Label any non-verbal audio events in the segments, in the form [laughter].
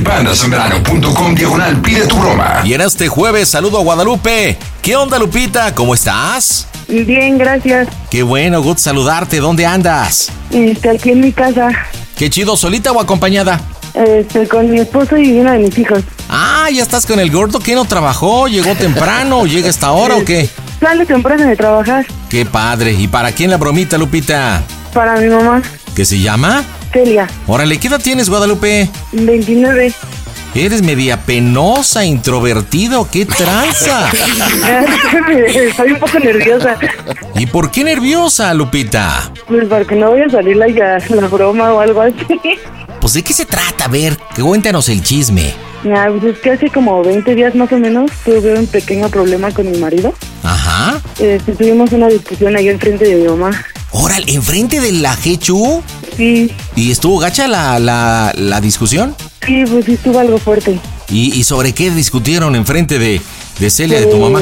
Zambrano.com diagonal pide tu broma. Y en este jueves saludo a Guadalupe. ¿Qué onda, Lupita? ¿Cómo estás? Bien, gracias. Qué bueno, good saludarte. ¿Dónde andas? Este, aquí en mi casa. Qué chido, ¿solita o acompañada? Este, con mi esposo y uno de mis hijos. Ah, ya estás con el gordo que no trabajó, llegó temprano, [laughs] llega esta hora o qué? Sale temprano de trabajar. Qué padre. ¿Y para quién la bromita, Lupita? Para mi mamá. ¿Qué se llama? Celia. Órale, ¿qué edad tienes, Guadalupe? 29. Eres media penosa, introvertido, qué tranza. [laughs] Estoy un poco nerviosa. ¿Y por qué nerviosa, Lupita? Pues para que no vaya a salir la, la broma o algo así. Pues de qué se trata, a ver, cuéntanos el chisme. Pues es que hace como 20 días más o menos tuve un pequeño problema con mi marido. Ajá. Este, tuvimos una discusión ahí enfrente de mi mamá. Órale, ¿enfrente de la Jechu? Sí. ¿Y estuvo gacha la, la, la discusión? Sí, pues sí estuvo algo fuerte. ¿Y, y sobre qué discutieron enfrente de, de Celia, de tu mamá?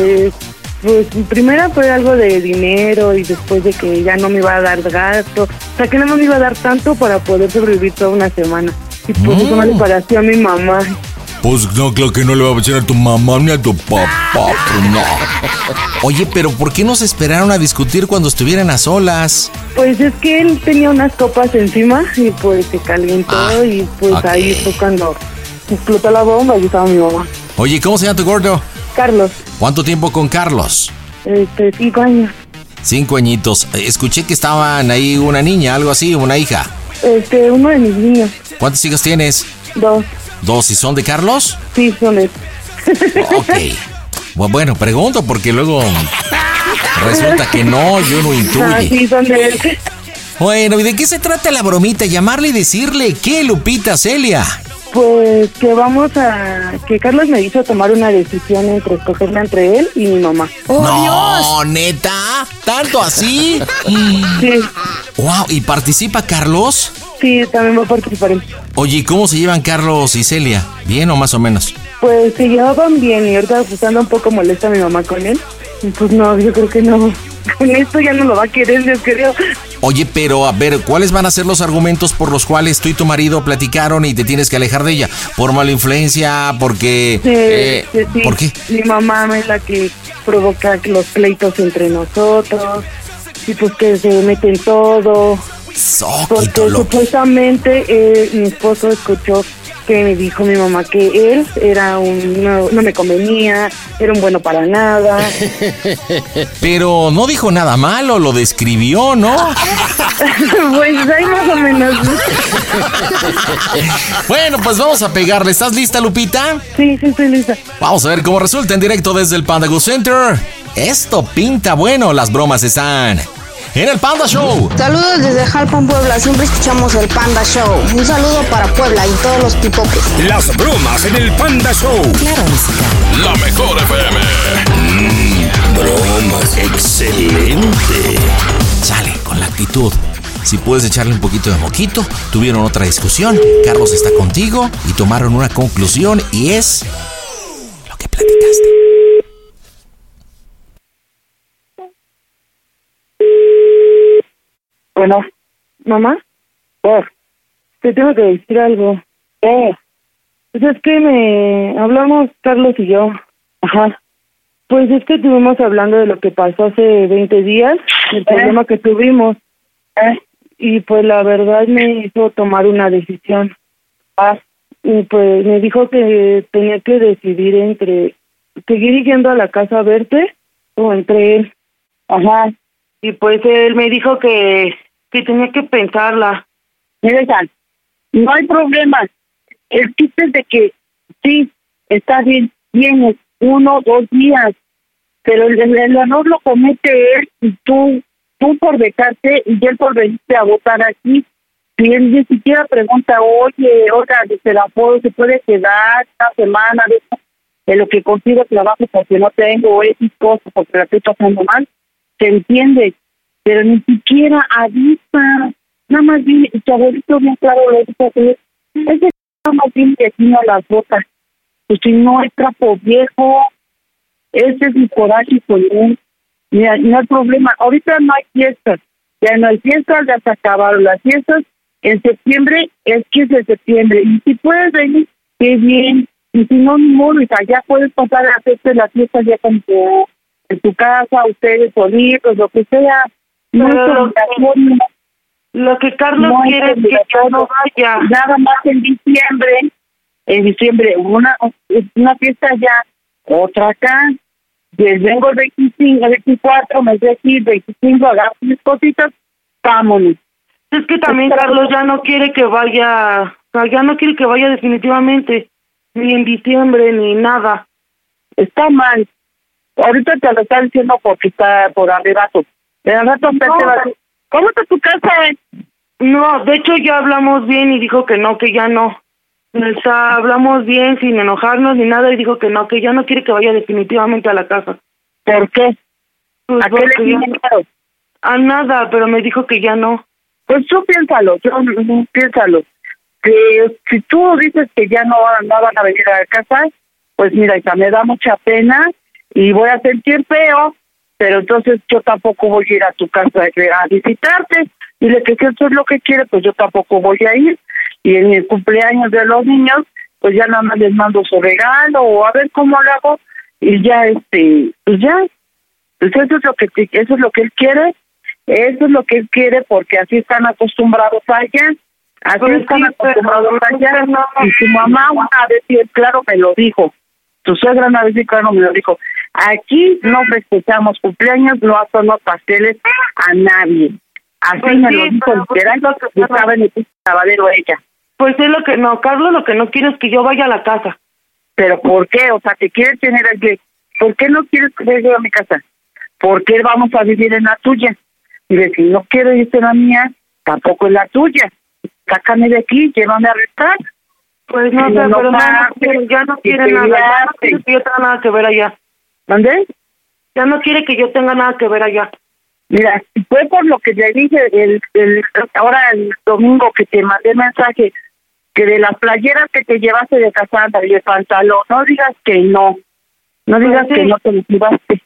Pues primero fue algo de dinero y después de que ya no me iba a dar gasto. O sea, que no me iba a dar tanto para poder sobrevivir toda una semana. Y pues eso no le pareció a mi mamá. Pues no, claro que no le va a decir a tu mamá ni a tu papá, pues no. Oye, pero ¿por qué no se esperaron a discutir cuando estuvieran a solas? Pues es que él tenía unas copas encima y pues se calentó Ah, y pues ahí fue cuando explotó la bomba y estaba mi mamá. Oye, ¿cómo se llama tu gordo? Carlos, ¿Cuánto tiempo con Carlos? este, cinco años. Cinco añitos. Eh, Escuché que estaban ahí una niña, algo así, una hija. Este, uno de mis niños, ¿Cuántos hijos tienes? dos, ¿Dos y son de Carlos? sí, son de... Ok. Bu- Bueno, pregunto porque luego resulta que no, yo no Ah, intuye. sí, son de él. Bueno, ¿y de qué se trata la bromita? Llamarle y decirle qué, Lupita Celia. Pues que vamos a... que Carlos me hizo tomar una decisión entre escogerla entre él y mi mamá. no, neta, tanto así. Sí, Wow, ¿y participa Carlos? Sí, también va a participar él. Oye, ¿y ¿cómo se llevan Carlos y Celia? ¿Bien o más o menos? Pues se llevaban bien y ahorita pues anda un poco molesta mi mamá con él. Pues no, yo creo que no. [laughs] Con esto ya no lo va a querer, yo creo. Oye, pero a ver, ¿cuáles van a ser los argumentos por los cuales tú y tu marido platicaron y te tienes que alejar de ella? ¿Por mala influencia? ¿Porque...? Sí, eh, sí, sí. ¿Por qué? Mi mamá es la que provoca los pleitos entre nosotros. Y pues que se mete en todo. Porque supuestamente eh, mi esposo escuchó que me dijo mi mamá que él era un no, no me convenía, era un bueno para nada. [laughs] Pero no dijo nada malo, lo describió, ¿no? [laughs] pues ahí más o menos. [laughs] Bueno, pues vamos a pegarle. ¿Estás lista, Lupita? Sí, sí, estoy lista. Vamos a ver cómo resulta en directo desde el Panda Go Center. Esto pinta bueno, las bromas están en el Panda Show. Saludos desde Jalpan, Puebla. Siempre escuchamos el Panda Show. Un saludo para Puebla y todos los pipopes. Las bromas en el Panda Show. Claro, música. La mejor FM. Mm, bromas. Excelente. Sale con la actitud. Si puedes echarle un poquito de moquito, tuvieron otra discusión, Carlos está contigo y tomaron una conclusión y es lo que platicaste. Bueno, mamá, oh, te tengo que decir algo. Eh, pues es que me hablamos Carlos y yo. Ajá. Pues es que estuvimos hablando de lo que pasó hace 20 días, el problema que tuvimos. Eh, y pues la verdad me hizo tomar una decisión. Ah, y pues me dijo que tenía que decidir entre seguir yendo a la casa a verte o entre él. Ajá. Y pues él me dijo que, que tenía que pensarla. Mire, San, no hay problema. El chiste es de que sí, está bien, tienes uno dos días, pero el, el, lo comete él y tú, tú por dejarte y él por venirte a votar aquí. Y él ni siquiera pregunta, oye, oiga, se la puedo, se puede quedar una semana de, de lo que consigo trabajo porque no tengo X cosas, porque la estoy pasando mal. Se entiende, pero ni siquiera avisa. Nada más viene, tu abuelito bien claro lo dijo, ese nada más viene y aquí no las botas. Pues si no es trapo viejo, ese es mi coraje con él. Mira, no hay problema. Ahorita no hay fiestas. Ya no hay fiestas, ya se acabaron las fiestas. En septiembre es 15 de septiembre. Y si puedes venir, qué bien. Y si no, ni modo, ya puedes pasar a hacerte la fiesta ya con tu, en tu casa, ustedes solitos, lo que sea. No lo que- obligatorio. Lo que Carlos No quiere es que yo no vaya. Nada más en diciembre, en diciembre, una, una fiesta allá, otra acá. Les vengo el 25, el 24, me decir 25, agarro mis cositas, vámonos. Es que también Carlos ya no quiere que vaya, ya no quiere que vaya definitivamente, ni en diciembre, ni nada. Está mal. Ahorita te lo está diciendo porque está por arrebato. Al rato usted te va a decir, ¿cómo está tu casa? No, de hecho ya hablamos bien y dijo que no, que ya no. O sea, hablamos bien sin enojarnos ni nada y dijo que no, que ya no quiere que vaya definitivamente a la casa. ¿Por qué? Pues ¿A qué le ya-? A nada, pero me dijo que ya no. Pues tú piénsalo, yo, mm, piénsalo. Que si tú dices que ya no, no van a venir a la casa, pues mira, hija, me da mucha pena y voy a sentir feo, pero entonces yo tampoco voy a ir a tu casa a visitarte. Dile que si eso es lo que quiere, pues yo tampoco voy a ir. Y en el cumpleaños de los niños, pues ya nada más les mando su regalo o a ver cómo lo hago y ya, este, pues ya. Pues eso es lo que eso es lo que él quiere, eso es lo que él quiere porque así están acostumbrados allá, así Pues están sí, acostumbrados allá. no- Y tu mamá una vez claro me lo dijo, tu suegra una vez claro me lo dijo. Aquí no festejamos cumpleaños, no hacemos pasteles a nadie. Así Pues me sí, lo dijo pues literal, lo que estaba en el lavadero ella. Pues es lo que no, Carlos lo que no quiere es que yo vaya a la casa. ¿Pero por qué? O sea, te quieres tener aquí. ¿Por qué no quieres que yo a mi casa? ¿Por qué vamos a vivir en la tuya? Y si no quiero irte a la mía, tampoco es la tuya. Sácame de aquí, llévame a restar. Pues no sé, no pero ya no quiere nada, ya no quiere que yo tenga nada que ver allá. ¿Dónde? Ya no quiere que yo tenga nada que ver allá. Mira, fue por lo que le dije el, el, ahora el domingo que te mandé mensaje, que de las playeras que te llevaste de Casandra y el pantalón, no digas que no. No digas sí. que no te lo llevaste.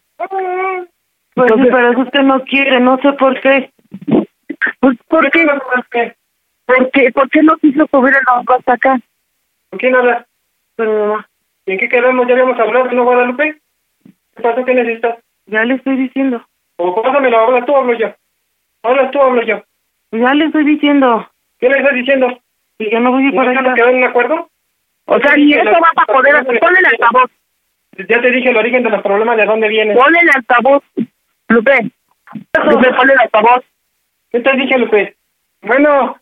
Pues sí, pero es usted no quiere, no sé por qué. Pues, ¿Por qué? ¿Por qué, ¿Por qué no quiso subir el banco hasta acá? ¿Con quién hablas? Pero mamá, ¿Y en qué quedamos? ¿Ya habíamos hablado, no, Guadalupe? ¿Qué pasa? ¿Qué necesitas? ya le estoy diciendo. O pásamelo, hablas tú, hablo yo. Hablas tú, hablo yo. Ya le estoy diciendo ¿Qué le estás diciendo? que yo no voy a ir ¿No para allá. en un acuerdo? O sea, ni eso va a poder hacer. Ponle el altavoz. Ya te dije el origen de los problemas, de dónde viene. Ponle el altavoz. Lupe. Lupe, ponle el altavoz. ¿Qué te dije, Lupe? Bueno,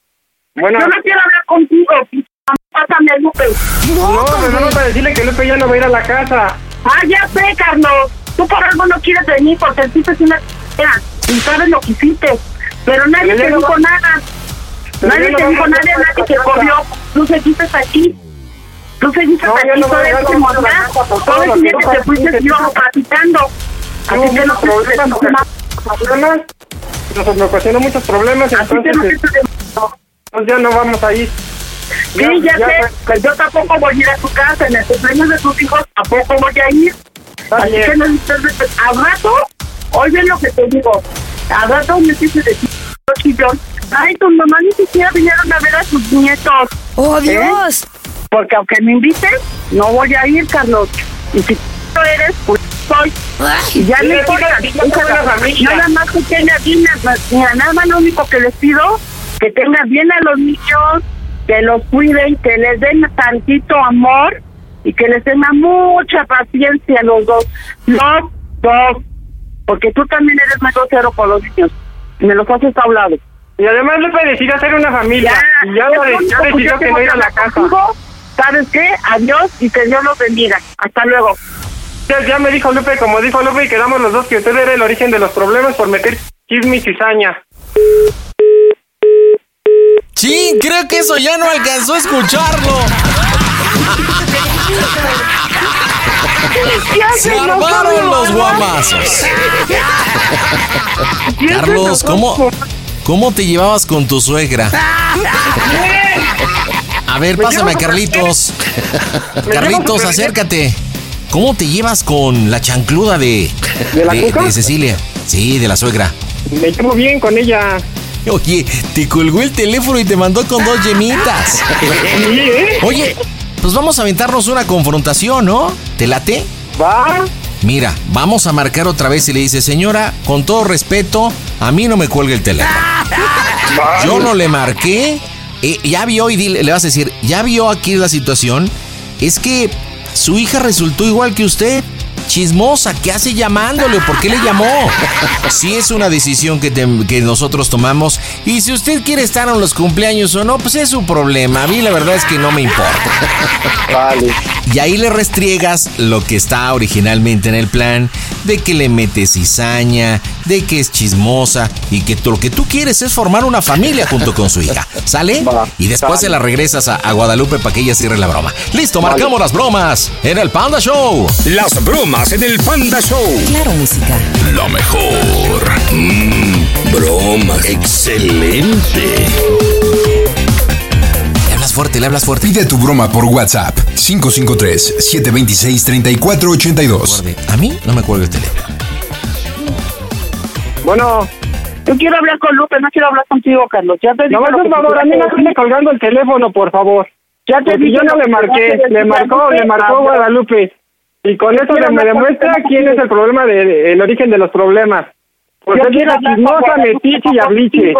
bueno. Yo no quiero hablar contigo. Pásame a Lupe. No, pero no para decirle que Lupe ya no va a ir a la casa. Ah, ya sé, Carlos. Tú por algo no quieres venir porque hiciste una y sabes lo que hiciste. Pero nadie te no dijo va- nada. Pero Nadie no te dijo nada, nadie te corrió. Tú seguiste aquí. Tú seguiste No, aquí yo no todo yo no este por todo el día que te fuiste íbamos platicando. Así que no muchos problemas, problemas. Nos ocasionó muchos problemas, Así que no entonces te pues ya no vamos a ir. Sí, ya, sé, que yo tampoco voy a ir a tu casa, en el cumpleaños de tus hijos tampoco voy a ir. Así que no necesitas, al rato, oye lo que te digo, al rato me dices de chillón, ay, tu mamá ni siquiera vinieron a ver a sus nietos. ¡Oh, ¿Eh? Dios! Porque aunque me inviten, no voy a ir, Carlos. Y si tú eres, pues soy. Y ya sí, buena familia. Nada más que tenga bien, mira, nada más lo único que les pido, que tengan bien a los niños, que los cuiden, que les den tantito amor y que les tengan mucha paciencia a los dos. Los dos. Porque tú también eres más grosero con los niños. Me los haces a un lado. Y además Lupe decidió hacer una familia. y ya, que decidió yo que tengo no ir a la casa. contigo. ¿Sabes qué? Adiós y que Dios los bendiga. Hasta luego. Ya, ya me dijo Lupe, como dijo Lupe, y quedamos los dos que usted era el origen de los problemas por meter chisme y cizaña. Sí, creo que eso ya no alcanzó a escucharlo. Se armaron los guamazos. [laughs] Carlos, ¿cómo, ¿cómo te llevabas con tu suegra? A ver, pásame a Carlitos. [laughs] Carlitos, acércate. ¿Cómo te llevas con la chancluda de, ¿De la de Cecilia? Sí, de la suegra. Me llevo bien con ella. Oye, te colgó el teléfono y te mandó con dos yemitas. [laughs] Oye, pues vamos a aventarnos una confrontación, ¿no? ¿Te late? Va. Mira, vamos a marcar otra vez y le dice, señora, con todo respeto, a mí no me cuelgue el teléfono. Yo no le marqué. eh, ya vio y dile- le vas a decir, ya vio aquí la situación. Es que su hija resultó igual que usted. Chismosa, ¿qué hace llamándole? ¿Por qué le llamó? Si es una decisión que, te- que nosotros tomamos y si usted quiere estar en los cumpleaños o no, pues es su problema. A mí la verdad es que no me importa. Vale. Y ahí le restriegas lo que está originalmente en el plan, de que le metes cizaña, de que es chismosa y que lo que tú quieres es formar una familia junto con su hija. ¿Sale? Va, Y después se la regresas a, a Guadalupe para que ella cierre la broma. Listo, marcamos las bromas en el Panda Show. Las bromas en el Panda Show. Claro, música. Lo mejor. Mm, bromas. Excelente. Le hablas fuerte, le hablas fuerte. Pide tu broma por WhatsApp 553-726-3482. Guarde, A mí no me cuelgue el teléfono. Bueno, Yo quiero hablar con Lupe, no quiero hablar contigo, Carlos. Ya te no dije lo por favor, a mí no esté colgando el teléfono, por favor. Ya te Porque dije yo no le marqué, le marcó, le marcó. Guadalupe. Y con eso me demuestra quién es el problema, de, el origen de los problemas. Porque es con chismosa, metiche y abliche.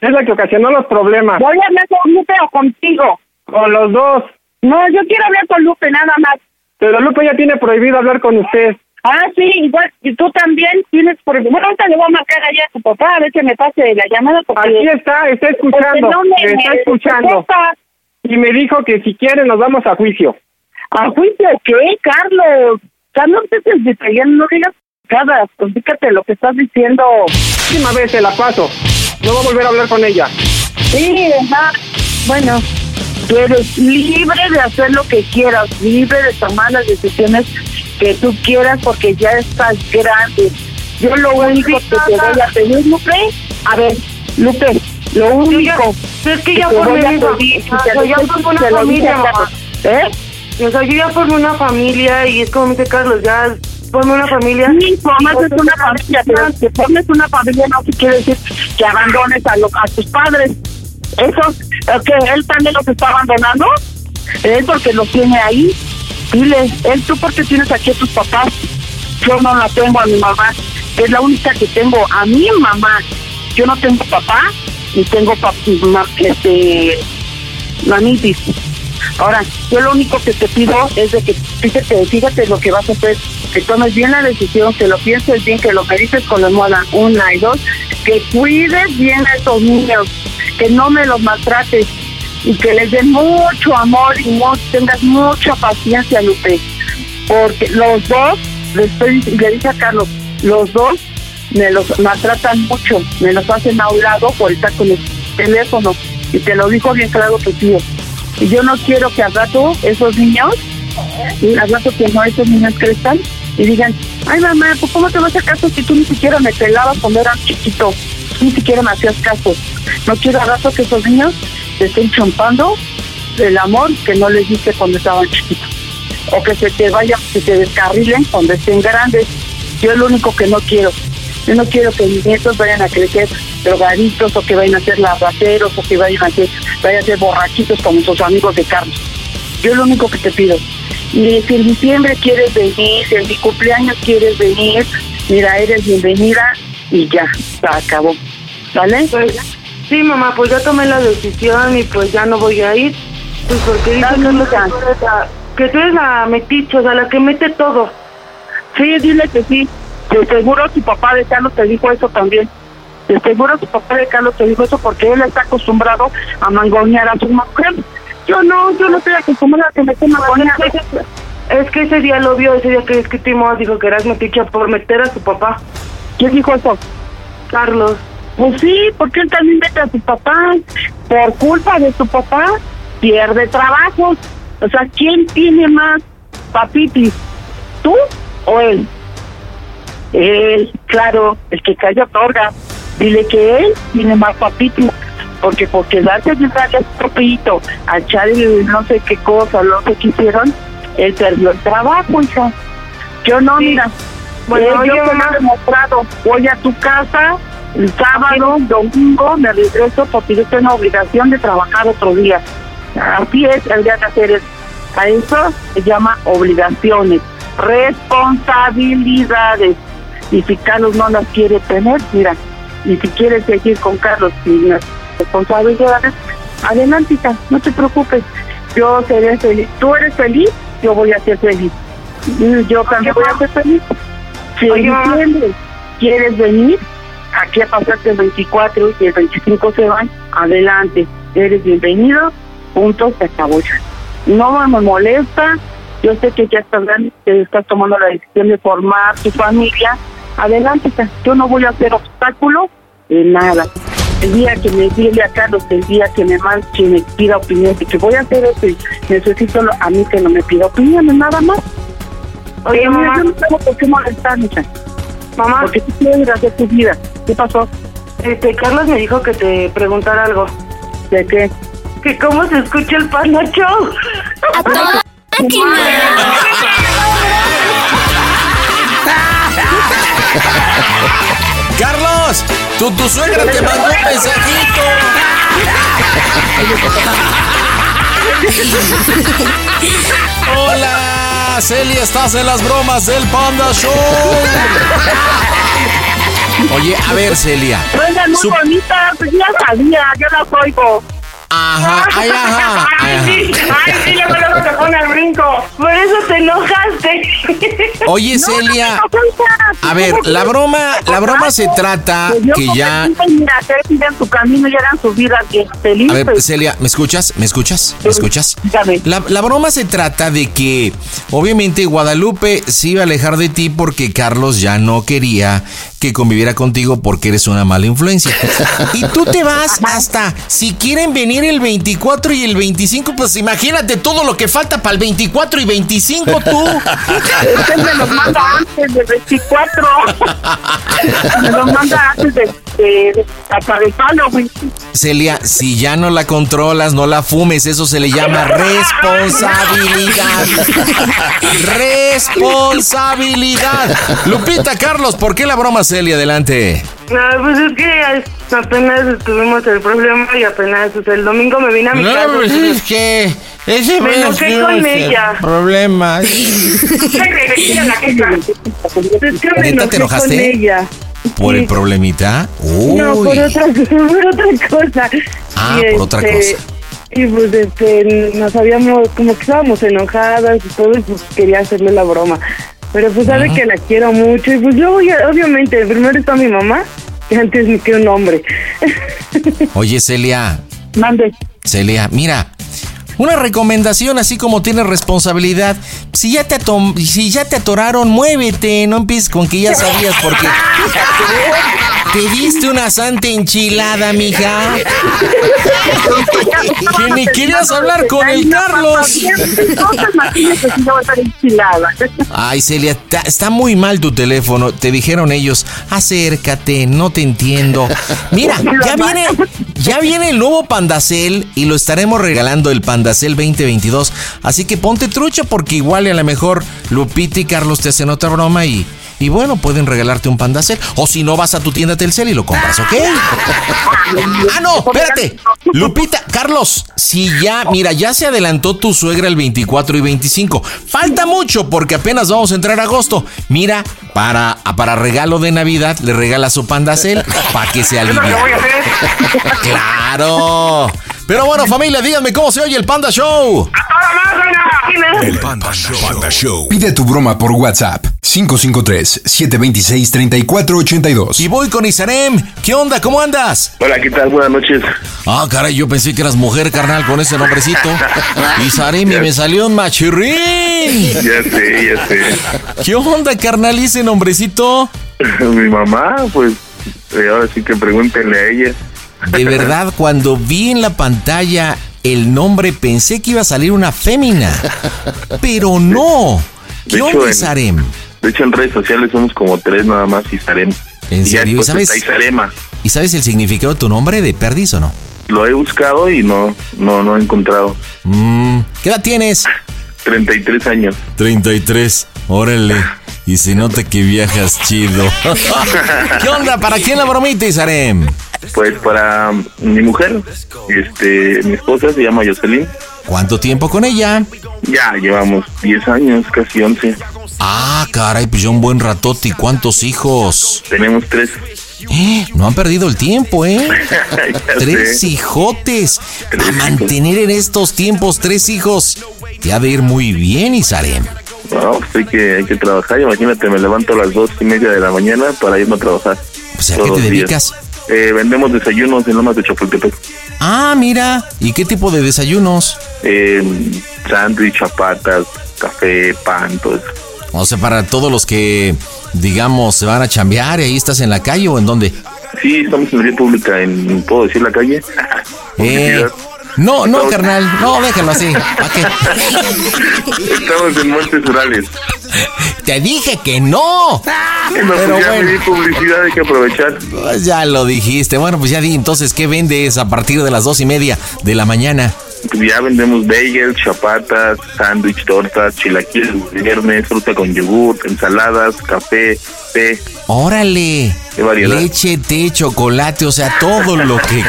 Es la que ocasionó los problemas. ¿Voy a hablar con Lupe o contigo? Con los dos. No, yo quiero hablar con Lupe, nada más. Pero Lupe ya tiene prohibido hablar con usted. Ah, sí, igual, y tú también tienes por... Bueno, ahorita le voy a marcar allá a tu papá a ver que me pase la llamada porque... Aquí está, está escuchando. no me, me está escuchando. Y me dijo que si quiere nos vamos a juicio. ¿A juicio qué, Carlos? Carlos, te estás detallando, no digas nada, pues fíjate lo que estás diciendo. Última vez se la paso. No va a volver a hablar con ella. Sí, ajá. Bueno, tú eres libre de hacer lo que quieras, libre de tomar las decisiones que tú quieras porque ya estás grande. Yo lo único que te voy a pedir, Lupe, a ver, Lupe, lo único es que ya te formé voy a mi pedir, familia, y te yo una te lo dije. ¿Eh? O sea, yo ya formé una familia y es como dice Carlos, ya formé una familia. Sí, formas una familia, pero que formes una familia no quiere decir que abandones a, lo- a tus padres. Eso, que él también los está abandonando, él porque los tiene ahí. Dile, él tú porque tienes aquí a tus papás. Yo no la tengo a mi mamá, es la única que tengo a mi mamá. Yo no tengo papá, ni tengo pap- ma- este, mamitis. Ahora, yo lo único que te pido es de que fíjate, fíjate lo que vas a hacer, que tomes bien la decisión, que lo pienses bien, que lo medites con la almohada una y dos, que cuides bien a estos niños, que no me los maltrates y que les den mucho amor y tengas mucha paciencia, Lupe. Porque los dos, le, estoy, le dije a Carlos, los dos me los maltratan mucho, me los hacen a por estar con el teléfono. Y te lo dijo bien claro tu tío. Y yo no quiero que al rato esos niños, al rato que no esos niños crezcan y digan, ay mamá, pues ¿cómo te vas a caso si tú ni siquiera me pelabas cuando era chiquito? Ni siquiera me hacías caso. No quiero al rato que esos niños te estén chompando el amor que no les diste cuando estaban chiquitos. O que se te vayan, que te descarrilen cuando estén grandes. Yo es lo único que no quiero. Yo no quiero que mis nietos vayan a crecer drogaditos o que vayan a ser lavaceros o que vayan a ser, vayan a ser borrachitos como sus amigos de Carlos. Yo lo único que te pido. Y si en diciembre quieres venir, si en mi cumpleaños quieres venir, mira, eres bienvenida y ya, se acabó. ¿Vale? Pues, sí, mamá, pues ya tomé la decisión y pues ya no voy a ir. Pues porque dice Dale, Carlos hija. que tú eres la- que tú eres la metiche, o sea, la que mete todo. Sí, dile que sí. De seguro su papá de Carlos te dijo eso también. De seguro su papá de Carlos te dijo eso porque él está acostumbrado a mangonear a su mujer. Yo no, yo no estoy acostumbrada a que me mangoneando. Es que ese día lo vio, ese día que discutimos, dijo que eras metiche por meter a su papá. ¿Quién dijo eso? Carlos. Pues sí, porque él también mete a su papá. Por culpa de su papá, pierde trabajos. O sea, ¿quién tiene más papitis? ¿Tú o él? Él, claro, el que calla otorga. Dile que él tiene más papitis. Porque por quedarse de darle a su papito, a el no sé qué cosa, no sé qué hicieron, él perdió el trabajo, hija. Yo no, mira. Bueno, Eh, yo te lo he demostrado. Voy a tu casa el sábado, domingo, me regreso porque yo tengo obligación de trabajar otro día. Así es, el día de hacer es. A eso se llama obligaciones, responsabilidades. Y si Carlos no las quiere tener, mira, y si quieres seguir con Carlos sin las responsabilidades, adelante, hija, no te preocupes. Yo seré feliz. Tú eres feliz, yo voy a ser feliz. Y Yo también voy a ser feliz. Si en quieres venir, aquí a pasarte el 24 y el 25 se van, adelante. Eres bienvenido, punto, se acabó. No me molesta, yo sé que ya estás grande, que estás tomando la decisión de formar tu familia, adelante, yo no voy a hacer obstáculo de nada. El día que me dile a Carlos, el día que me manche y me pida opinión de que voy a hacer esto y necesito a mí que no me pida opiniones, nada más. Oye, Eh, mamá. yo no tengo por qué molestar, hija. Mamá, Porque tú quieres hacer tu vida. ¿Qué pasó? este, Carlos me dijo que te preguntara algo. ¿De qué? Que cómo se escucha el Panda Show. A toda [laughs] [laughs] Carlos, tu, tu suegra te mandó un mensajito. [laughs] Hola, Celia, estás en las bromas del Panda Show. Oye, a ver, Celia. Suena muy Su- bonita, pues ya sabía, yo las oigo. Ajá, [laughs] ay, ajá. Ay, sí, ay, sí, luego, luego te pone el brinco. Por eso te enojaste. [laughs] Oye, Celia, a ver, la broma, la broma se trata que ya. Mira, que sigan su camino y hagan su vida bien A ver, Celia, ¿me escuchas? ¿Me escuchas? ¿Me escuchas? La, la broma se trata de que, obviamente, Guadalupe se iba a alejar de ti porque Carlos ya no quería que conviviera contigo porque eres una mala influencia. Y tú te vas hasta, si quieren venir el 24 y el 25, pues imagínate todo lo que falta para el 24 y 25 tú. Usted me los manda antes del 24. me los manda antes de, de, hasta. Celia, si ya no la controlas, no la fumes, eso se le llama responsabilidad. [laughs] responsabilidad. Lupita, Carlos, ¿por qué la broma, Celia? Adelante. No, pues es que apenas tuvimos el problema y apenas o sea, el domingo me vine a mi casa. que ese Me [laughs] enojé con ella. problema. Es ¿Neta te enojaste? con ella. ¿Por el problemita? No, por otra, [laughs] por otra cosa. Ah, Y, por otra este, cosa. Y pues este, nos habíamos, como que estábamos enojadas y todo, y pues quería hacerle la broma. Pero pues sabe que la quiero mucho y pues luego ya, obviamente, primero está mi mamá, que antes que un hombre. Oye, Celia. [laughs] Mande. Celia, mira, una recomendación, así como tienes responsabilidad. Si ya te si ya te atoraron, muévete. No empieces con que ya sabías porque te diste una santa enchilada, mija. Que ni querías hablar con el Carlos. Ay, Celia, está, está muy mal tu teléfono. Te dijeron ellos, acércate, no te entiendo. Mira, ya viene, ya viene el nuevo Pandacel y lo estaremos regalando el Pandacel 2022. Así que ponte trucha porque igual y a lo mejor Lupita y Carlos te hacen otra broma y, y bueno, pueden regalarte un Pandacel. O si no, vas a tu tienda Telcel y lo compras, ¿ok? Ah, no, espérate. Lupita, Carlos, si ya, mira, ya se adelantó tu suegra el 24 y 25. Falta mucho porque apenas vamos a entrar a agosto. Mira, para, para regalo de Navidad le regala su pandacel para que se alivie. Claro. Pero bueno, familia, díganme cómo se oye el Panda Show. El Panda Show. Panda Show. Pide tu broma por WhatsApp. 553-726-3482. Y voy con Isarem. ¿Qué onda? ¿Cómo andas? Hola, ¿qué tal? Buenas noches. Ah, caray, yo pensé que eras mujer, carnal, con ese nombrecito. [laughs] Isarem y me salió un machirrín. Ya sé, ya sé. ¿Qué onda, carnal, ese nombrecito? Mi mamá, pues, ahora sí que pregúntenle a ella. De [laughs] verdad, cuando vi en la pantalla el nombre pensé que iba a salir una fémina. Pero no. ¿Qué hecho, onda, en- Isarem? De hecho, en redes sociales somos como tres nada más y Sarem. ¿En Y serio? ¿Y sabes? ¿Y sabes el significado de tu nombre de perdiz o no? Lo he buscado y no, no, no he encontrado. Mm, ¿Qué edad tienes? [laughs] 33 años. 33. Órale. Y se nota que viajas chido. [laughs] ¿Qué onda? ¿Para quién la bromita, Isarem? Pues para mi mujer, este, mi esposa se llama Jocelyn. ¿Cuánto tiempo con ella? Ya llevamos 10 años, casi 11. Ah, caray, pues ya un buen ratote. ¿Y cuántos hijos? Tenemos tres. Eh, No han perdido el tiempo, ¿eh? [laughs] Tres sé. hijotes. A mantener en estos tiempos tres hijos. Te ha de ir muy bien, Isarem. No, pues hay que, hay que trabajar. Imagínate, me levanto a las dos y media de la mañana para irme a trabajar. Sea, ¿a qué te días. dedicas? Eh, vendemos desayunos en Lomas de Chapultepec. Ah, mira. ¿Y qué tipo de desayunos? Eh, sándwich, chapatas, café, pan, todo eso. O sea, para todos los que, digamos, se van a chambear y ahí estás en la calle o en dónde? Sí, estamos en la vía pública, en, ¿puedo decir la calle? Eh, no, no, carnal. No, déjalo así. Estamos en Montes Urales. Te dije que no. Pero bueno. di publicidad, hay que aprovechar. Pues ya lo dijiste. Bueno, pues ya di entonces, ¿qué vendes a partir de las dos y media de la mañana? Pues ya vendemos bagels, chapatas, sándwich, tortas, chilaquiles, viernes, fruta con yogur, ensaladas, café, té. Órale. Qué variedad. Leche, té, chocolate, o sea, todo lo que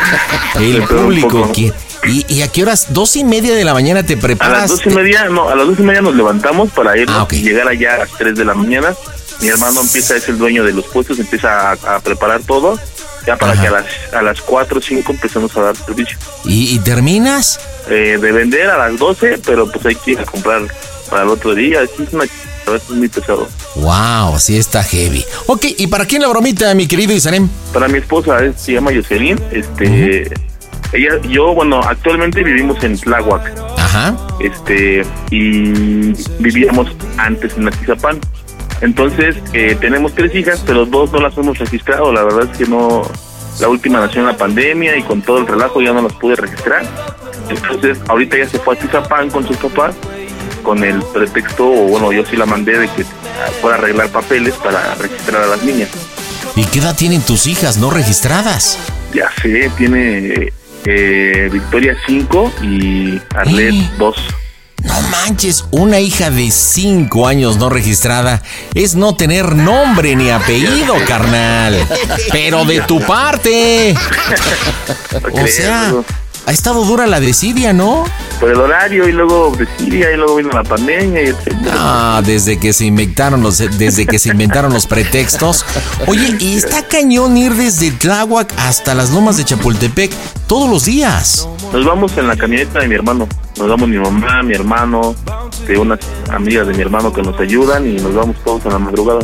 [laughs] el público quiere. ¿Y, y a qué horas? ¿Dos y media de la mañana te A preparas? las dos y media, no, a las dos y media nos levantamos para ir Ah, llegar allá a las tres de la mañana. Mi hermano empieza, es el dueño de los puestos, empieza a, a preparar todo, ya para Ajá. que a las, a las cuatro o cinco empecemos a dar servicio. ¿Y, y terminas? Eh, de vender a las 12, pero pues hay que ir a comprar para el otro día. Es una a veces muy pesado. Wow, sí está heavy. Ok, ¿y para quién la bromita, mi querido Isarem? Para mi esposa se llama Jocelyn. Este, ella, yo, bueno, actualmente vivimos en Tláhuac. Ajá. Este, y vivíamos antes en Atizapán. Entonces, eh, tenemos tres hijas, pero dos no las hemos registrado. La verdad es que no. La última nació en la pandemia y con todo el relajo ya no las pude registrar. Entonces, ahorita ya se fue a Atizapán con sus papás con el pretexto, o bueno, yo sí la mandé de que fuera a arreglar papeles para registrar a las niñas. ¿Y qué edad tienen tus hijas no registradas? Ya sé, tiene eh, Victoria 5 y Arlet 2. No manches, una hija de 5 años no registrada es no tener nombre ni apellido, carnal. Pero de tu parte. [laughs] O sea, ha estado dura la desidia, ¿no? por el horario y luego decía y luego vino la pandemia y etcétera. Ah, desde que se inventaron los, desde que se inventaron los pretextos. Oye, y está cañón ir desde Tláhuac hasta las lomas de Chapultepec todos los días. Nos vamos en la camioneta de mi hermano. Nos vamos mi mamá, mi hermano, de unas amigas de mi hermano que nos ayudan y nos vamos todos en la madrugada.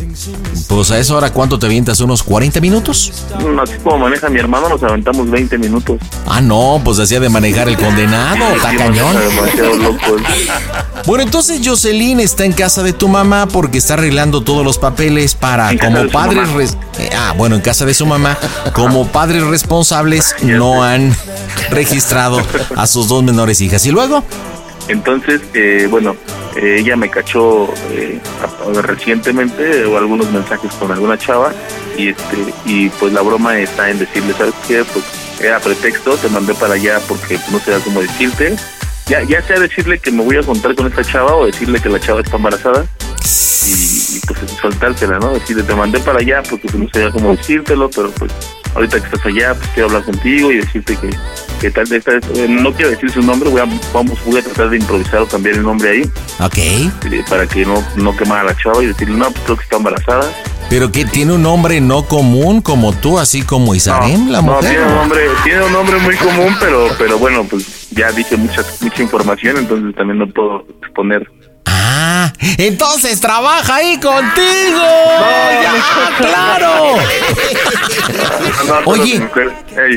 Pues a esa hora, ¿cuánto te avientas? ¿Unos 40 minutos? Mm, Así como maneja mi hermano, nos aventamos 20 minutos. Ah, no, pues hacía de manejar el condenado, está cañón. Bueno, entonces Jocelyn está en casa de tu mamá porque está arreglando todos los papeles para como padres eh, ah, bueno, en casa de su mamá, como padres responsables no han registrado a sus dos menores hijas. Y luego, Entonces, eh, bueno, eh, ella me cachó eh, recientemente o algunos mensajes con alguna chava y este y pues la broma está en decirle, ¿sabes qué? Pues era pretexto, te mandé para allá porque no sé cómo decirte. Ya, ya sea decirle que me voy a juntar con esta chava o decirle que la chava está embarazada y, y, pues soltársela, ¿no? Decirle, te mandé para allá porque no sabía cómo decírtelo, pero pues ahorita que estás allá, pues quiero hablar contigo y decirte que, que tal de esta eh, no quiero decir su nombre, voy a, vamos, voy a tratar de improvisar o cambiar el nombre ahí ok, eh, para que no, no quemara a la chava y decirle, no, pues creo que está embarazada. pero que tiene un nombre no común como tú, así como Isarem, la No, mujer. tiene un nombre, tiene un nombre muy común, pero, pero bueno, pues ya dije mucha, mucha información, entonces también no puedo exponer. Ah, entonces trabaja ahí contigo. ya, claro. No, no, Oye.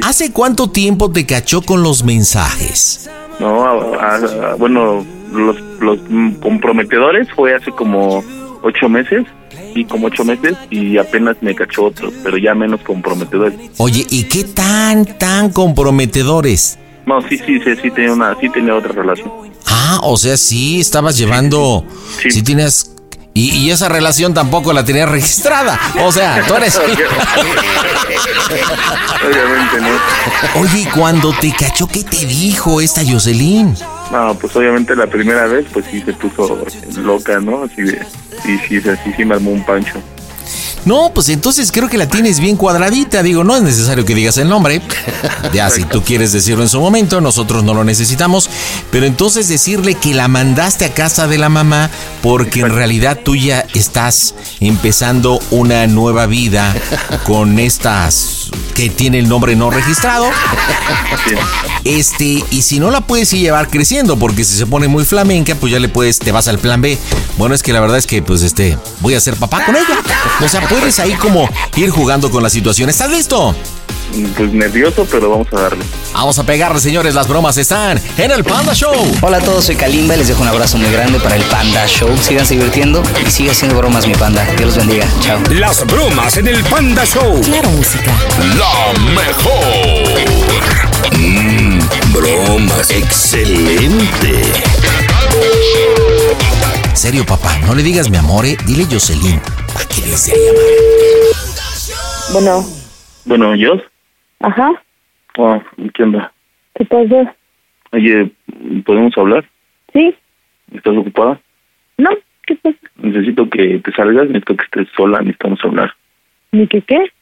¿hace cuánto tiempo te cachó con los mensajes? No, a- a- bueno, los, los comprometedores fue hace como ocho meses, y como ocho meses, y apenas me cachó otro, pero ya menos comprometedores. Oye, ¿y qué tan, tan comprometedores? No, sí, sí, sí, sí tenía una, sí tenía otra relación. Ah, o sea, sí, estabas llevando, sí, tienes... Y, y esa relación tampoco la tenías registrada. O sea, tú eres... [laughs] [laughs] Obviamente no. Oye, ¿y cuando te cachó, ¿qué te dijo esta Jocelyn? No, pues obviamente la primera vez, pues sí se puso loca, ¿no? Así de, sí, sí, sí, sí, sí me armó un pancho. No, pues entonces creo que la tienes bien cuadradita. Digo, no es necesario que digas el nombre. Ya, si tú quieres decirlo en su momento, nosotros no lo necesitamos. Pero entonces decirle que la mandaste a casa de la mamá porque en realidad tú ya estás empezando una nueva vida con estas que tiene el nombre no registrado. Este, y si no la puedes ir llevar creciendo, porque si se pone muy flamenca, pues ya le puedes, te vas al plan B. Bueno, es que la verdad es que, pues, este, voy a ser papá con ella. O sea, puedes ahí como ir jugando con la situación. ¿Estás listo? Pues nervioso, pero vamos a darle. Vamos a pegarle, señores. Las bromas están en el Panda Show. Hola a todos, soy Kalimba y les dejo un abrazo muy grande para el Panda Show. Síganse divirtiendo y sigue haciendo bromas mi panda. Dios los bendiga. Chao. Las bromas en el Panda Show. Claro, música. La mejor. Mmm, bromas. Excelente. Serio, papá, no le digas mi amor, eh. Dile Jocelyn. ¿A qué desea llamar? Bueno, Bueno, yo, ajá, oh, ¿qué onda? ¿qué pasa? Oye, ¿podemos hablar? ¿Sí? ¿Estás ocupada? No, ¿qué pasa? Necesito que te salgas, necesito que estés sola, necesitamos hablar. ¿Ni qué qué?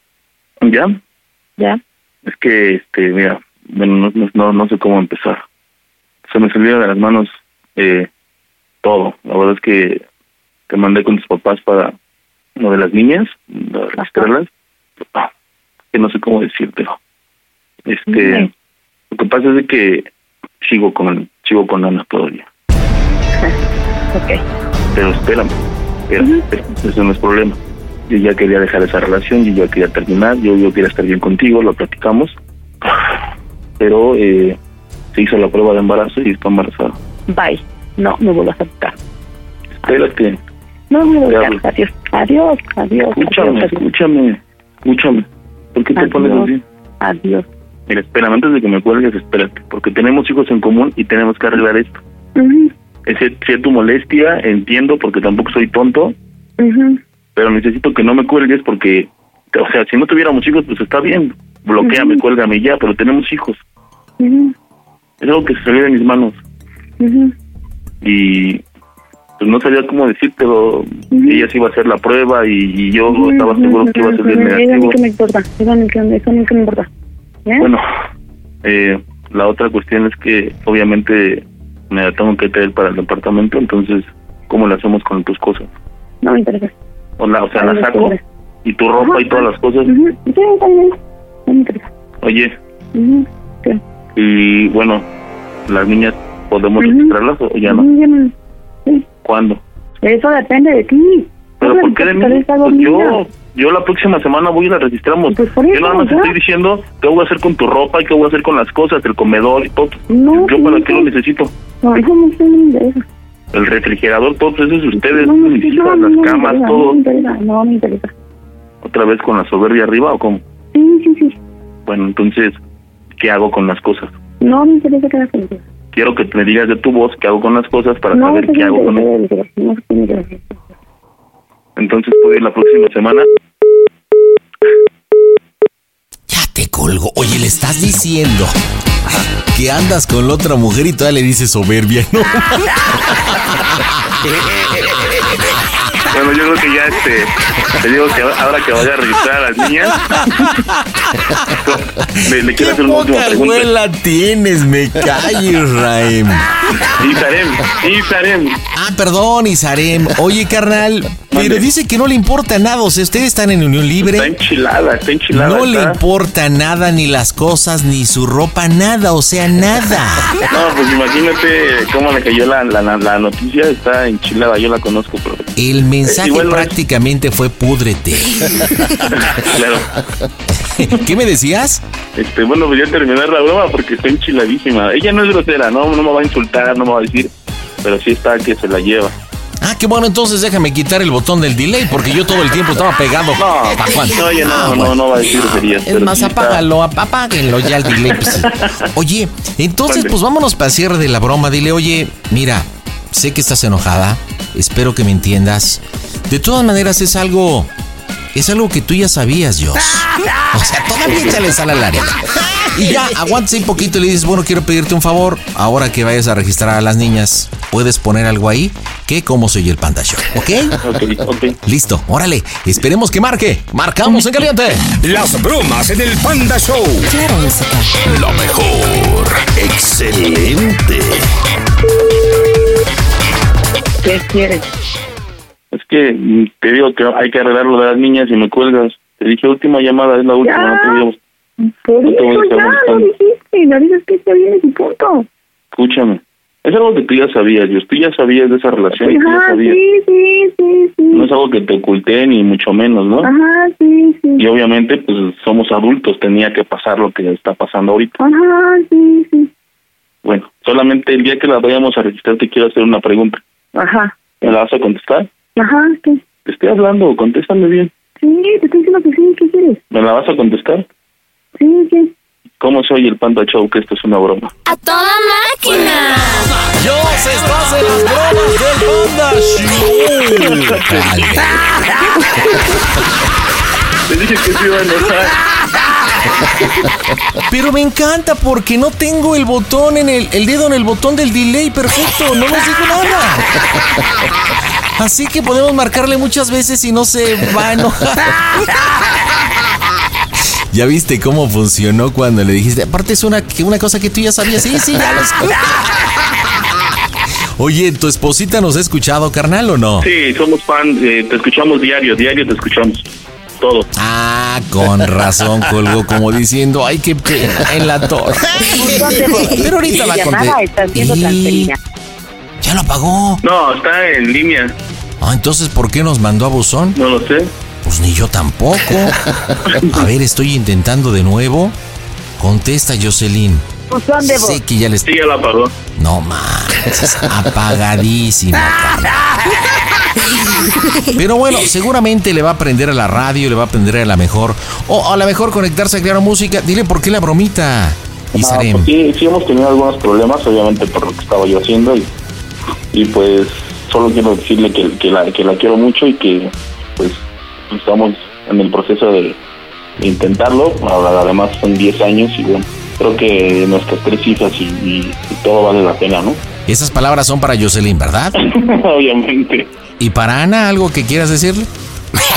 ¿Ya? Ya. Es que, este, mira, bueno, no, no, no, no sé cómo empezar. Se me salió de las manos eh, todo. La verdad es que te mandé con tus papás para lo de las niñas, registrarlas. Ah, que no sé cómo decírtelo. Este, lo que pasa es de que sigo con, sigo con Ana todavía. [laughs] Ok. Pero espérame, espérame, espérame, eso no es problema. Yo ya quería dejar esa relación, yo ya quería terminar, yo, yo quería estar bien contigo, lo platicamos. [sighs] Pero eh, se hizo la prueba de embarazo y está embarazada. Bye. No, me vuelvo a aceptar. Espérate, No, me a hablo. Adiós. Adiós, adiós. escúchame, adiós, escúchame, escúchame. ¿Por qué te Adiós. pones así? Adiós. Mira, espérame, antes de que me cuelgues, espérate, porque tenemos hijos en común y tenemos que arreglar esto. Ujú, Ese, sé tu molestia, entiendo, porque tampoco soy tonto, ujú. pero necesito que no me cuelgues porque, o sea, si no tuviéramos hijos, pues está bien, bloqueame, cuélgame y ya, pero tenemos hijos. Es algo que se salió de mis manos y pues no sabía cómo decírtelo. Ella sí iba a hacer la prueba y, y yo estaba seguro que iba a Eso a mí negativo. que me importa. Eso eso me importa. ¿Eh? Bueno, eh, la otra cuestión es que obviamente me la tengo que traer para el departamento, entonces, ¿cómo le hacemos con tus cosas? No me interesa. O, la, o sea, Ay, la saco y tu ropa y todas las cosas. Ujú, Sí, está bien. No me interesa. Oye, ¿qué? y bueno, las niñas, ¿podemos registrarlas o ya no? Ya no. ¿Cuándo? Eso depende de ti. ¿Pero por qué de mí? Pues yo, yo la próxima semana voy y la registramos. Pues por yo eso, nada más ya. estoy diciendo qué voy a hacer con tu ropa y qué voy a hacer con las cosas, el comedor y todo. No, yo sí, para qué lo necesito. No, eso no no me interesa. El refrigerador, todo eso es ustedes, No, mis hijas, las camas, interesa, todo. No me interesa, no me interesa. Otra vez con la soberbia arriba o cómo? Sí, sí, sí. Bueno, entonces, ¿qué hago con las cosas? No me interesa que hagas eso. Quiero que me digas de tu voz qué hago con las cosas para No, saber eso qué hago con ellas. no interesa. Entonces, ¿puedo ir la próxima semana? Ya te colgo. Oye, le estás diciendo que andas con la otra mujer y todavía le dices soberbia, [laughs] ¿no? [laughs] Bueno, yo creo que ya este, te digo que ahora que vaya a registrar a las niñas, le, le quiero hacer una última pregunta. abuela tienes, me calles, Raem. Isarem, Isarem. Ah, perdón, Isarem. Oye, carnal, pero dice que no le importa nada. O sea, ustedes están en unión libre. Está enchilada, está enchilada. No le importa nada, ni las cosas, ni su ropa, nada. O sea, nada. No, pues imagínate cómo le cayó la, la, la, la noticia, está enchilada, yo la conozco, pero El mensaje igual es- prácticamente fue púdrete. [laughs] claro. [laughs] ¿Qué me decías? Este, bueno, voy a terminar la broma porque está enchiladísima. Ella no es grosera, no, no me va a insultar, no me va a decir, pero sí está que se la lleva. Ah, qué bueno, entonces déjame quitar el botón del delay porque yo todo el tiempo estaba pegado. No, no, no, Ah, no, bueno. no va a decir groserías. Es más, sí está- apágalo, ap- apáguenlo ya el delay. pues. [laughs] Oye, entonces, pues vámonos para el cierre de la broma. Dile, oye, mira, sé que estás enojada, espero que me entiendas. De todas maneras, es algo. Es algo que tú ya sabías, Joss. O sea, todavía [laughs] échale sal a la arena. Y ya, aguantas un poquito y le dices, bueno, quiero pedirte un favor. Ahora que vayas a registrar a las niñas, ¿puedes poner algo ahí? Que cómo soy el Panda Show, ¿ok? Ok, ok. Listo, órale. Esperemos que marque. Marcamos en caliente. Las bromas en el Panda Show. Claro, música. Lo mejor. Excelente. ¿Qué quieres? Es que mm, te digo que hay que arreglar lo de las niñas y me cuelgas. Te dije última llamada, es la última, Ya. no te Por No eso ya lo dijiste, no dices que está bien y punto. Escúchame. Es algo que tú ya sabías, yo tú ya sabías de esa relación y tú ya Ajá, sabías. sí, sí, sí, sí. No es algo que te oculté ni mucho menos, ¿no? Ajá, sí, sí. Y obviamente, pues somos adultos, tenía que pasar lo que está pasando ahorita. Ajá, sí, sí. Bueno, solamente el día que la vayamos a registrar te quiero hacer una pregunta. Ajá, ¿Me la vas a contestar? ajá, ¿qué? Te estoy hablando, contéstame bien. Sí, te estoy diciendo que sí, ¿qué quieres? ¿Me la vas a contestar? Sí, sí. ¿Cómo soy el Panda Show? Que esto es una broma. ¡A toda máquina! Dios, estás en las bromas del Panda Show. Te dije que se iba a enojar. Pero me encanta porque no tengo el botón en el, el dedo en el botón del delay perfecto, no nos dijo nada. Así que podemos marcarle muchas veces y no se va a enojar. ¿Ya viste cómo funcionó cuando le dijiste? Aparte es una, que una cosa que tú ya sabías. Sí, sí, ya lo sé. Oye, ¿tu esposita nos ha escuchado, carnal, o no? Sí, somos fan, eh, te escuchamos diario, diario te escuchamos. Todo. Ah, con razón colgó como diciendo, ay, qué pena en la torre. [laughs] Pero ahorita va a llamada está siendo transferida. Ya lo apagó. No, está en línea. Ah, entonces, ¿por qué nos mandó a buzón? No lo sé. Pues ni yo tampoco. [laughs] A ver, estoy intentando de nuevo. Contesta, Jocelyn. Buzón de voz. Sé que ya les... Sí, ya la apagó. No manches, apagadísima. Pero bueno, seguramente le va a aprender a la radio, le va a aprender a la mejor. O a la mejor conectarse a crear música. Dile por qué la bromita, Ah, Isarem. pues sí, sí hemos tenido algunos problemas, obviamente por lo que estaba yo haciendo y, y pues solo quiero decirle que, que, la, que la quiero mucho y que pues estamos en el proceso de, de intentarlo. Además son 10 años y bueno, creo que nuestras tres hijas y, y- y todo vale la pena, ¿no? Esas palabras son para Jocelyn, ¿verdad? [laughs] obviamente. ¿Y para Ana algo que quieras decirle?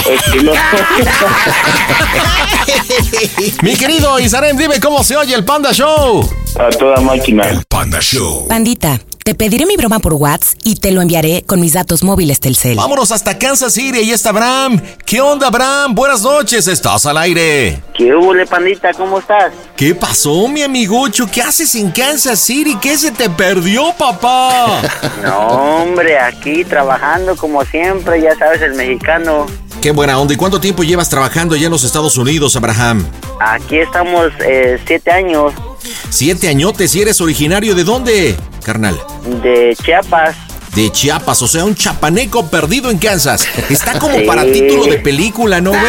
Es que no. [laughs] Mi querido Isarem, dime cómo se oye el Panda Show. A toda máquina. Panda Show. Pandita, Te pediré mi broma por WhatsApp y te lo enviaré con mis datos móviles Telcel. Vámonos hasta Kansas City, ahí está Abraham. ¿Qué onda, Abraham? Buenas noches, estás al aire. ¿Qué hubo, pandita? ¿Cómo estás? ¿Qué pasó, mi amigocho? ¿Qué haces en Kansas City? ¿Qué se te perdió, papá? [laughs] no, hombre, aquí trabajando como siempre, ya sabes, el mexicano. Qué buena onda. ¿Y cuánto tiempo llevas trabajando allá en los Estados Unidos, Abraham? Aquí estamos eh, siete años. Siete añotes y eres originario de dónde, carnal? De Chiapas. De Chiapas, o sea, un chapaneco perdido en Kansas. Está como para título de película, ¿no, güey? [laughs]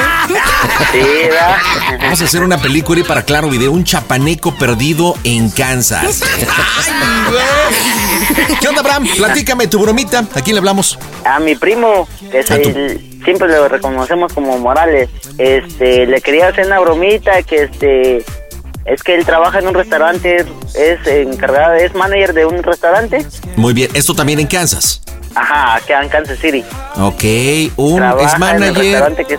Sí, ¿verdad? Vamos a hacer una película y para claro video, un chapaneco perdido en Kansas. ¡Ay, güey! ¿Qué onda, Abraham? Platícame tu bromita. ¿A quién le hablamos? A mi primo, que es el, siempre lo reconocemos como Morales. Este, le quería hacer una bromita que este es que él trabaja en un restaurante, es encargado, es manager de un restaurante. Muy bien, esto también en Kansas. Ajá, acá en Kansas City. Ok, un es manager. restaurante que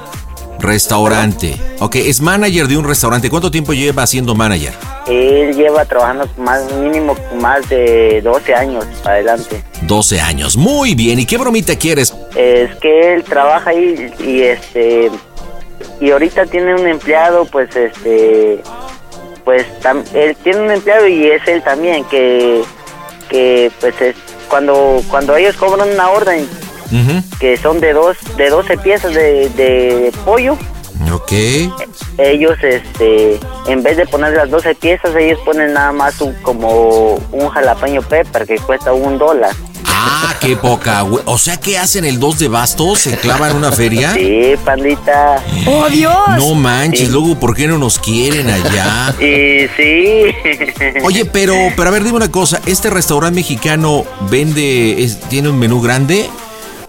Restaurante. Ok, es manager de un restaurante. ¿Cuánto tiempo lleva siendo manager? Él lleva trabajando más mínimo más de 12 años adelante. 12 años, muy bien. ¿Y qué bromita quieres? Es que él trabaja ahí y este y ahorita tiene un empleado, pues este pues él tiene un empleado y es él también que que pues es cuando cuando ellos cobran una orden que son de dos de 12 piezas de, de pollo Ok. Ellos, este, en vez de poner las 12 piezas, ellos ponen nada más un, como un jalapeño pepper que cuesta un dólar. Ah, qué poca, O sea, ¿qué hacen el 2 de bastos? ¿Se clavan una feria? Sí, pandita. ¡Oh, Dios! No manches, luego, ¿por qué no nos quieren allá? Y sí. Oye, pero, pero a ver, dime una cosa. ¿Este restaurante mexicano vende, tiene un menú grande?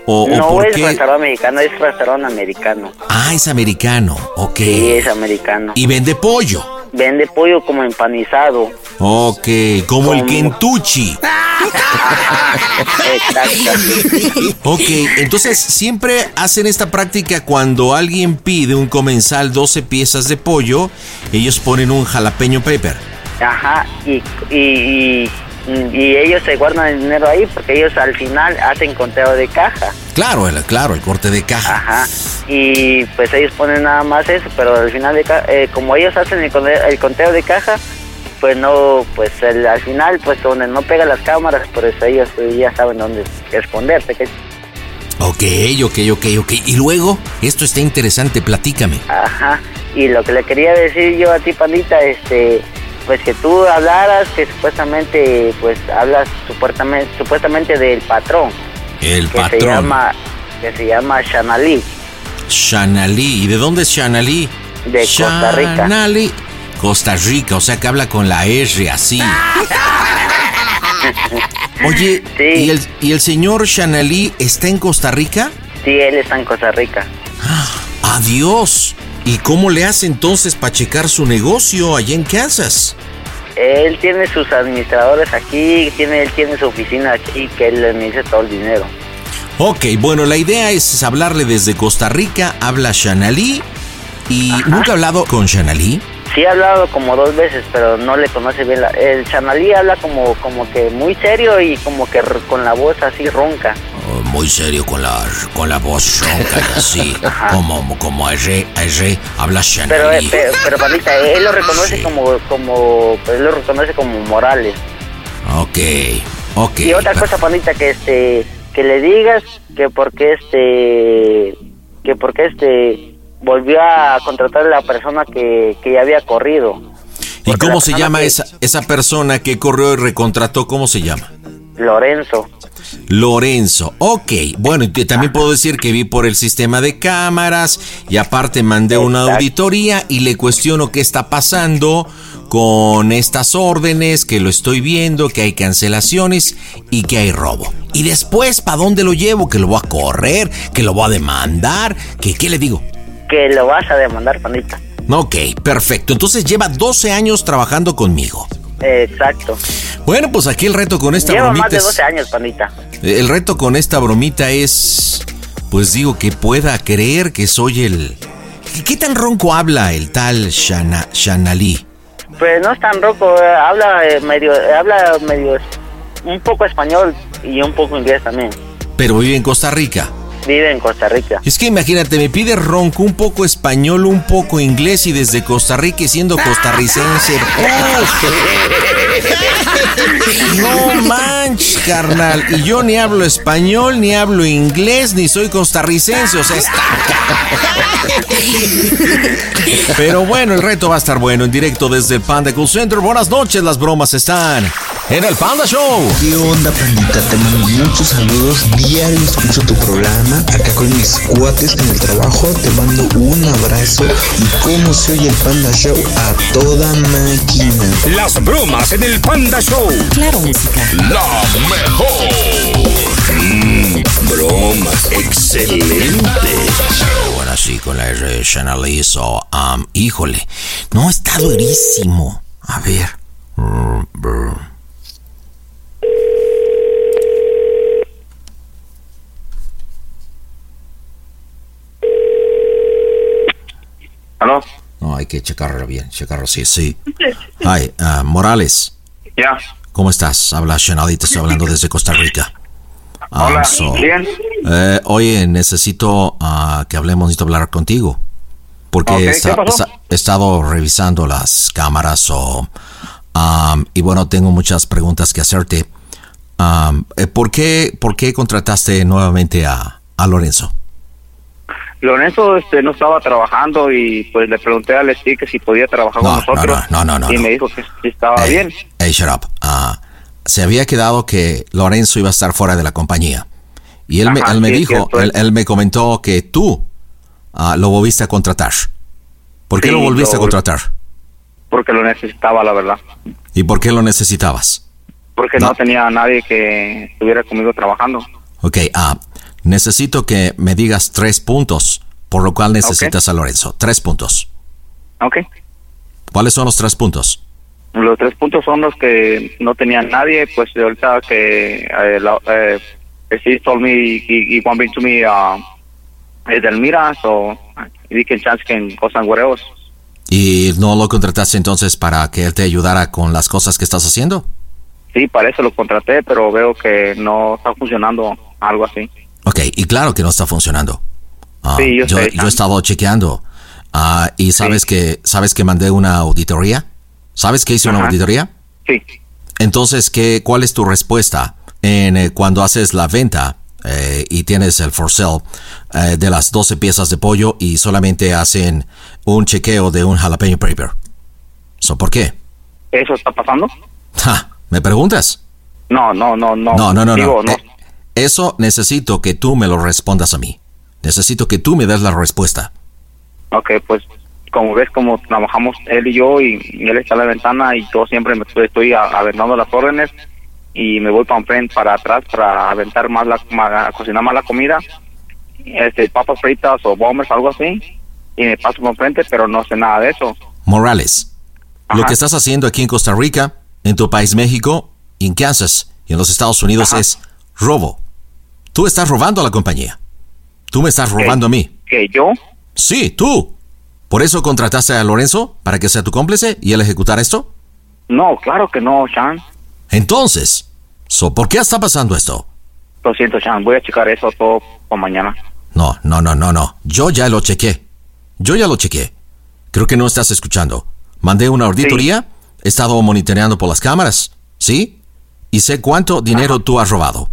No es restaurante mexicano, es restaurante americano. Ah, es americano, ok. Sí, es americano. ¿Y vende pollo? Vende pollo como empanizado. Ok, como, el Kentucky. [laughs] Ok, entonces siempre hacen esta práctica cuando alguien pide un comensal 12 piezas de pollo, ellos ponen un jalapeño pepper. Ajá, y, y y ellos se guardan el dinero ahí porque ellos al final hacen conteo de caja. Claro, el, claro, el corte de caja. Ajá. Y pues ellos ponen nada más eso, pero al final de eh, como ellos hacen el conteo, de caja, pues no, pues al final, pues donde no pega las cámaras, por eso ellos pues, ya saben dónde esconderse. Ok, ok, ok, ok. Y luego, esto está interesante, platícame. Ajá. Y lo que le quería decir yo a ti, Pandita, este, pues que tú hablaras que supuestamente pues hablas supuestamente supuestamente del patrón. El que patrón. se llama que se llama Shanali. Shanali. Y de dónde es Shanali de Costa Rica. Shanali Costa Rica. O sea que habla con la R así. [laughs] Oye, ¿y, el, ¿y el señor Shanali está en Costa Rica? Sí, él está en Costa Rica. ¡Adiós! ¿Y cómo le hace entonces para checar su negocio allá en Kansas? Él tiene sus administradores aquí, tiene, él tiene su oficina aquí que él le dice todo el dinero. Ok, bueno, la idea es hablarle desde Costa Rica, habla Shanali y nunca ha hablado con Shanali. Sí ha hablado como dos veces, pero no le conoce bien. La, el Shanali habla como, como que muy serio y como que con la voz así ronca muy serio con la, con la voz ronca y así, [laughs] como, como R, R, habla Pero, eh, pero, pero Pandita, él lo reconoce como, como, él lo reconoce como Morales. Ok, ok. Y otra cosa, Pandita, que este, que le digas que porque este, que porque este, volvió a contratar a la persona que, que ya había corrido. ¿Y cómo se llama esa, esa persona que corrió y recontrató? ¿Cómo se llama? Lorenzo. Lorenzo, ok. Bueno, también puedo decir que vi por el sistema de cámaras y aparte mandé una auditoría y le cuestiono qué está pasando con estas órdenes, que lo estoy viendo, que hay cancelaciones y que hay robo. Y después, ¿para dónde lo llevo? Que lo voy a correr, que lo voy a demandar, que qué le digo? Que lo vas a demandar, pandita. Ok, perfecto. Entonces lleva 12 años trabajando conmigo. Exacto. Bueno, pues aquí el reto con esta Lleva bromita. más de 12 años, pandita. El reto con esta bromita es. Pues digo que pueda creer que soy el. ¿Qué tan ronco habla el tal Shana, Shanali? Pues no es tan ronco, habla eh, medio. Habla medio. un poco español y un poco inglés también. Pero vive en Costa Rica. Vive en Costa Rica. Es que imagínate, me pide ronco un poco español, un poco inglés y desde Costa Rica y siendo costarricense. [laughs] No manches, carnal. Y yo ni hablo español, ni hablo inglés, ni soy costarricense. O sea, está. Pero bueno, el reto va a estar bueno en directo desde el Panda Cool Center. Buenas noches, las bromas están en el Panda Show. ¿Qué onda, pandita? Te mando muchos saludos. Diario escucho tu programa. Acá con mis cuates en el trabajo. Te mando un abrazo. Y cómo se oye el Panda Show a toda máquina. Las bromas en el Panda Show. Claro, música. La mejor. Mm, bromas. Excelente. Bueno, así con la R Chanelizo. Um, híjole, no está durísimo. A ver. ¿Aló? No, hay que checarlo bien, checarlo, sí, sí. Hi, uh, Morales. Ya. ¿Cómo estás? Habla y te estoy hablando desde Costa Rica. Um, Hola, so, bien. eh, oye, necesito ah, que hablemos, necesito hablar contigo. Porque he estado revisando las cámaras o, um, y bueno, tengo muchas preguntas que hacerte. Um, ¿por, qué, ¿Por qué contrataste nuevamente a, a Lorenzo? Lorenzo este, no estaba trabajando y pues le pregunté a Leslie que si podía trabajar con nosotros. no, no, no, y no. me dijo que estaba bien. Hey, shut up. Ah, se había quedado que Lorenzo iba a estar fuera de la compañía. Y él me, Ajá, él me sí, es dijo, cierto. él, él me comentó que tú ah, lo volviste a contratar. ¿Por qué Sí, lo volviste a contratar? Porque lo necesitaba, la verdad. ¿Y por qué lo necesitabas? Porque no, tenía a nadie que estuviera conmigo trabajando. Ok, ah, necesito que me digas tres puntos por lo cual necesitas a Lorenzo. Tres puntos. Ok. ¿Cuáles son los tres puntos? Los tres puntos son los que no tenía nadie, pues ahorita que eh, la, eh, she told me he, he want me to me uh, Edelmira, so he can chance can go somewhere else. ¿Y no lo contrataste entonces para que él te ayudara con las cosas que estás haciendo? Sí, para eso lo contraté, pero veo que no está funcionando algo así. Ok, y claro que no está funcionando. Ah, Sí, yo sé, yo he estado chequeando. Ah, y sabes que sabes que mandé una auditoría. ¿Sabes que hice una auditoría? Sí. Entonces, ¿qué, ¿cuál es tu respuesta en eh, cuando haces la venta eh, y tienes el for sale eh, de las 12 piezas de pollo y solamente hacen un chequeo de un jalapeño paper? So, ¿Por qué? ¿Eso está pasando? Ja, ¿Me preguntas? No, no, no, no. No, no, no, Digo, no. Eh, eso necesito que tú me lo respondas a mí. Necesito que tú me des la respuesta. Ok, pues como ves, como trabajamos él y yo, y, y él está en la ventana, y yo siempre me estoy, estoy a- aventando las órdenes, y me voy para enfrente, para atrás, para aventar más la, cocinar más la comida, este, papas fritas o bombers, algo así, y me paso por enfrente, pero no sé nada de eso. Morales, lo que estás haciendo aquí en Costa Rica, en tu país México, en Kansas y en los Estados Unidos es robo. Tú estás robando a la compañía. Tú me estás robando a mí. ¿Que yo? Sí, tú. ¿Por eso contrataste a Lorenzo para que sea tu cómplice y él ejecutara esto? No, claro que no, Sean. Entonces, so, ¿por qué está pasando esto? Lo siento, Sean, voy a checar eso todo para mañana. No, no, no, no, no. Yo ya lo chequé. Yo ya lo chequé. Creo que no estás escuchando. Mandé una auditoría, he estado monitoreando por las cámaras, ¿sí? Y sé cuánto dinero tú has robado.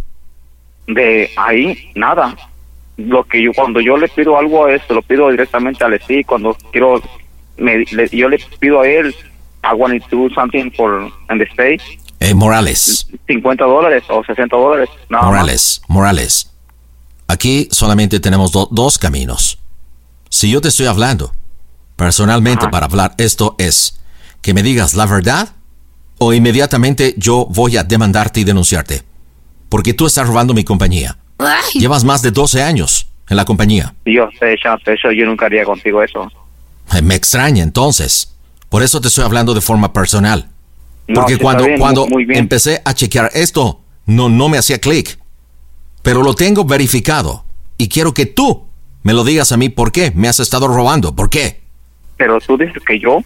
De ahí, nada. Lo que yo, cuando yo le pido algo, es, lo pido directamente a Leslie. Cuando quiero, me, le- yo le pido a él, I want to do something for, in the state, Eh, Morales, 50 dólares o 60 dólares. Más. Morales, Morales. Aquí solamente tenemos do- dos caminos. Si yo te estoy hablando, personalmente para hablar esto es que me digas la verdad o inmediatamente yo voy a demandarte y denunciarte. Porque tú estás robando mi compañía. Llevas más de 12 años en la compañía. Yo sé, Sean, eso yo nunca haría contigo eso. Eh, Me extraña entonces. Por eso te estoy hablando de forma personal. Porque cuando, bien, cuando muy- muy bien. empecé a chequear esto, no, no me hacía clic. Pero lo tengo verificado. Y quiero que tú me lo digas a mí por qué me has estado robando. ¿Por qué? Pero tú dices que yo.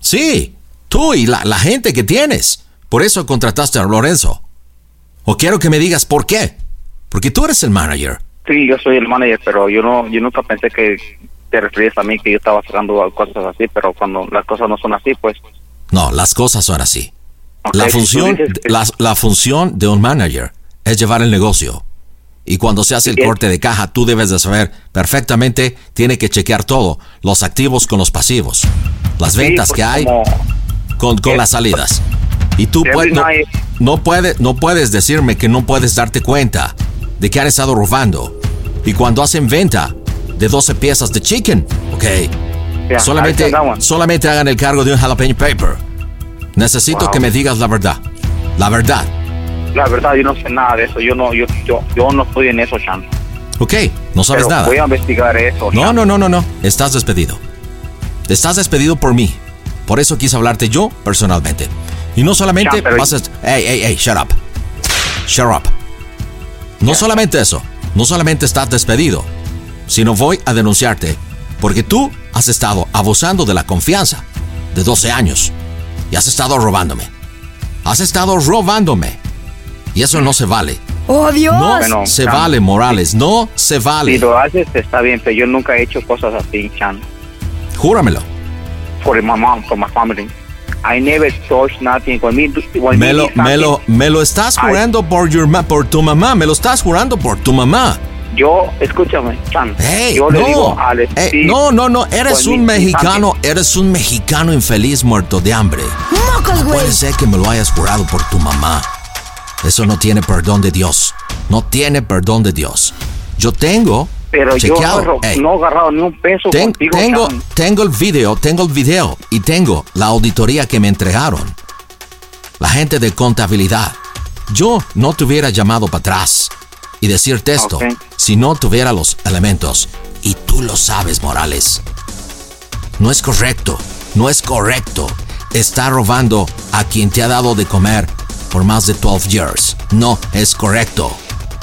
Sí, tú y la, la gente que tienes. Por eso contrataste a Lorenzo. O quiero que me digas por qué. Porque tú eres el manager. Sí, yo soy el manager, pero yo no, yo nunca pensé que te referías a mí que yo estaba sacando cosas así, pero cuando las cosas no son así, pues. No, las cosas son así. Ok, la, función, que- la, la función de un manager es llevar el negocio. Y cuando se hace el corte de caja, tú debes de saber perfectamente, tiene que chequear todo, los activos con los pasivos, las Sí, ventas porque que hay como- con, con las salidas. Y tú puedes, no, no, puede- no puedes decirme que no puedes darte cuenta de que han estado robando. Y cuando hacen venta de 12 piezas de chicken, ok, Yeah, solamente, solamente hagan el cargo de un jalapeno paper. Necesito Wow. que me digas la verdad. La verdad. La verdad, yo no sé nada de eso. Yo no, yo, yo, yo no estoy en eso, Chan. Ok, no sabes Pero nada. Voy a investigar eso. No, no, no, no, no. Estás despedido. Estás despedido por mí. Por eso quise hablarte yo personalmente. Y no solamente pero- vas a... Hey, hey, hey, shut up. Shut up. No solamente eso. No solamente estás despedido. Sino voy a denunciarte. Porque tú has estado abusando de la confianza de 12 años. Y has estado robándome. Has estado robándome. Y eso no se vale. ¡Oh, Dios! No Bueno, se Chan. vale, Morales. No se vale. Si lo haces, está bien, pero yo nunca he hecho cosas así, Chan. Júramelo. For my mom, for my family. I never touched nothing. When me, when Me me lo, did something, me lo, me lo estás jurando por, your ma- por tu mamá. Me lo estás jurando por tu mamá. Yo, escúchame, Chan. Hey, yo le no. digo al Ey, Steve, no, no, no. Eres un mexicano. Eres un mexicano infeliz muerto de hambre. ¡Mocos, No puede ser que me lo hayas jurado por tu mamá. Eso no tiene perdón de Dios. No tiene perdón de Dios. Yo tengo Pero yo chequeado. no, he ro- Ey, no he agarrado ni un peso ten- contigo, tengo, el video, tengo el video y tengo la auditoría que me entregaron. La gente de contabilidad. Yo no te hubiera llamado para atrás y decirte esto si no tuviera los elementos. Y tú lo sabes, Morales. No es correcto, no es correcto estar robando a quien te ha dado de comer por más de 12 years. No es correcto.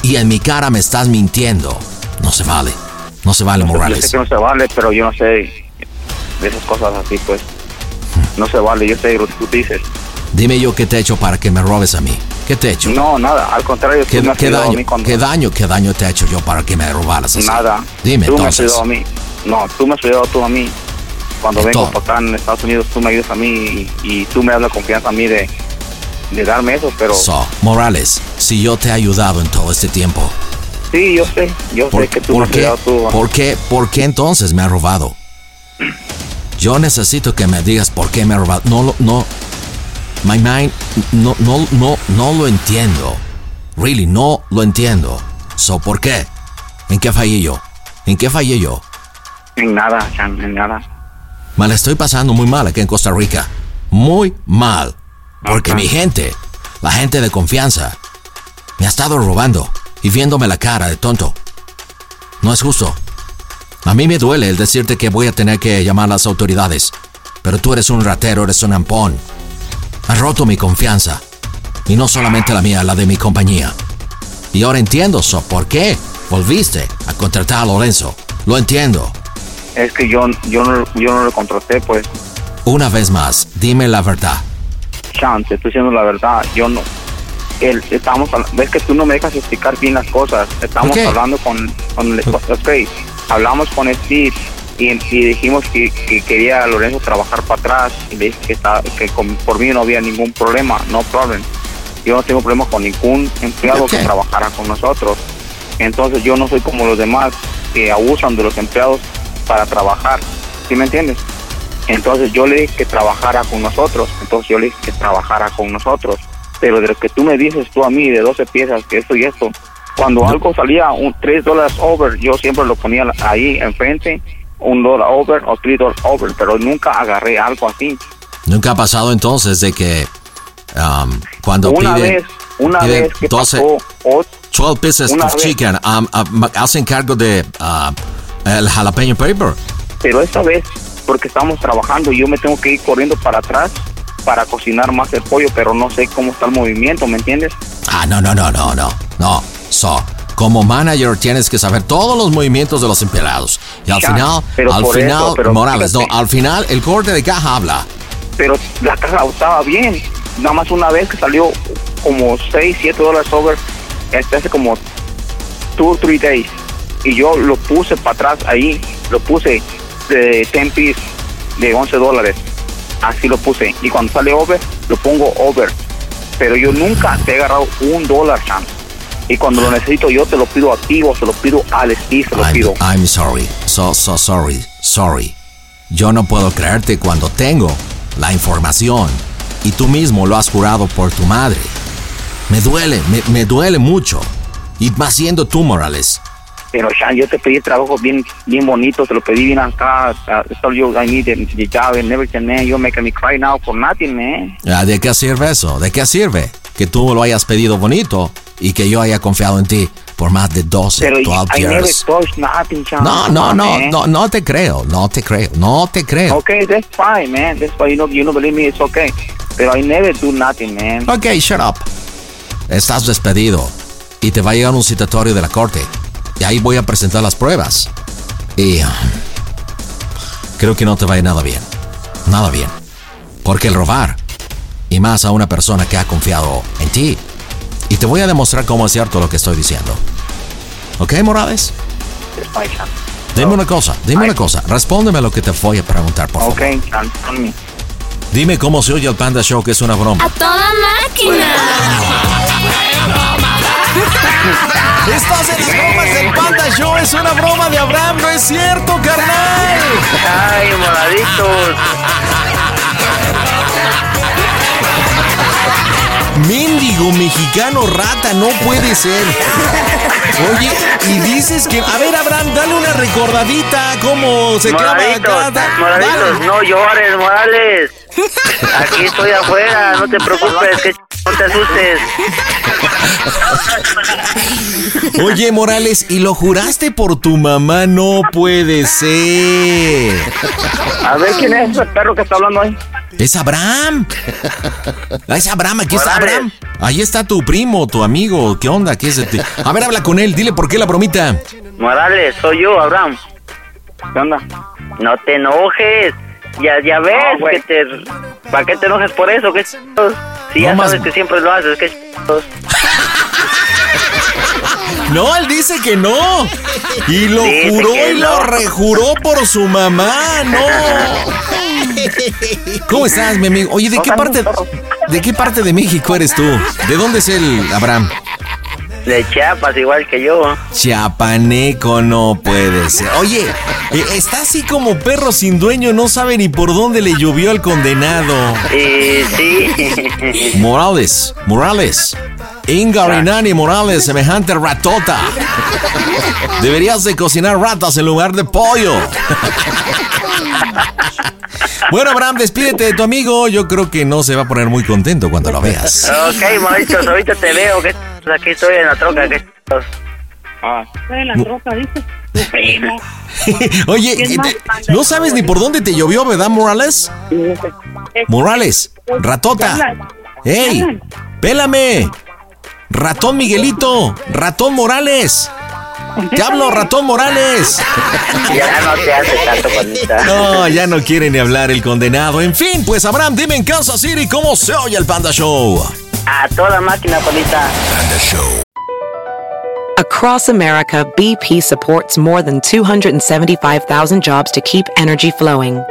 Y en mi cara me estás mintiendo. No se vale. No se vale, Yo sé Morales. que no se vale, pero yo no sé de esas cosas así, pues. No se vale, yo sé lo que tú dices. Dime yo qué te he hecho para que me robes a mí. ¿Qué te he hecho? No, nada, al contrario, ¿Qué, tú me has qué ayudado a daño, mí cuando... ¿Qué daño, qué daño te he hecho yo para que me robaras así? Nada. Dime tú me has entonces. ayudado a mí. No, tú me has ayudado tú a mí. Cuando vengo Entonces- para acá en Estados Unidos, tú me ayudas a mí y, y tú me das la confianza a mí de, de darme eso, pero... So, Morales, si yo te he ayudado en todo este tiempo, Sí, yo sé, yo ¿por, sé que tú me por has qué, ayudado tú. ¿por, qué, ¿por qué entonces me ha robado? Yo necesito que me digas por qué me ha robado. No, lo- no, my mind, no, no, no, no lo entiendo. Really, no lo entiendo. So, ¿por qué? ¿En qué fallé yo? ¿En qué fallé yo? En nada, Chan, en nada. Me la estoy pasando muy mal aquí en Costa Rica. Muy mal. Porque mi gente, la gente de confianza, me ha estado robando y viéndome la cara de tonto. No es justo. A mí me duele el decirte que voy a tener que llamar a las autoridades. Pero tú eres un ratero, eres un ampón. Has roto mi confianza. Y no solamente la mía, la de mi compañía. Y ahora entiendo, so, ¿por qué volviste a contratar a Lorenzo? Lo entiendo. Es que yo, yo, no, yo no lo contraté, pues. Una vez más, dime la verdad. Chan, te estoy diciendo la verdad, yo no. El, estamos, ves que tú no me dejas explicar bien las cosas. Estamos hablando con, con el- ok, hablamos con Steve y, y dijimos que, que quería a Lorenzo trabajar para atrás y le dije que, está, que con- por mí no había ningún problema, no problem. Yo no tengo problema con ningún empleado que trabajara con nosotros. Entonces yo no soy como los demás que abusan de los empleados para trabajar. ¿Sí me entiendes? Entonces yo le dije que trabajara con nosotros. Entonces yo le dije que trabajara con nosotros. Pero de lo que tú me dices tú a mí de 12 piezas, que esto y esto, cuando algo salía un 3 dólares over, yo siempre lo ponía ahí enfrente, un dólar over o 3 dólares over, pero nunca agarré algo así. Nunca ha pasado entonces de que um, cuando una piden, vez, una piden vez que 12, pasó, o- 12 pieces of vez. chicken, um, um, hacen cargo de uh, el jalapeño paper. pero esta vez, porque estamos trabajando, yo me tengo que ir corriendo para atrás para cocinar más el pollo, pero no sé cómo está el movimiento, ¿me entiendes? Ah, no, no, no, no, no, no. So, como manager tienes que saber todos los movimientos de los empleados. Y al Ya, final, pero al final, eso, pero Morales, fíjate. no, al final el corte de caja habla. pero la caja estaba bien. Nada más una vez que salió como 6, 7 dólares over este hace como 2 3 days. Y yo lo puse para atrás ahí, lo puse de 10 piece de 11 dólares. Así lo puse. Y cuando sale over, lo pongo over. Pero yo nunca te he agarrado un dólar, chance. Y cuando lo necesito yo te lo pido a ti o se lo pido a se lo I'm, pido. I'm sorry. So, so sorry. Sorry. Yo no puedo creerte cuando tengo la información y tú mismo lo has jurado por tu madre. Me duele, me, me duele mucho. Y más siendo tú, Morales. Pero Sean, yo te pedí trabajo bien bien bonito, te lo pedí bien acá. I told you I need the, job and everything, man. You're making me cry now for nothing, man. Ah, ¿De qué sirve eso? ¿De qué sirve? Que tú lo hayas pedido bonito y que yo haya confiado en ti por más de 12, Pero 12 I never years. touched nothing, Sean. No, no, no, man. no, no te creo, no te creo, no te creo. Okay, that's fine, man. That's why you know you don't believe me. It's okay. Pero I never do nothing, man. Ok, shut up. Estás despedido y te va a llegar un citatorio de la corte. Y ahí voy a presentar las pruebas. Y ah, creo que no te va a ir nada bien. Nada bien. Porque el robar, y más a una persona que ha confiado en ti, y te voy a demostrar cómo es cierto lo que estoy diciendo. ¿Ok, Morales? Dime una cosa, dime una cosa. Respóndeme a lo que te voy a preguntar, por favor. Okay, Sean, tell me. Dime cómo se oye el Panda Show, que es una broma. ¡A toda máquina! [laughs] Estás en las bromas del Panda Show, es una broma de Abraham, no es cierto, carnal. Ay, moraditos. Mendigo mexicano rata, no puede ser. Oye, y dices que. A ver, Abraham, dale una recordadita, cómo se clava Moraditos, cada. moraditos, no llores, Morales. Aquí estoy afuera, no te preocupes, que ch- no te asustes. Oye, Morales, ¿y lo juraste por tu mamá? No puede ser. A ver quién es ese perro que está hablando ahí. Es Abraham. Ah, Es Abraham, aquí está. Abraham. Ahí está tu primo, tu amigo. ¿Qué onda? ¿Qué es ti? A ver, habla con él, dile por qué la bromita. Morales, soy yo, Abraham. ¿Qué onda? No te enojes. Ya, ya ves No, que te... ¿Para qué te enojes por eso? ¿Qué Si No ya más- sabes que siempre lo haces, ¿qué [laughs] No, él dice que no. Y lo Dice juró y lo rejuró por su mamá. No. [laughs] ¿Cómo estás, mi amigo? Oye, ¿de qué parte de qué parte de México eres tú? ¿De dónde es el Abraham? De Chiapas, igual que yo. Chiapaneco no puede ser. Oye, eh, está así como perro sin dueño, no sabe ni por dónde le llovió al condenado. Y sí. [laughs] Morales, Morales. Ingarinani Morales, semejante ratota. Deberías de cocinar ratas en lugar de pollo. [laughs] [laughs] Bueno, Abraham, despídete de tu amigo. Yo creo que no se va a poner muy contento cuando lo veas. ok, Moraditos, ahorita te veo. ¿qué ch- Aquí estoy en la troca, ¿qué ch- Ah. Estoy en la troca, primo. [laughs] Oye, no sabes ni por dónde te llovió, ¿verdad, Morales? Morales, ratota. ¡Ey! ¡Pélame! ¡Ratón Miguelito! ¡Ratón Morales! ¡Te hablo, ratón Morales! Ya no te hace tanto bonita. No, ya no quiere ni hablar el condenado. En fin, pues Abraham, dime en Kansas City cómo se oye el Panda Show. A toda máquina, bonita. Across America, BP supports more than 275,000 jobs to keep energy flowing.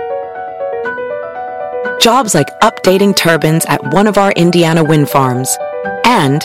Jobs like updating turbines at one of our Indiana wind farms and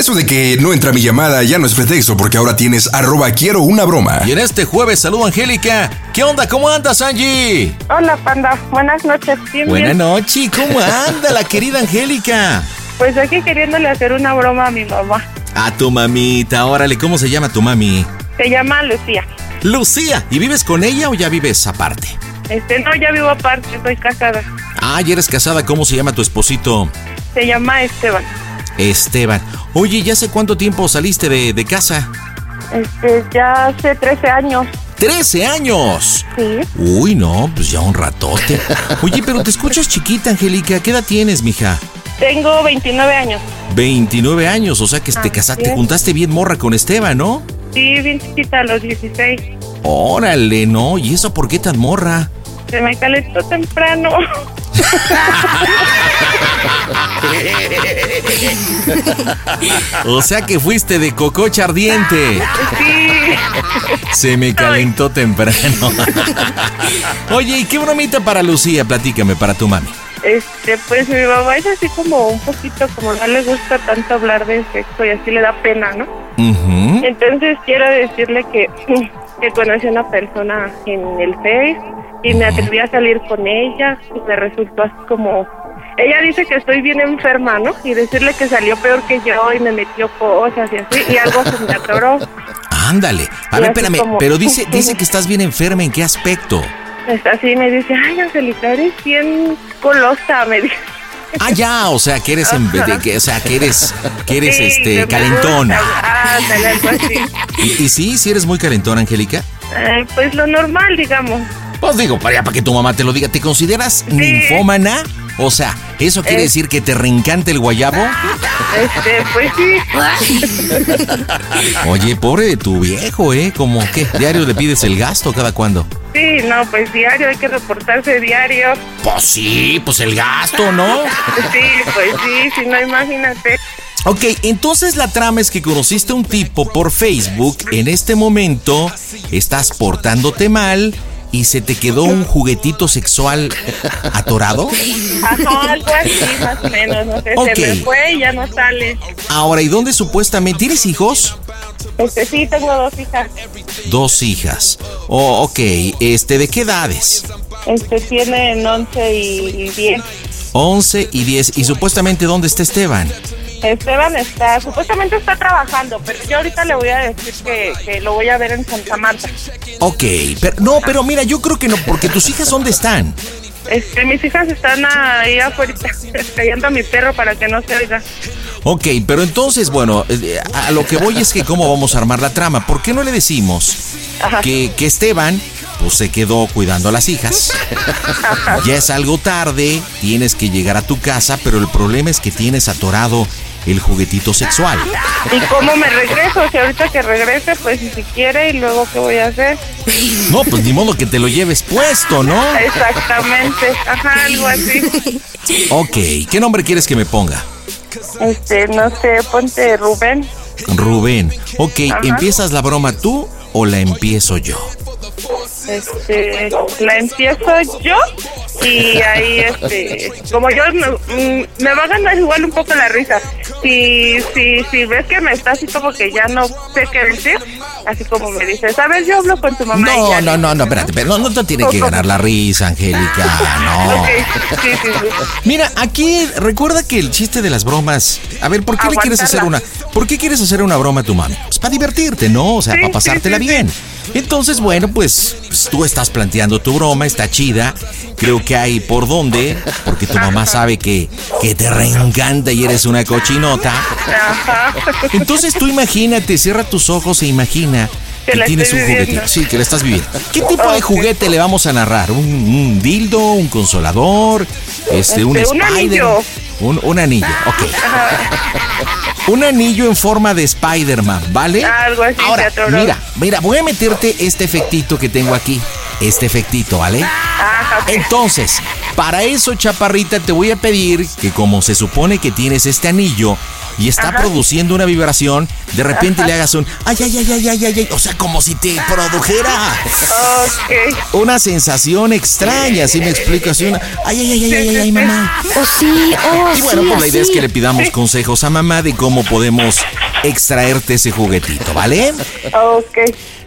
Eso de que no entra mi llamada ya no es pretexto porque ahora tienes arroba quiero una broma. Y en este jueves, saludo Angélica. ¿Qué onda? ¿Cómo andas, Angie? Hola, panda. Buenas noches. Bien, Buenas noches. ¿Cómo anda la querida Angélica? Pues aquí queriéndole hacer una broma a mi mamá. A tu mamita, órale, ¿cómo se llama tu mami? Se llama Lucía. Lucía, ¿y vives con ella o ya vives aparte? Este, no, ya vivo aparte, soy casada. Ah, ya eres casada, ¿cómo se llama tu esposito? Se llama Esteban. Esteban. Oye, ¿ya hace cuánto tiempo saliste de, de casa? Este, ya hace 13 años. ¡13 años! Sí. Uy, no, pues ya un ratote. [laughs] Oye, pero te escuchas chiquita, Angélica. ¿Qué edad tienes, mija? Tengo 29 años. 29 años, o sea que te casaste, te es. juntaste bien morra con Esteban, ¿no? Sí, bien chiquita, a los 16. Órale, no, ¿y eso por qué tan morra? Se me calentó temprano. [laughs] O sea que fuiste de cococha ardiente. Sí. Se me calentó temprano. Oye, ¿y qué bromita para Lucía? Platícame, para tu mami. Este, pues mi mamá es así como un poquito, como no le gusta tanto hablar de sexo y así le da pena, ¿no? Entonces quiero decirle que, que conocí a una persona en el Face y me atreví a salir con ella y me resultó así como... Ella dice que estoy bien enferma, ¿no? Y decirle que salió peor que yo y me metió cosas y así, y algo se me atoró. Ándale. A Y ver, espérame, como- pero dice, [laughs] dice que estás bien enferma, ¿en qué aspecto? Está así me dice, ay, Angelita, eres bien colosa, me dice. Ah, ya, o sea, que eres, en- de que- o sea, que eres, que eres, Sí, este, calentona. algo así. [laughs] ¿Y, y sí, sí eres muy calentona, Angélica? Eh, pues lo normal, digamos. Pues digo, para, para que tu mamá te lo diga, ¿te consideras ninfómana? O sea, ¿eso quiere Eh. decir que te reencanta el guayabo? Este, pues sí. [laughs] Oye, pobre de tu viejo, ¿eh? Como que diario le pides el gasto cada cuándo. Sí, no, pues diario, hay que reportarse diario. Pues sí, pues el gasto, ¿no? Sí, pues sí, si no, imagínate. Ok, entonces la trama es que conociste a un tipo por Facebook, en este momento estás portándote mal y se te quedó un juguetito sexual atorado. [laughs] Ajá, algo así, más o menos, no sé, Ok. se me fue y ya no sale. Ahora, ¿y dónde supuestamente tienes hijos? Este, sí, tengo dos hijas. Dos hijas. Oh, ok, este, ¿de qué edades? Este, tienen 11 y 10. 11 y 10. ¿Y supuestamente dónde está Esteban? Esteban está, supuestamente está trabajando, pero yo ahorita le voy a decir que, que lo voy a ver en Santa Marta. Ok, pero no, pero mira, yo creo que no, porque tus hijas ¿dónde están? Este, mis hijas están ahí afuera, [laughs] callando a mi perro para que no se oiga. Ok, pero entonces, bueno, eh, a lo que voy es que cómo vamos a armar la trama. ¿Por qué no le decimos que, que Esteban pues se quedó cuidando a las hijas? [laughs] Ya es algo tarde, tienes que llegar a tu casa, pero el problema es que tienes atorado el juguetito sexual. ¿Y cómo me regreso? Si ahorita que regrese, pues si si quiere, y luego qué voy a hacer. No, pues ni modo que te lo lleves puesto, ¿no? Exactamente, ajá, algo así. Ok, ¿qué nombre quieres que me ponga? Este, no sé, ponte Rubén. Rubén. Ok, Ajá. ¿empiezas la broma tú o la empiezo yo? Este, la empiezo yo y ahí, este, como yo me, mm, me va a ganar igual un poco la risa. Si, si, si ves que me está así como que ya no sé qué decir, así como me dices, ¿sabes? Yo hablo con tu mamá. y No, ya no, no, no, espérate, pero no, no te tiene que ganar la risa, Angélica, no. [laughs] Sí, sí, sí. Mira, aquí recuerda que el chiste de las bromas. A ver, ¿por qué le quieres hacer una? ¿Por qué quieres hacer una broma a tu mami? Pues para divertirte, ¿no? O sea, para pasártela bien. Entonces, bueno, pues, pues, tú estás planteando tu broma, está chida. Creo que hay por dónde, porque tu mamá sabe que, que te reencanta y eres una cochinota. Entonces tú imagínate, cierra tus ojos e imagina Que tienes un viviendo. juguetito. Sí, que la estás viviendo. ¿Qué tipo de juguete le vamos a narrar? ¿Un, un dildo? ¿Un consolador? Este, un Este, un Spider? anillo. Un, un anillo, ok. Un anillo en forma de Spider-Man, ¿vale? Algo así, Ahora, mira, mira, voy a meterte este efectito que tengo aquí. Este efectito, ¿vale? Entonces, para eso, chaparrita, te voy a pedir que como se supone que tienes este anillo y está Ajá. produciendo una vibración, de repente le hagas un ay, ay, ay, ay, ay, ay, ay, o sea, como si te produjera una sensación extraña, ¿sí me explico? Así una, ay, ay, ay, ay, ay, ay, mamá. Oh, sí, oh, Y bueno, sí, pues la idea es que le pidamos consejos a mamá de cómo podemos extraerte ese juguetito, ¿vale? Ok.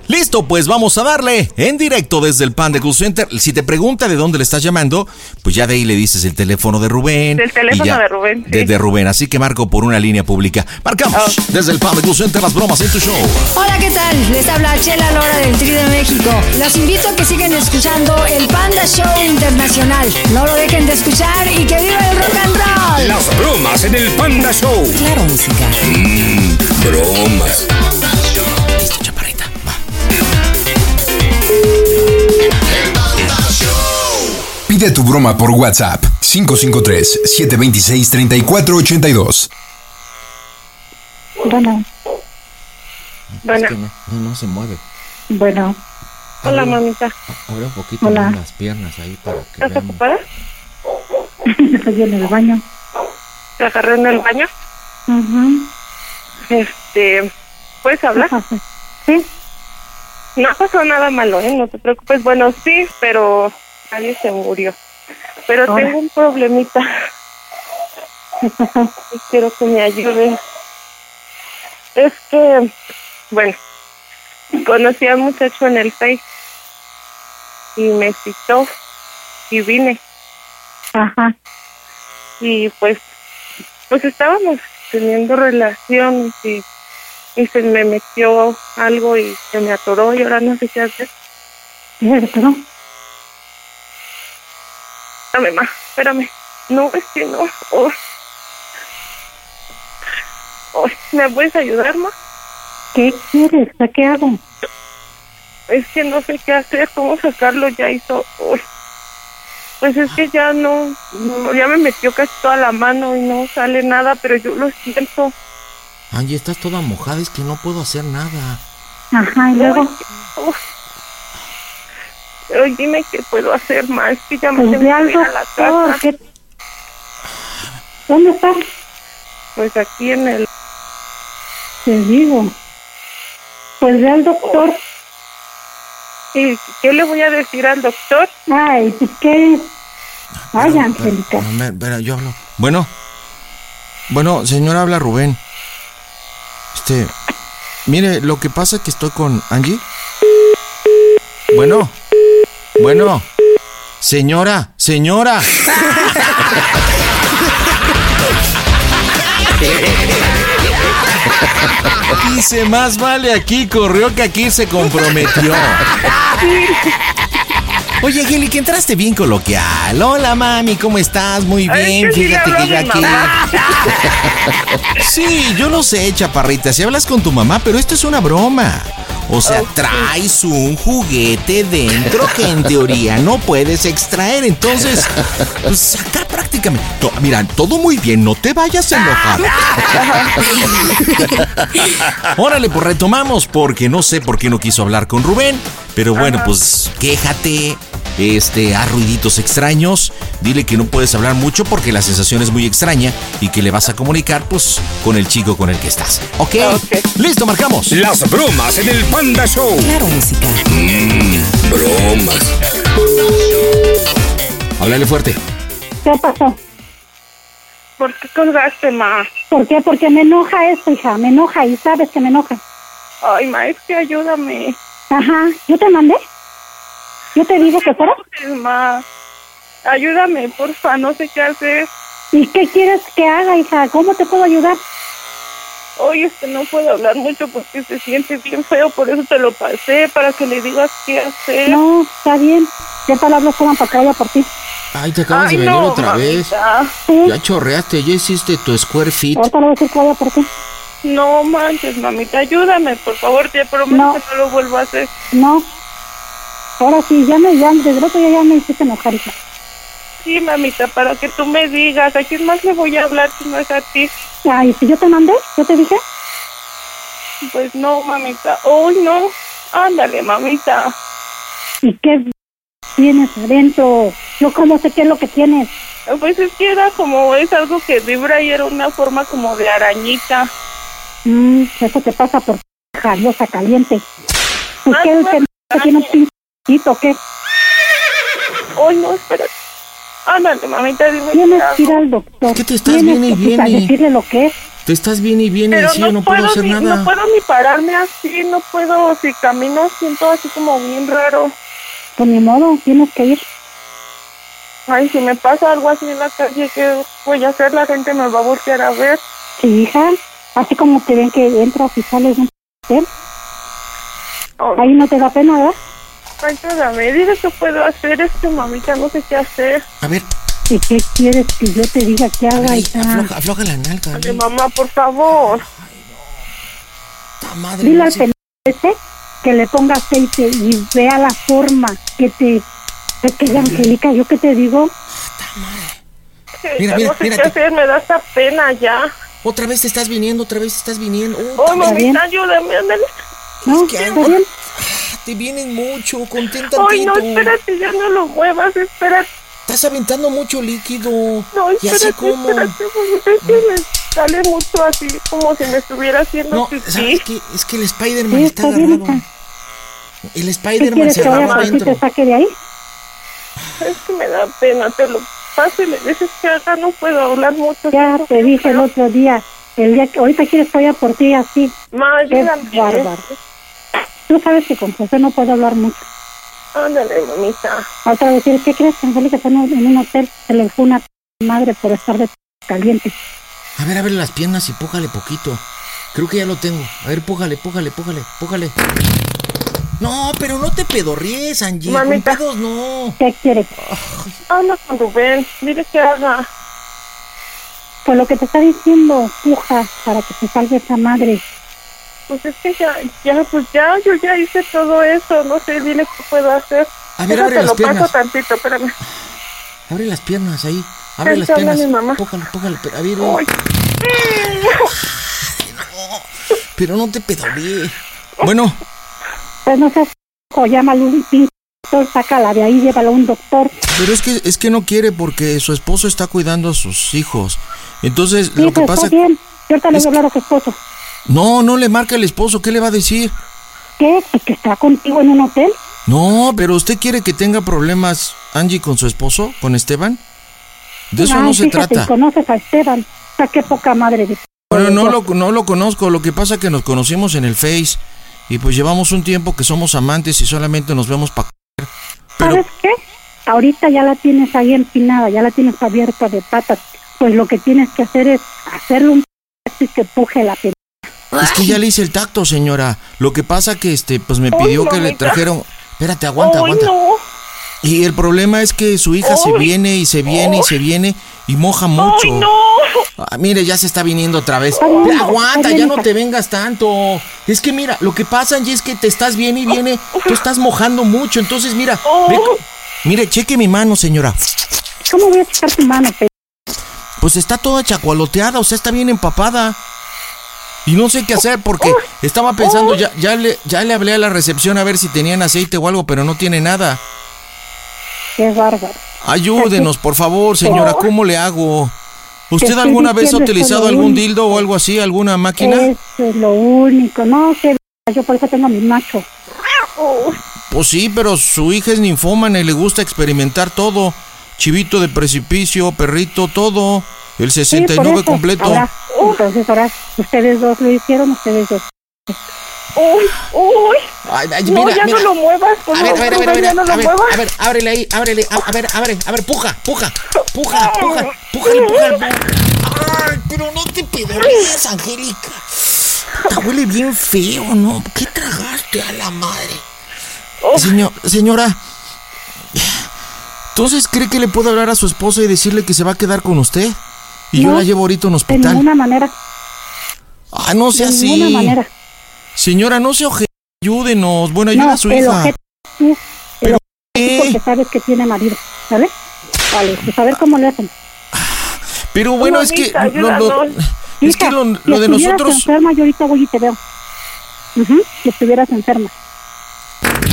Listo, pues vamos a darle en directo desde el Panda Cool Center. Si te pregunta de dónde le estás llamando, pues ya de ahí le dices el teléfono de Rubén. Del teléfono y ya- de Rubén, sí. Desde Rubén, así que marco por una línea pública. Marcamos desde el Panda Cool Center las bromas en tu show. Hola, ¿qué tal? Les habla Chela Lora del Tri de México. Los invito a que sigan escuchando el Panda Show Internacional. No lo dejen de escuchar y que viva el rock and roll. Las bromas en el Panda Show. Claro, música. Mmm, bromas. Pide tu broma por WhatsApp 553-726-3482. Bueno, Bueno, no, no se mueve. bueno. hola, mamita. Abre un poquito Hola. las piernas ahí para que ¿Estás veamos. ocupada? [laughs] Estoy en el baño. ¿Te agarré en el baño? Este, ¿puedes hablar? Sí. No pasó nada malo, ¿eh? No te preocupes. Bueno, sí, pero nadie se murió. Pero tengo un problemita. Y [laughs] quiero que me ayudes. Es que, bueno, conocí a un muchacho en el Face y me citó y vine. Ajá. Y pues, pues estábamos teniendo relación y, y se me metió algo y se me atoró y ahora no sé qué hacer. ¿Qué se atoró? Espérame, ma, espérame. No, es que no. Oh. Oh, ¿Me puedes ayudar, ma? ¿Qué quieres? ¿A qué hago? Es que no sé qué hacer, cómo sacarlo, ya hizo... oh. Pues es que ya no, no, ya me metió casi toda la mano y no sale nada, pero yo lo siento. Angie, estás toda mojada, es que no puedo hacer nada. Ajá, y luego. Uf. Pero dime qué puedo hacer más, que ya me Pues tengo ve que al ir a la casa. ¿qué- ¿Dónde estás? Pues aquí en el... Te digo. Pues ve al doctor. ¿Y qué le voy a decir al doctor? Ay, pues qué. Ay, Angélica. A ver, espera, yo hablo. Bueno. Bueno, señora, habla Rubén. Este. Mire, lo que pasa es que estoy con Angie. Bueno. Bueno. Señora, señora. Dice, más vale aquí corrió que aquí se comprometió. Oye, Angeli, que entraste bien coloquial. Hola, mami, ¿cómo estás? Muy bien. que Fíjate que yo aquí. mamá. Sí, yo lo sé, chaparrita. Si hablas con tu mamá, pero esto es una broma. O sea, traes un juguete dentro que en teoría no puedes extraer. Entonces, pues saca prácticamente. to- mira, todo muy bien, no te vayas a enojar. [laughs] Órale, pues retomamos, porque no sé por qué no quiso hablar con Rubén. Pero bueno, pues quéjate, este, haz ruiditos extraños. Dile que no puedes hablar mucho porque la sensación es muy extraña y que le vas a comunicar, pues, con el chico con el que estás. ¿Ok? Listo, marcamos. Las bromas en el Panda Show. Claro, música. Mmm, bromas. Háblale fuerte. ¿Qué pasó? ¿Por qué colgaste, ma? ¿Por qué? Porque me enoja esto, hija. Me enoja y sabes que me enoja. Ay, ma, es que ayúdame. Ajá. ¿Yo te mandé? ¿Yo te dije que fuera? Ma, ayúdame, porfa, no sé qué hacer. ¿Y qué quieres que haga, hija? ¿Cómo te puedo ayudar? Oye, es que no puedo hablar mucho porque se siente bien feo, por eso te lo pasé, para que le digas qué hacer. No, está bien. ¿Qué palabras toman para por ti? Ay, te acabas Ay, de venir no, otra vez. Ya chorreaste, ya hiciste tu square fit. Ahorita le voy a decir por ti. No manches, mamita, ayúdame, por favor, te prometo No. que no lo vuelvo a hacer. No. Ahora sí, ya me, ya, otro día ya me hiciste enojar, hija. Sí, mamita, para que tú me digas, ¿a quién más le voy a hablar si no es a ti? Ay, si yo te mandé, yo te dije. Pues no, mamita. Uy, no. Ándale, mamita. ¿Y qué tienes adentro? Yo cómo sé qué es lo que tienes. Pues es que era como, es algo que vibra y era una forma como de arañita. Mm, eso te pasa por jariosa caliente. ¿Pues qué? no, ¿Que no tiene un pincito o qué? Ay, no, espera. Ándale, mamita, dime. Tienes que ir al doctor. ¿Qué te estás Tienes viene y pues, viene? decirle lo que es. Te estás bien y bien y así no, no puedo puedo hacer ni, nada. no puedo ni pararme así, no puedo, si camino siento así como bien raro. Pues ni modo, tienes que ir. Ay, si me pasa algo así en la calle, ¿qué voy a hacer? La gente me va a voltear a ver. Sí, hija. Así como te ven que entras y sales de un hotel. Ahí no te da pena, ¿verdad? Ay, ayúdame, dile qué puedo hacer, es que mamita no sé qué hacer. A ver, ¿Y qué quieres que yo te diga que haga, hija? afloja, afloja la nalga. Ay, mamá, por favor. madre, Dile no al sé. pendejo ese que le ponga aceite y vea la forma que te... Que quede Angélica, ¿yo qué te digo? Mira, mira, no sé mira, qué te- hacer, me da esta pena ya. Otra vez te estás viniendo, otra vez te estás viniendo. Oh, también. mamita, ayúdame, ándale. No, ¿Qué está bien. Te vienen mucho, contenta Ay, no, espérate, ya no lo muevas, espérate. Estás aventando mucho líquido. No, ¿Y así espérate, cómo? espérate, mamita, es que me sale mucho así, como si me estuviera haciendo No, pipí. ¿sabes qué? Es que el Spider-Man Sí, está está agarrado. El ¿Qué Spider-Man quieres se que agarró por ti y te adentro. saque de ahí? Es que me da pena, te lo y le dices que acá no puedo hablar mucho. Ya te dije el otro día, el día que ahorita quieres que vaya por ti así. Ma, ayúdame. bárbaro. Tú sabes que con José no puedo hablar mucho. Ándale, mamita. Otra vez, decir, ¿qué crees que Angélica está en un en un hotel? Se le fue una madre por estar de caliente. A ver, abre las piernas y pújale poquito. Creo que ya lo tengo. A ver, pújale, pújale, pújale, pújale. No, pero no te pedorries, Angie. Mamita. Con pedos no. ¿Qué quieres? Habla con Rubén, dile que haga. Pues lo que te está diciendo, puja, para que te salve esa madre. Pues es que ya, ya, pues ya, yo ya hice todo eso, no sé, dile qué puedo hacer. A ver, Déjate abre las lo piernas. paso tantito, espérame. Abre las piernas ahí. Abre Ahí las te habla piernas. mi mamá. Pero- A ver, eh. pero no te pedorries. Bueno, Pues no seas o llámale un pinche doctor, sácala de ahí, llévala a un doctor. pero es que es que no quiere porque su esposo está cuidando a sus hijos. Entonces, Sí, lo que pasa está bien. Yo ahorita le voy a hablar a su esposo. No, no le marca el esposo, ¿qué le va a decir? ¿Qué? Pues que está contigo en un hotel. No, pero usted quiere que tenga problemas Angie con su esposo, con Esteban? De eso Ay, no se trata. conoces a Esteban. O sea, qué poca madre de... Bueno, no lo, no lo conozco, lo que pasa es que nos conocimos en el Face y pues llevamos un tiempo que somos amantes y solamente nos vemos para... ¿Sabes qué? Ahorita ya la tienes ahí empinada, ya la tienes abierta de patas. Pues lo que tienes que hacer es hacerle un y que puje la pena. Es que ya le hice el tacto, señora. Lo que pasa que este, pues me pidió que le trajeron... Espérate, aguanta, aguanta. no. Y el problema es que su hija se viene y se viene y se viene y moja mucho. Ah, mire, ya se está viniendo otra vez. Bien, aguanta, bien, ya no te vengas tanto. Es que mira, lo que pasa, Angie, es que te estás viene y viene, tú estás mojando mucho. Entonces, mira, ve mire, cheque mi mano, señora. ¿Cómo voy a checar tu mano, pe? Pues está toda chacualoteada, o sea, está bien empapada. Y no sé qué hacer porque estaba pensando, ya, ya, le, ya le hablé a la recepción a ver si tenían aceite o algo, pero no tiene nada. Qué bárbaro. Ayúdenos, por favor, señora, ¿cómo le hago? ¿Usted alguna vez ha utilizado algún dildo o algo así, alguna máquina? Eso es lo único. No, que yo por eso tengo a mi macho. Pues sí, pero su hija es ninfómana y le gusta experimentar todo. Chivito de precipicio, perrito, todo. El Sí, por 69 eso. completo. Ahora, entonces ahora ustedes dos lo hicieron, ustedes dos. Uy, uy. Ay, ay, no, mira, ya mira. no lo muevas, por A ver, a ver, a ver, a ver, no a ver, a ver, ábrele ahí, ábrele, a, a ver, abre, a ver, puja, puja, puja, puja, pújale, pújale. Ay, pero no te pedores, Angélica. Puta, huele bien feo, ¿no? ¿Qué tragaste a la madre? Señor, señora, entonces cree que le puedo hablar a su esposa y decirle que se va a quedar con usted? Y yo la llevo ahorita a un De hospital. ninguna manera. Ah, no sea de así. ninguna manera. Señora, no se oje. Ayúdenos. Bueno, ayuda no, a su el hija. objeto tú, el objeto porque sabes que tiene marido, ¿sale? Vale, pues a ver cómo le hacen. Pero bueno, es que lo- lo- es que Hija, lo, si lo de nosotros enferma, yo ahorita voy y te veo. Ujú, Si estuvieras enferma.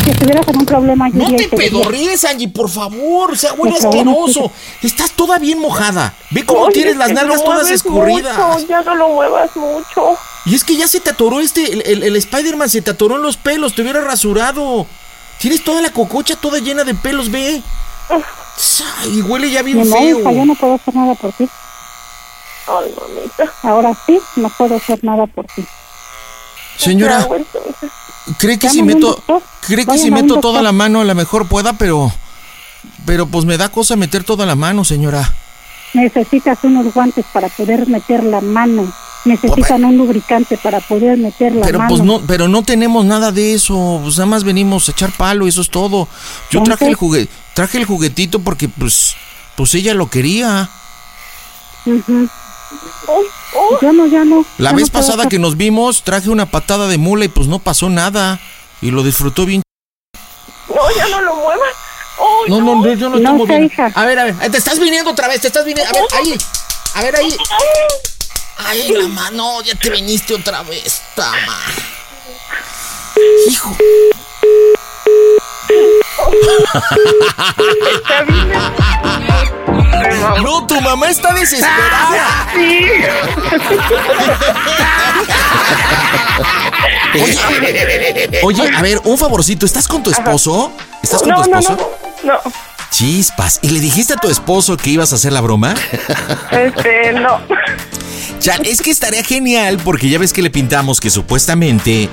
Si estuvieras en un problema, yo No te pedorrees, Angie, por favor. O sea, huele asqueroso. Estás toda bien mojada. Ve cómo Oye, tienes las nalgas lo todas escurridas. mucho, ya no lo muevas mucho. Y es que ya se te atoró este, el, el- el Spider-Man se te atoró en los pelos, te hubiera rasurado. Tienes toda la cococha toda llena de pelos, ve. Y huele ya bien "Ni modo, feo. hija, yo no puedo hacer nada por ti. Ay, mamita. Ahora sí, no puedo hacer nada por ti. Señora, cree que si meto, cree que si meto toda la mano a lo mejor pueda, pero, pero pues me da cosa meter toda la mano, señora. Necesitas unos guantes para poder meter la mano. Necesitan un lubricante para poder meter la Pero mano. pues no, pero no tenemos nada de eso. Pues nada más venimos a echar palo y eso es todo. Yo traje el juguete, traje el juguetito porque pues, pues ella lo quería. Yo no, ya no. La ya vez no pasada que nos vimos, traje una patada de mula y pues no pasó nada. Y lo disfrutó bien. No, ya no lo muevas. No, no, no, yo no, No estoy moviendo. hija. A ver, a ver, te estás viniendo otra vez, te estás viniendo. A ver, ahí. A ver, ahí. Ay, la mano, ya te viniste otra vez, tama. Hijo. No, tu mamá está desesperada. Sí. Oye, oye, a ver, un favorcito, ¿estás con tu esposo? ¿Estás con no, tu esposo? no, no. Chispas, ¿y le dijiste a tu esposo que ibas a hacer la broma? Este, no. Ya, es que estaría genial porque ya ves que le pintamos que supuestamente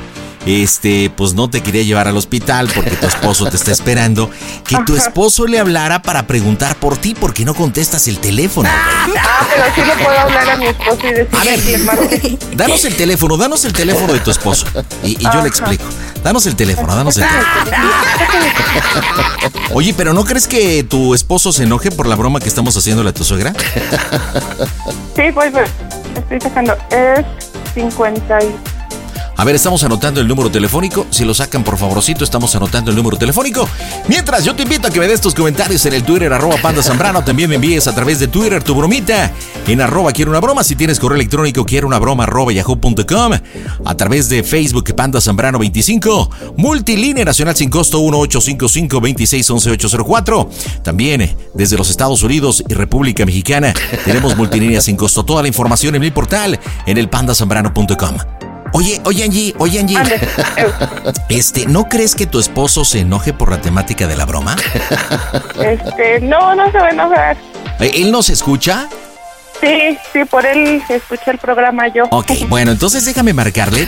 este, pues no te quería llevar al hospital porque tu esposo te está esperando, que tu esposo le hablara para preguntar por ti porque no contestas el teléfono. Ah, pero sí le puedo hablar a mi esposo y decirle que le marque. Danos el teléfono, danos el teléfono de tu esposo y, y yo le explico. Danos el teléfono, danos el teléfono. Oye, pero ¿no crees que tu esposo se enoje por la broma que estamos haciéndole a tu suegra? Sí, pues, estoy sacando. Es 50 y... A ver, estamos anotando el número telefónico. Si lo sacan, por favorcito, estamos anotando el número telefónico. Mientras, yo te invito a que me des tus comentarios en el Twitter, arroba Panda Zambrano. También me envíes a través de Twitter tu bromita en arroba quiero una broma. Si tienes correo electrónico, quiero una broma, arroba yahoo.com. A través de Facebook, Panda Zambrano 25. Multilínea nacional sin costo 1855 2611 También desde los Estados Unidos y República Mexicana tenemos multilínea sin costo. Toda la información en mi portal en el pandazambrano.com. Oye, oye Angie, oye Angie. [laughs] Este, ¿no crees que tu esposo se enoje por la temática de la broma? Este, no, no se va a enojar. Eh, ¿Él nos escucha? Sí, sí, por él escuché el programa yo. Ok, [laughs] bueno, entonces déjame marcarle.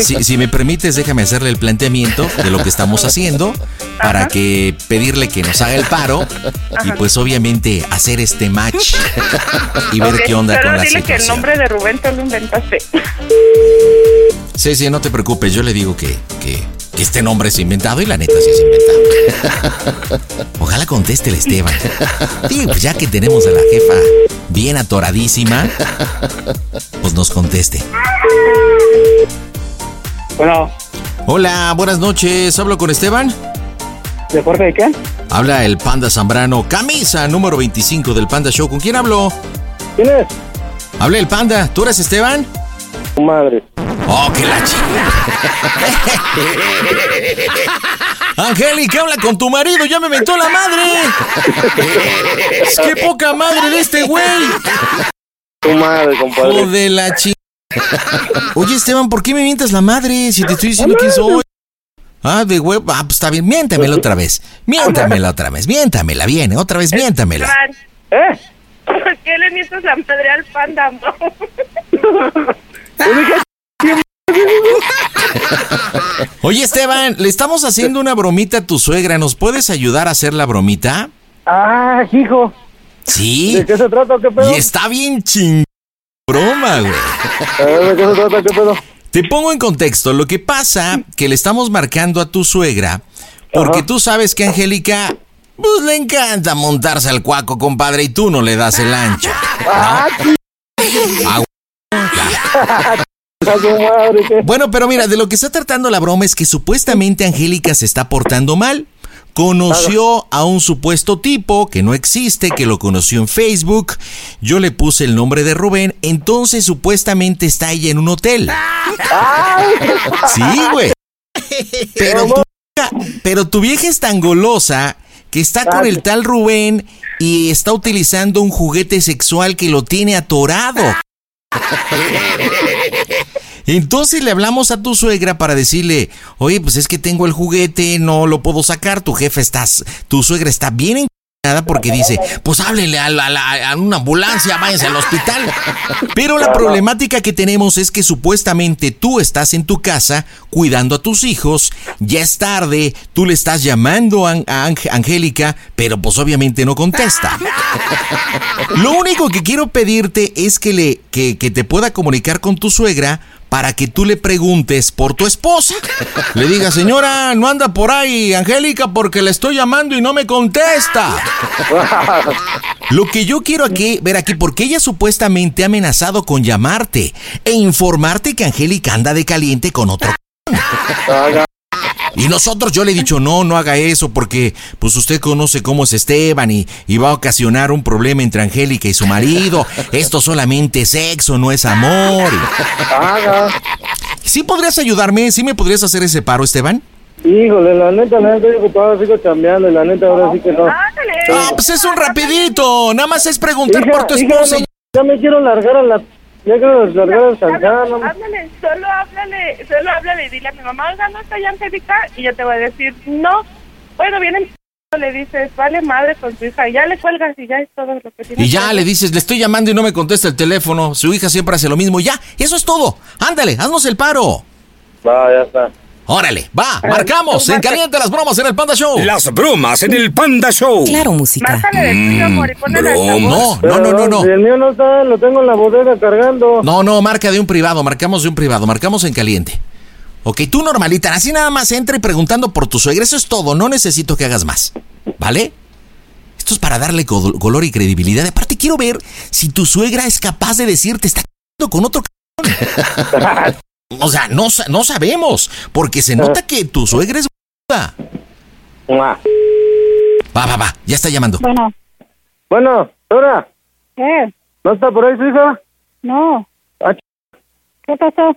Si, si me permites, déjame hacerle el planteamiento de lo que estamos haciendo para que pedirle que nos haga el paro y pues obviamente hacer este match y ver qué onda con la dile que el situación. nombre de Rubén te lo inventaste. Sí, sí, no te preocupes, yo le digo que, que, que este nombre es inventado y la neta sí es inventado. [laughs] Ojalá conteste el Esteban. Digo, pues ya que tenemos a la jefa bien atoradísima, pues nos conteste. Bueno, Hola, buenas noches, ¿hablo con Esteban? ¿de parte de quién? Habla el Panda Zambrano, camisa número 25 del Panda Show. ¿Con quién hablo? ¿Quién es? Habla el Panda, ¿tú eres Esteban? Tu madre. Oh, que la chica. [laughs] Angélica, habla con tu marido, ya me mentó la madre. Es que poca madre de este güey. Tu madre, compadre. Hijo de la chica. Oye, Esteban, ¿por qué me mientas la madre si te estoy diciendo quién soy? Ah, de huevo. Ah, pues está bien, miéntamela otra vez. Miéntamela otra vez, miéntamela, viene, otra vez, miéntamela. ¿Eh? ¿Por qué le mientas la madre al panda? Oye, Esteban, le estamos haciendo una bromita a tu suegra. ¿Nos puedes ayudar a hacer la bromita? Ah, hijo. Sí. ¿De qué se trata? ¿Qué pedo? Y está bien ching... broma, güey. ¿de qué se trata? ¿Qué pedo? Te pongo en contexto. Lo que pasa que le estamos marcando a tu suegra porque tú sabes que Angélica pues le encanta montarse al cuaco, compadre, y tú no le das el ancho. Ah, Ah, [laughs] Bueno, pero mira, de lo que está tratando la broma es que supuestamente Angélica se está portando mal. Conoció a un supuesto tipo que no existe, que lo conoció en Facebook. Yo le puse el nombre de Rubén, entonces supuestamente está ella en un hotel. Sí, güey. [laughs] Pero tú Pero tu vieja es tan golosa que está con el tal Rubén y está utilizando un juguete sexual que lo tiene atorado. [laughs] Entonces le hablamos a tu suegra para decirle, oye, pues es que tengo el juguete, no lo puedo sacar, tu jefe estás, tu suegra está bien porque dice, pues háblenle a, la- la- a una ambulancia, váyanse al hospital. Pero la problemática que tenemos es que supuestamente tú estás en tu casa cuidando a tus hijos, ya es tarde, tú le estás llamando a, a Ang- Angélica, pero pues obviamente no contesta. Lo único que quiero pedirte es que, le, que, que te pueda comunicar con tu suegra para que tú le preguntes por tu esposa. Le diga, señora, no anda por ahí, Angélica, porque le estoy llamando y no me contesta. Lo que yo quiero aquí, ver aquí, porque ella supuestamente ha amenazado con llamarte e informarte que Angélica anda de caliente con otro. Y nosotros, yo le he dicho, no, no haga eso porque pues usted conoce cómo es Esteban y, y va a ocasionar un problema entre Angélica y su marido. Esto solamente es sexo, no es amor. ¿Sí podrías ayudarme? ¿Sí me podrías hacer ese paro, Esteban? Híjole, la neta, la neta, digo, todavía sigo cambiando y la neta, ahora sí que no. Ah, pues es un rapidito. Nada más es preguntar Hija, por tu hija, esposa. no, ya me quiero largar a la... Ya quiero largar a descansar, no me- Háblale, solo háblale, solo háblale y dile a mi mamá, oiga, no está ya Angélica, y yo te voy a decir, no. Bueno, viene le dices, vale madre con tu hija, y ya le cuelgas y ya es todo lo que tienes. Y ya le dices, le estoy llamando y no me contesta el teléfono. Su hija siempre hace lo mismo. Ya, eso es todo. Ándale, haznos el paro. Va, ya está. Órale, va, marcamos. En caliente las bromas en el Panda Show. Las bromas en el Panda Show. Claro, música. Márcale del tuyo, amor, y ponle el altavoz. No, no, no, no, no. Si el mío no está, lo tengo en la bodega cargando. No, no, marca de un privado, marcamos de un privado, marcamos en caliente. Ok, tú normalita, así nada más entra y preguntando por tu suegra, eso es todo, no necesito que hagas más. ¿Vale? Esto es para darle color y credibilidad. Aparte, quiero ver si tu suegra es capaz de decirte, está c***ando con otro c***. [laughs] O sea, no, sa- no sabemos, porque se nota que tu suegra es... b***a. Va, va, va, ya está llamando. Bueno, Bueno, Dora, ¿qué? ¿no está por ahí su hija? No. Ah, ¿Qué pasó?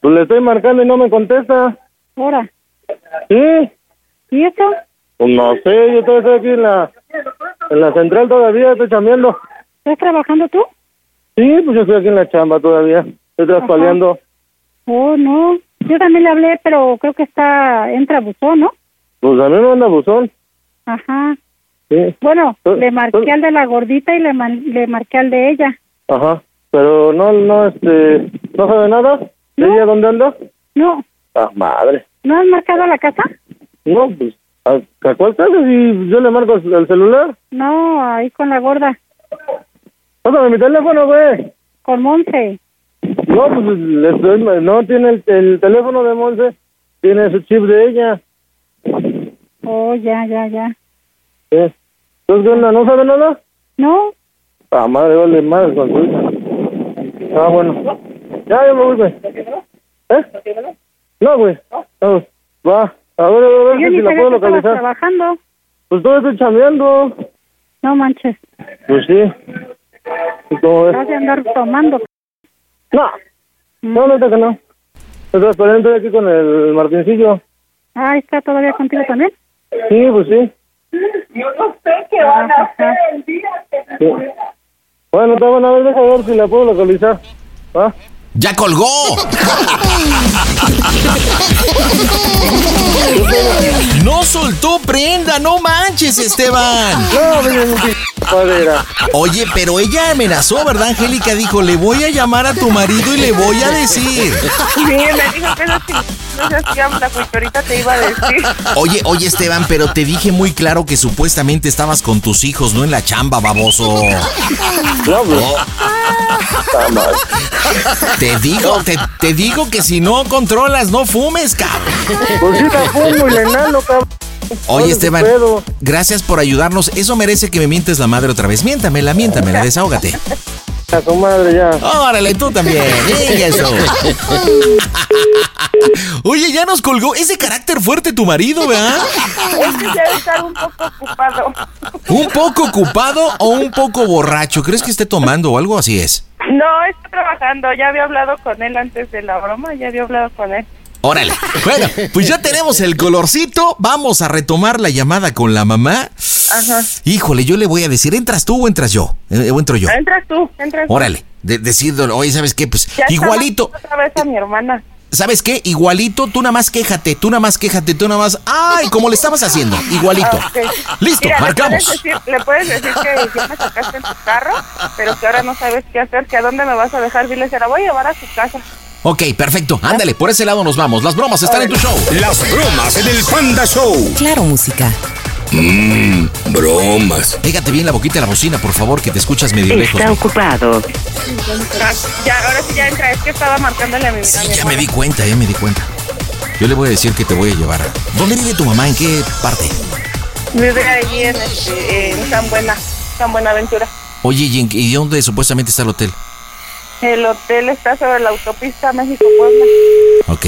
Pues le estoy marcando y no me contesta. Ahora. ¿Sí? ¿Y eso? Pues no sé, yo todavía estoy aquí en la, en la central todavía, estoy chambeando. ¿Estás trabajando tú? Sí, pues yo estoy aquí en la chamba todavía. Estoy traspaleando. Oh, no. Yo también le hablé, pero creo que está, entra buzón, ¿no? Pues a mí me manda buzón. Ajá. Sí. Bueno, Pues- le marqué al de la gordita y le, man- le marqué al de ella. Ajá. Pero no, no, este, ¿no sabe nada? ¿De ella dónde anda? No. Ah, madre. ¿No has marcado a la casa? No, pues, ¿a, a cuál casa? Si yo le marco el celular. No, ahí con la gorda. Pásame mi teléfono, güey. Con Monse. No, pues, le estoy- no tiene el, el teléfono de Monse, tiene su chip de ella. Oh, ya, ya, ya. ¿Qué? Entonces. ¿No sabe nada? No. Ah, madre, vale, madre con su hija. Ah, bueno. Ya, ya me voy, güey. ¿Eh? No, güey. No, va. A ver, a ver, Yo si la puedo localizar. trabajando. Pues todo estoy chambeando. No manches. Pues sí. ¿Y cómo ves? Vas a andar tomando. No. No, no, que no. Estoy transparente aquí con el Martincillo. Ah, ¿está todavía contigo también? Sí, pues sí. Yo no sé qué van a hacer el día sí. Bueno, está bueno, a ver, deja ver si la puedo localizar. ¿Va? ¡Ya colgó! No soltó prenda, no manches, Esteban. Oye, pero ella amenazó, ¿verdad, Angélica? Dijo, le voy a llamar a tu marido y le voy a decir. Sí, me dijo que no, no se hacía la pues ahorita te iba a decir. Oye, oye, Esteban, pero te dije muy claro que supuestamente estabas con tus hijos, no en la chamba, baboso. No, pues. Te digo, te, te digo que si no controlas, no fumes, cabrón. Pues sí, la fumo y le enano, cabrón. ¿Cuál Oye, es Esteban, gracias por ayudarnos. Eso merece que me mientes la madre otra vez. Miéntamela, miéntamela, desahógate. A tu madre ya. Órale, tú también. Venga, eso. Oye, ya nos colgó. Es de carácter fuerte tu marido, ¿verdad? Es que ya estar un poco ocupado. ¿Un poco ocupado o un poco borracho? ¿Crees que esté tomando o algo así es? No, está trabajando. Ya había hablado con él antes de la broma. Ya había hablado con él. Órale. [laughs] Bueno, pues ya tenemos el colorcito. Vamos a retomar la llamada con la mamá. Ajá. Híjole, yo le voy a decir, ¿entras tú o entras yo? Eh, ¿O entro yo? Entras tú, entras tú. Órale. De, decirle, oye, ¿sabes qué? Pues Ya igualito. Otra vez a mi hermana. ¿Sabes qué? Igualito, tú nada más quéjate, tú nada más quéjate, tú nada más. ¡Ay! Como le estabas haciendo, igualito. Listo, Mira, marcamos. Le puedes, decir, le puedes decir que ya me sacaste en tu carro, pero que ahora no sabes qué hacer, que a dónde me vas a dejar. Dile, se la voy a llevar a su casa. Ok, perfecto. Ándale, por ese lado nos vamos. Las bromas están en tu show. Las bromas en el Panda Show. Claro, música. Mmm, bromas. Pégate bien la boquita de la bocina, por favor, que te escuchas medio lejos. ocupado. Ah, Ya, ahora sí ya entra, es que estaba marcándole a mi, a mi Ya me di cuenta, ya me di cuenta. Yo le voy a decir que te voy a llevar a... ¿Dónde vive tu mamá? ¿En qué parte? Vive allí en, este, en San Buena, San Buenaventura. Oye, ¿y, en- y dónde supuestamente está el hotel? El hotel está sobre la autopista México-Puebla. Ok.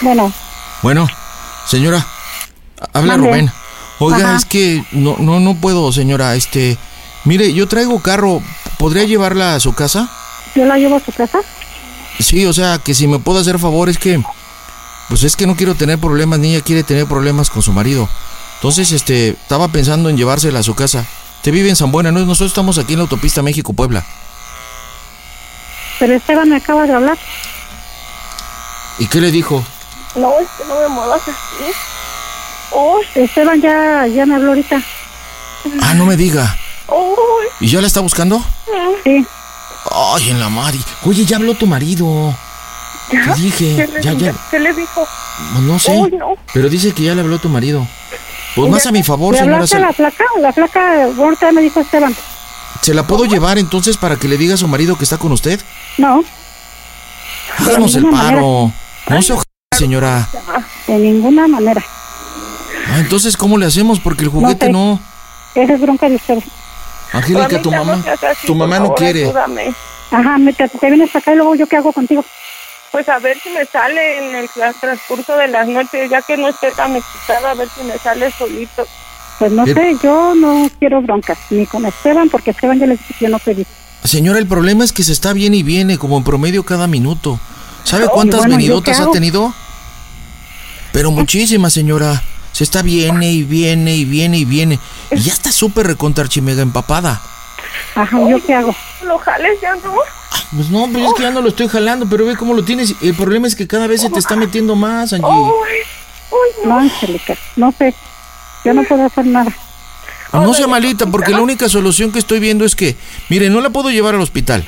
Bueno, Bueno, señora, habla Mande. Rubén. Oiga, Ajá. es que no, no, no puedo, señora. Este, mire, yo traigo carro. ¿Podría llevarla a su casa? yo la llevo a su casa. Sí, o sea, que si me puedo hacer favor es que, pues es que no quiero tener problemas, ni ella quiere tener problemas con su marido. Entonces, este, estaba pensando en llevársela a su casa. Te vive en San Buena, ¿no? Nosotros estamos aquí en la autopista México-Puebla. Pero Esteban me acaba de hablar. ¿Y qué le dijo? No, es que no me muevas así. Uy, Esteban ya, ya me habló ahorita. Ah, no me diga. ¿Y ya la está buscando? Sí. Ay, en la madre. Oye, ya habló tu marido. ¿Ya? Te dije, ¿Qué le, ya, ya. ¿Qué le dijo? Pues no sé. Uy, no. Pero dice que ya le habló tu marido. Pues más a mi favor, ¿Le señora. hablaste a Se, la placa? La placa, ahorita me dijo Esteban. ¿se la puedo llevar entonces para que le diga a su marido que está con usted? No, Háganos el paro. No se señora. de ninguna manera. Ah, entonces, ¿cómo le hacemos? Porque el juguete sé. no. Esa es bronca de ustedes. Angélica, tu mamá. no así, Tu mamá no quiere. Ayúdame. Ajá, me, te, te vienes acá y luego yo qué hago contigo. Pues a ver si me sale en el tra- transcurso de las noches, ya que no esté tan excitada, a ver si me sale solito. Pues no Pero- sé, yo no quiero broncas, ni con Esteban, porque Esteban ya le dije que yo no pedí. Señora, el problema es que se está bien y viene, como en promedio cada minuto. ¿Sabe Oh, cuántas bueno, ¿yo venidotas ha hago? tenido? Pero muchísimas, señora. Se está viene y viene y viene y viene. Y ya está súper recontrarchimega empapada. Ajá, ¿yo qué hago? ¿Lo jales ya no? Pues no, pues es que ya no lo estoy jalando, pero ve cómo lo tienes. El problema es que cada vez se te está metiendo más, Angie. No, Angélica, no sé. Yo no puedo hacer nada. No sea malita, porque la única solución que estoy viendo es que, mire, no la puedo llevar al hospital.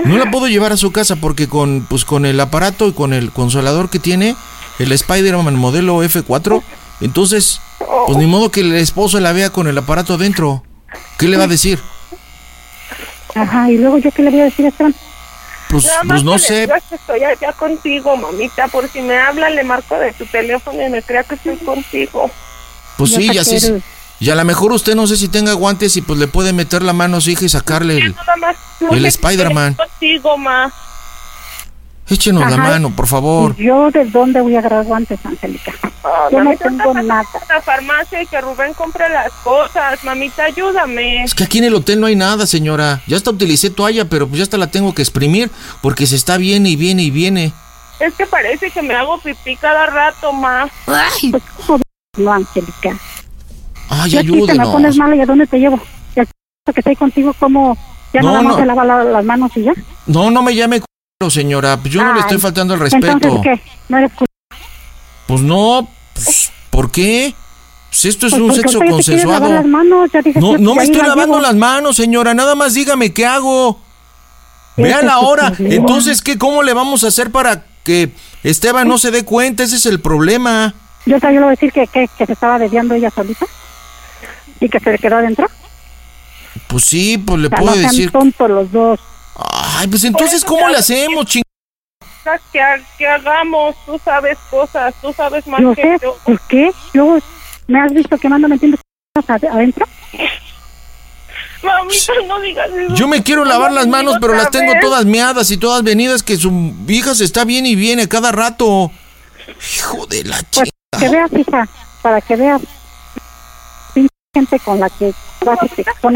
No la puedo llevar a su casa porque con, pues, con el aparato y con el consolador que tiene, el Spider-Man modelo F4, entonces, pues ni modo que el esposo la vea con el aparato adentro. ¿Qué le va a decir? Ajá, y luego yo qué le voy a decir a Esteban. Pues, Nada más pues no sé. que estoy allá contigo, mamita, por si me habla, le marco de tu teléfono y me crea que estoy contigo. Pues sí, ya sí. quiero. Y a lo mejor usted no sé si tenga guantes y pues le puede meter la mano a su hija y sacarle el... Más. El Spider-Man. Contigo, ma. Échenos la mano, por favor. ¿Y yo de dónde voy a agarrar guantes, Angélica? Ah, Yo no tengo nada. a la farmacia y que Rubén compre las cosas. Mamita, ayúdame. Es que aquí en el hotel no hay nada, señora. Ya hasta utilicé toalla, pero pues ya hasta la tengo que exprimir porque se está viene y viene y viene. Es que parece que me hago pipí cada rato, ma. Pues, ¿cómo no, Angélica? Ay, Yo a ti te me ayúdenos. pones mala y a dónde te llevo. Y al que estoy contigo, ¿cómo? Ya No, nada más no. se lava la- las manos y ya. No, no me llame c***o, señora. Pues yo no le estoy faltando el respeto. Entonces, ¿qué? ¿No cu- Pues no, pues, ¿por qué? Pues esto es Pues un porque sexo ahorita ya te quieres lavar consensuado. las manos, ya dices No, que no me ahí estoy la lavando llevo. las manos, señora. Nada más dígame qué hago. Vea Ese la hora. Entonces, ¿qué? ¿Cómo le vamos a hacer para que Esteban no se dé cuenta? Ese es el problema. Yo también le voy a decir que, que, que se estaba desviando ella solita y que se le quedó adentro. Pues sí, pues le O sea, puedo no sean decir. tontos los dos. Ay, pues entonces, ¿cómo le hacemos, ching? Que, que hagamos, tú sabes cosas, tú sabes más Yo que sé, yo. ¿por qué? Luego, ¿me has visto que me ando metiendo cosas ad- adentro? Mamita, no digas eso. Yo me quiero lavar las manos, pero las tengo todas meadas y todas venidas que su hija se está bien y viene cada rato. Hijo de la Pues chica. que veas, hija, para que veas. Gente con la que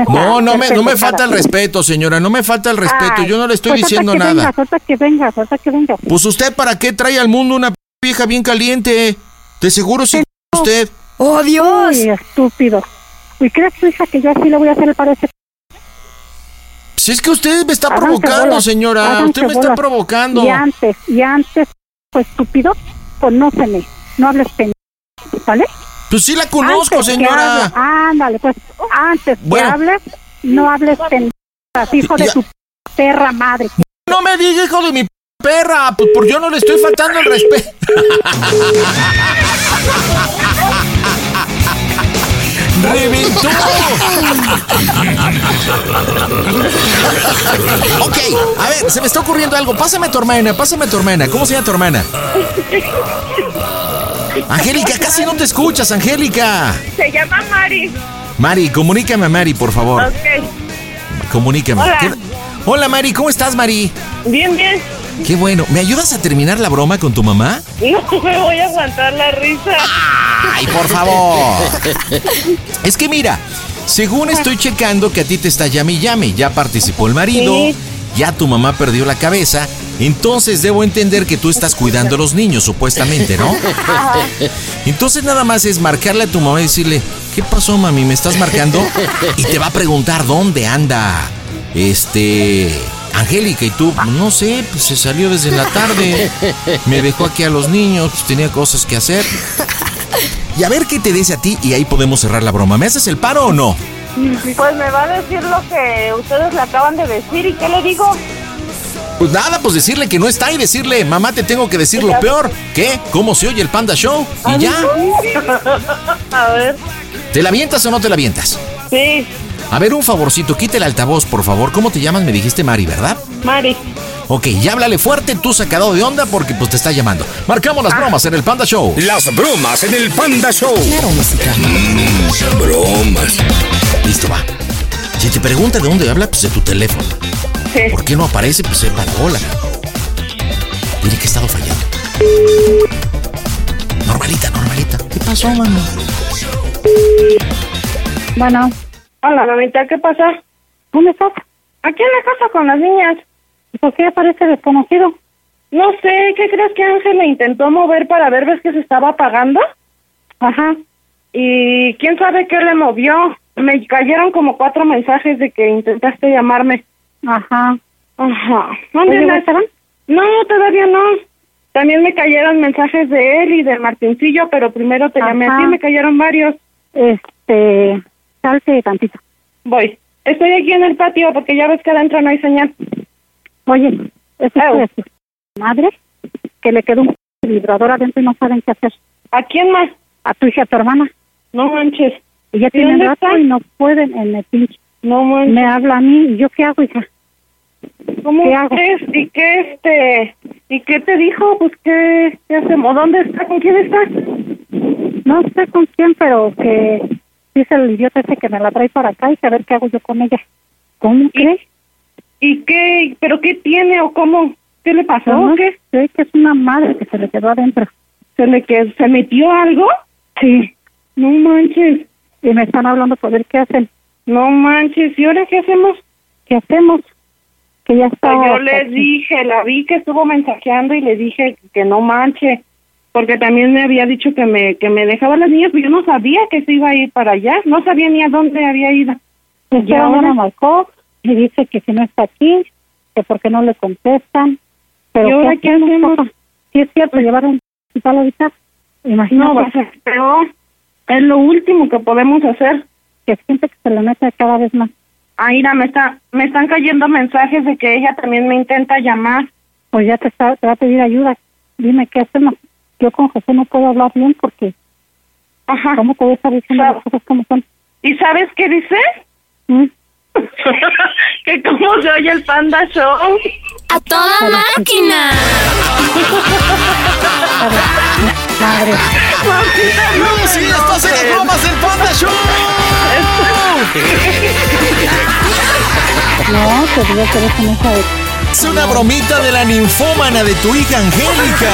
No, no me, no me falta el respeto, señora, no me falta el respeto. Ay, Yo no le estoy pues diciendo que nada. Vengas, ahorita que vengas, ahorita que vengas. Pues usted, ¿para qué trae al mundo una vieja bien caliente? De seguro sí usted. ¡Oh, Dios! Uy, estúpido. ¿Y crees hija que yo así le voy a hacer el paro a ese Si es que usted me está Háganse provocando, bolas, señora. háganse Usted me está provocando. Y antes, y antes, pues estúpido, conóceme, no hables pendejo, ¿vale? Pues sí la conozco, Antes que señora. hable- ándale, pues antes Bueno. que hables, no hables pendejas, hijo de tu perra madre. No me diga, hijo de mi perra. Pues por yo no le estoy faltando el respeto. ¡Reventó! ok, a ver, se me está ocurriendo algo. Pásame a tu hermana, pásame a tu hermana. ¿Cómo se llama tu hermana? [laughs] Angélica, casi no te escuchas, Angélica. Se llama Mari. Mari, comunícame a Mari, por favor. Ok. Comunícame. Hola. ¿Qué- Hola, Mari, ¿cómo estás, Mari? Bien, bien. Qué bueno. ¿Me ayudas a terminar la broma con tu mamá? No [laughs] me voy a aguantar la risa. Ay, por favor. Es que mira, según estoy checando que a ti te está llame y llame, ya participó el marido, Sí. Ya tu mamá perdió la cabeza, entonces debo entender que tú estás cuidando a los niños, supuestamente, ¿no? [laughs] Entonces nada más es marcarle a tu mamá y decirle, ¿qué pasó, mami? ¿Me estás marcando? Y te va a preguntar dónde anda. Este. Angélica, y tú, no sé, pues se salió desde la tarde. Me dejó aquí a los niños, pues tenía cosas que hacer. Y a ver qué te dice a ti y ahí podemos cerrar la broma. ¿Me haces el paro o no? Pues me va a decir lo que ustedes le acaban de decir. ¿Y qué le digo? Pues nada, pues decirle que no está y decirle, mamá, te tengo que decir lo peor. ¿Qué? ¿Cómo se oye el Panda Show? Y ya. [laughs] A ver. ¿Te la avientas o no te la avientas? Sí, A ver, un favorcito, quita el altavoz, por favor. ¿Cómo te llamas? Me dijiste Mari, ¿verdad? Mari. Ok, ya háblale fuerte, tú sacado de onda porque pues te está llamando. Marcamos las bromas en el Panda Show. Las bromas en el Panda Show. Claro, música. Mm, bromas. Listo, va. Si te pregunta de dónde habla, pues de tu teléfono. ¿Por qué no aparece? Pues sepa la bola. Dile que he estado fallando. Normalita, normalita. ¿Qué pasó, mami? Bueno. Hola, mamita, ¿qué pasa? ¿Dónde estás? Aquí en la casa con las niñas. ¿Y por qué parece desconocido? No sé, ¿qué crees que Ángel le intentó mover para ver, ves que se estaba apagando? Ajá. Y quién sabe qué le movió. Me cayeron como cuatro mensajes de que intentaste llamarme. Ajá. Ajá. ¿Dónde andas? No, todavía no. También me cayeron mensajes de él y de Martincillo, pero primero te llamé a ti, me cayeron varios. Este, salte tantito. Voy. Estoy aquí en el patio porque ya ves que adentro no hay señal. Oye, es hijo de su madre que le quedó un vibrador adentro y no saben qué hacer. ¿A quién más? A tu hija, a tu hermana. No manches. Y ya ¿Y tienen dónde rato está? y no pueden en el pinche. No manches. Me habla a mí y yo qué hago, hija. ¿Cómo ¿Qué hago? ¿Y qué este? ¿Y qué te dijo? Pues qué, qué hacemos. ¿Dónde está? ¿Con quién está? No sé con quién, pero que dice el idiota ese que me la trae para acá y ver qué hago yo con ella. ¿Cómo crees? ¿Y qué? ¿Pero qué tiene o cómo? ¿Qué le pasó No o qué? sé que es una madre que se le quedó adentro. ¿Se le que se metió algo? Sí. No manches. Y me están hablando para ver qué hacen. No manches. ¿Y ahora qué hacemos? ¿Qué hacemos? Que ya está. Pues yo le dije, la vi que estuvo mensajeando y le dije que no manche, porque también me había dicho que me que me dejaba las niñas, pero yo no sabía que se iba a ir para allá, no sabía ni a dónde había ido. Pues ¿Y ya ahora? marcó y dice que si no está aquí, que por qué no le contestan. Pero ¿Y ahora qué hacemos? Si es cierto, llevar un hospital ahorita. Imagínate. No, pues es peor. Es lo último que podemos hacer. Que siente que se le mete cada vez más. Ah, mira, me está me están cayendo mensajes de que ella también me intenta llamar. Pues ya te, está, te va a pedir ayuda. Dime qué hacemos. Yo con José no puedo hablar bien porque. Ajá. ¿Cómo te voy a estar diciendo las cosas como son? ¿Y sabes qué dice? ¿Mm? [laughs] que cómo se oye el Panda Show. ¡A toda máquina! [laughs] Madre. ¡No, sí, estás en las bromas del Panda Show! No, te que eres una hija de... Es una bromita de la ninfómana de tu hija Angélica.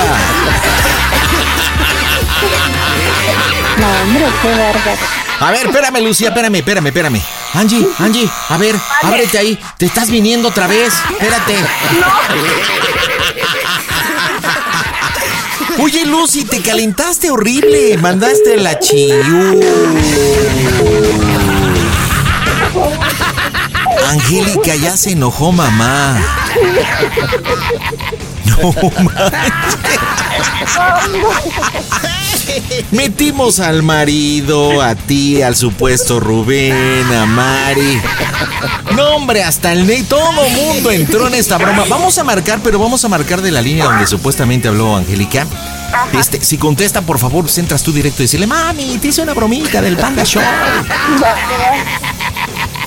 No, hombre, qué verga. A ver, espérame, Lucía, espérame, espérame, espérame. Angie, Angie, a ver, ábrete ahí. Te estás viniendo otra vez. Espérate. Oye, Lucy, te calentaste horrible. Mandaste la chiyú. Angélica, ya se enojó mamá. No manches. Metimos al marido, a ti, al supuesto Rubén, a Mari. No, hombre, hasta el Ney, todo mundo entró en esta broma. Vamos a marcar, pero vamos a marcar de la línea donde supuestamente habló Angélica. Este, si contesta, por favor, pues entras tú directo y decirle, mami, te hice una bromita del Panda Show.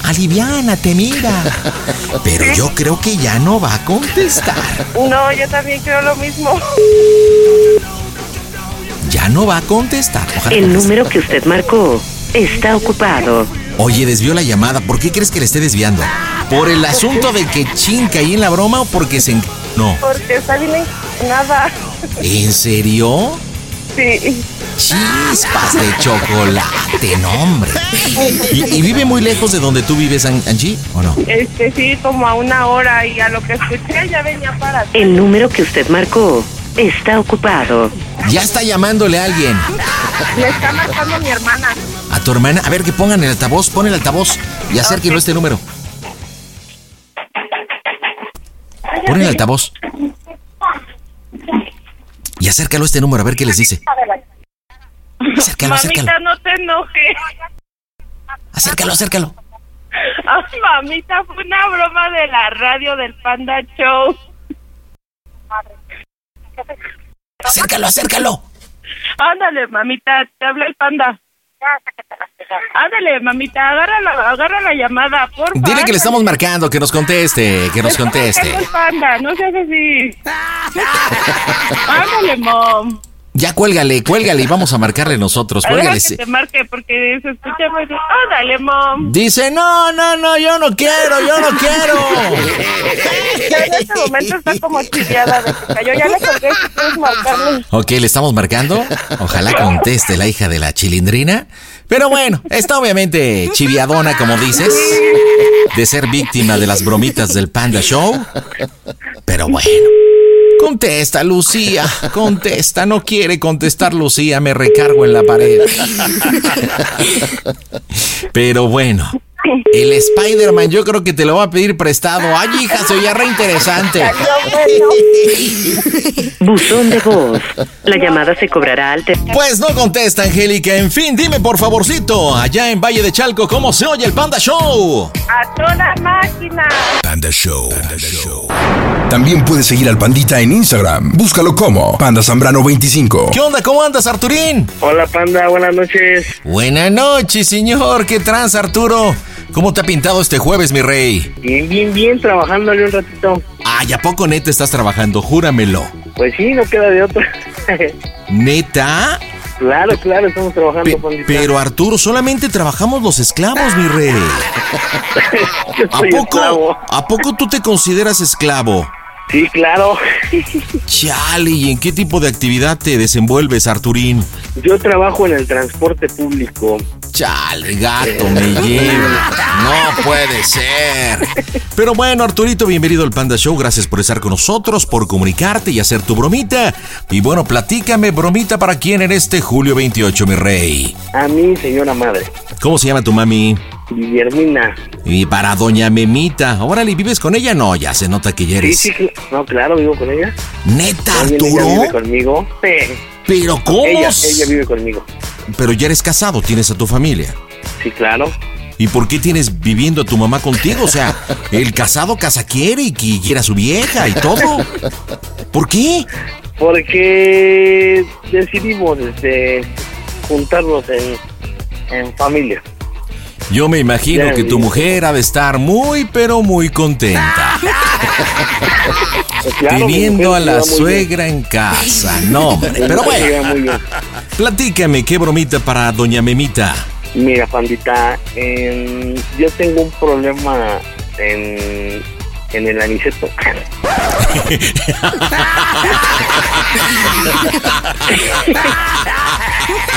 Aliviánate, mira. Pero yo creo que ya no va a contestar. No, yo también creo lo mismo. No va a contestar. Ojalá El número que usted marcó está ocupado. Oye, desvió la llamada. ¿Por qué crees que le esté desviando? ¿Por el asunto de que chinca ahí en la broma o porque se... en- No. Porque está bien nada. ¿En serio? Sí. Chispas de chocolate, no, hombre. ¿Y, y vive muy lejos de donde tú vives, An- Angie, o no? Este sí, como a una hora y a lo que escuché ya venía para. El número que usted marcó está ocupado. Ya está llamándole a alguien. Le está marcando mi hermana. A tu hermana. A ver, que pongan el altavoz. Pon el altavoz y acérquenlo a este número. Pon el altavoz. Y acércalo a este número, a ver qué les dice. Acércalo, acércalo. Mamita, no te enojes. Acércalo, acércalo. Ay, mamita, fue una broma de la radio del Panda Show. Acércalo, acércalo. Ándale, mamita, te habla el panda. Ándale, mamita, agarra la, agarra la llamada, por favor. Dile que le estamos marcando, que nos conteste, que nos conteste. el panda, no seas así. [laughs] Ándale, mom. Ya cuélgale, cuélgale y vamos a marcarle nosotros. Cuélgale. que te marque porque se escucha muy bien. Ándale, mom. Dice, no, no, no, yo no quiero, yo no quiero. [laughs] Ya en este momento está como chiviada de que cayó. Ya le colgué si quieres marcarle. Ok, le estamos marcando. Ojalá conteste la hija de la chilindrina. Pero bueno, está obviamente chiviadona, como dices, de ser víctima de las bromitas del Panda Show. Pero bueno. Contesta, Lucía. Contesta. No quiere contestar, Lucía. Me recargo en la pared. Pero bueno. El Spider-Man yo creo que te lo va a pedir prestado. Ay, hija, se oye re interesante. [laughs] Buzón de voz. La llamada se cobrará al te- Pues no contesta, Angélica. En fin, dime por favorcito, allá en Valle de Chalco, ¿cómo se oye el Panda Show? A toda máquina. Panda Show. También puedes seguir al Pandita en Instagram. Búscalo como Panda Zambrano 25. ¿Qué onda? ¿Cómo andas, Arturín? Hola, Panda, buenas noches. Buenas noches, señor. ¿Qué trans, Arturo? ¿Cómo te ha pintado este jueves, mi rey? Bien, bien, bien, trabajándole un ratito. Ay, ¿a poco neta estás trabajando? Júramelo. Pues sí, no queda de otra. ¿Neta? claro, claro, estamos trabajando, Pandita. Pero Arturo, solamente trabajamos los esclavos, mi rey. [laughs] ¿A poco, esclavo. ¿A poco tú te consideras esclavo? Sí, claro. Chale, ¿y en qué tipo de actividad te desenvuelves, Arturín? Yo trabajo en el transporte público. Chale, gato, me lleva. No puede ser. Pero bueno, Arturito, bienvenido al Panda Show. Gracias por estar con nosotros, por comunicarte y hacer tu bromita. Y bueno, platícame, bromita para quién en este julio 28, mi rey. A mí, señora madre, ¿Cómo se llama tu mami? Guillermina. Y para doña Memita. Órale, ¿vives con ella? No, ya se nota que ya Sí, eres. sí, cl- no, claro, vivo con ella. ¿Neta, También ella Arturo? vive conmigo. Sí. ¿Pero cómo? Ella, ella vive conmigo. Pero ya eres casado, tienes a tu familia. Sí, claro. ¿Y por qué tienes viviendo a tu mamá contigo? O sea, el casado casa quiere y que quiera a su vieja y todo. ¿Por qué? Porque decidimos este, juntarnos en, en familia. Yo me imagino que tu mujer ha de estar muy, pero muy contenta. [laughs] Claro, [laughs] Teniendo a la bien. suegra en casa. No, hombre. Pero bueno, platícame, qué bromita para doña Memita. Mira, pandita, em, yo tengo un problema en, en el aniceto. [laughs]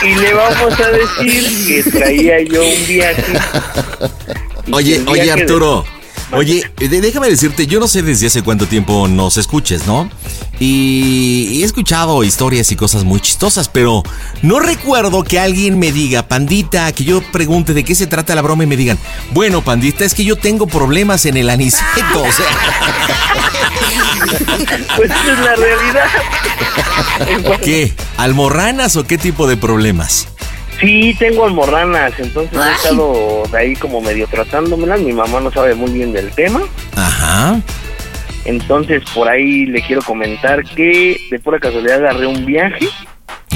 y le vamos a decir que traía yo un viaje. Oye, oye de- Arturo. Oye, de- déjame decirte, yo no sé desde hace cuánto tiempo nos escuches, ¿no? Y, he escuchado historias y cosas muy chistosas, pero no recuerdo que alguien me diga, pandita, que yo pregunte de qué se trata la broma y me digan, bueno, pandita, es que yo tengo problemas en el aniceto, o sea. [laughs] Pues esa es la realidad. ¿Qué? ¿Almorranas o qué tipo de problemas? Sí, tengo almorranas, entonces he estado de ahí como medio tratándomelas. Mi mamá no sabe muy bien del tema. Ajá. Entonces por ahí le quiero comentar que de pura casualidad agarré un viaje.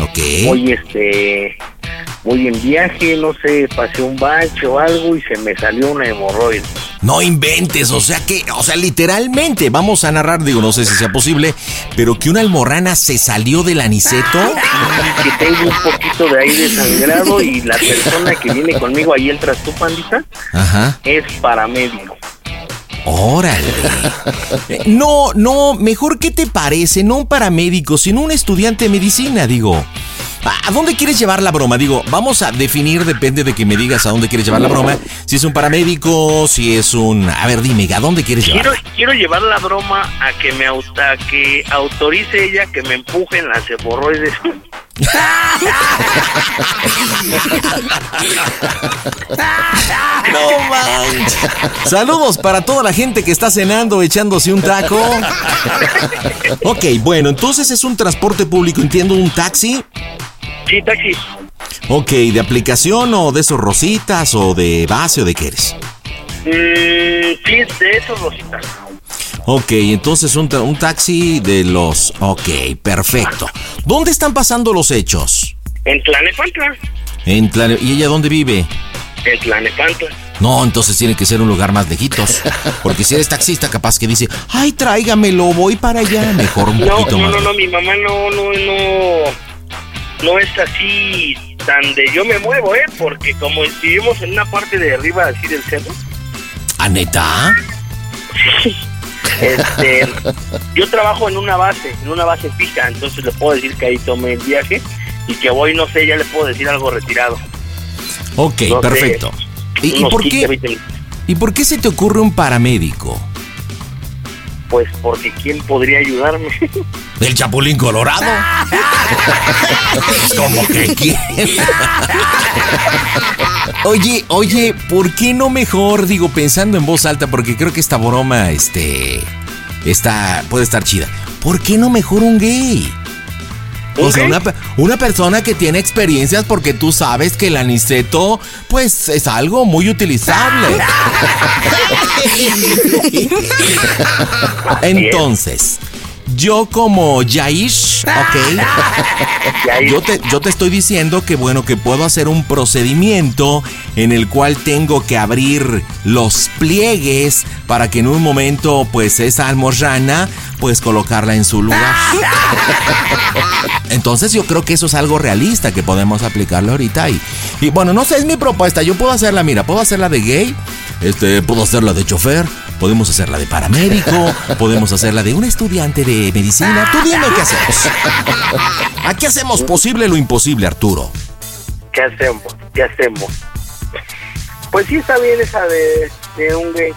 Ok. Voy este, voy en viaje, no sé, pasé un bache o algo y se me salió una hemorroide. No inventes, o sea que, o sea, literalmente, vamos a narrar, digo, no sé si sea posible, pero que una almorrana se salió del aniceto. Que tengo un poquito de aire sangrado y la persona que viene conmigo, ahí entras tú, pandita, Ajá. es paramédico. Órale. No, no, mejor qué te parece, no un paramédico, sino un estudiante de medicina, digo. ¿A dónde quieres llevar la broma? Digo, vamos a definir, depende de que me digas a dónde quieres llevar la broma. Si es un paramédico, si es un... A ver, dime, ¿a dónde quieres Quiero, llevar? quiero llevar la broma a que me auta, a que autorice ella que me empujen las hemorroides. [laughs] No manches. Saludos para toda la gente que está cenando echándose un taco. Ok, bueno, entonces es un transporte público, entiendo, un taxi. Sí, taxi. Ok, ¿de aplicación o de esos rositas o de base o de qué eres? Mm, sí, de eso, Rosita. Ok, entonces un, ta- un taxi de los... Ok, perfecto. ¿Dónde están pasando los hechos? En Tlanepantla. En Tlane- ¿Y ella dónde vive? En Tlanepantla. No, entonces tiene que ser un lugar más lejitos. Porque si eres taxista, capaz que dice, ay, tráigamelo, voy para allá. Mejor un No, poquito no, más. no, no, mi mamá no, no, no, no es así tan de yo me muevo, ¿eh? Porque como vivimos en una parte de arriba así del cerro, ¿A neta? este, [laughs] yo trabajo en una base, en una base fija, entonces le puedo decir que ahí tomé el viaje y que voy, no sé, ya le puedo decir algo retirado. Ok, No sé, perfecto. ¿Y, por 15, qué, 20 minutos. ¿Y por qué se te ocurre un paramédico? Pues porque ¿quién podría ayudarme? ¿El Chapulín Colorado? [laughs] Como que quién. Oye, oye, ¿por qué no mejor, digo, pensando en voz alta, porque creo que esta broma, este, está, puede estar chida. ¿Por qué no mejor un gay? O sea, una, una persona que tiene experiencias porque tú sabes que el aniceto, pues, es algo muy utilizable. [laughs] [laughs] Entonces, yo como Yaish, ok, yo te, yo te estoy diciendo que bueno, que puedo hacer un procedimiento en el cual tengo que abrir los pliegues para que en un momento, pues esa almorrana, pues colocarla en su lugar. Entonces yo creo que eso es algo realista que podemos aplicarlo ahorita y, y bueno, no sé, es mi propuesta, yo puedo hacerla, mira, puedo hacerla de gay, este, puedo hacerla de chofer, podemos hacerla de paramédico, [laughs] podemos hacerla de un estudiante de medicina, tú dime qué hacemos. [laughs] Aquí hacemos posible lo imposible, Arturo. ¿Qué hacemos? ¿Qué hacemos? Pues sí está bien esa de, de un gay.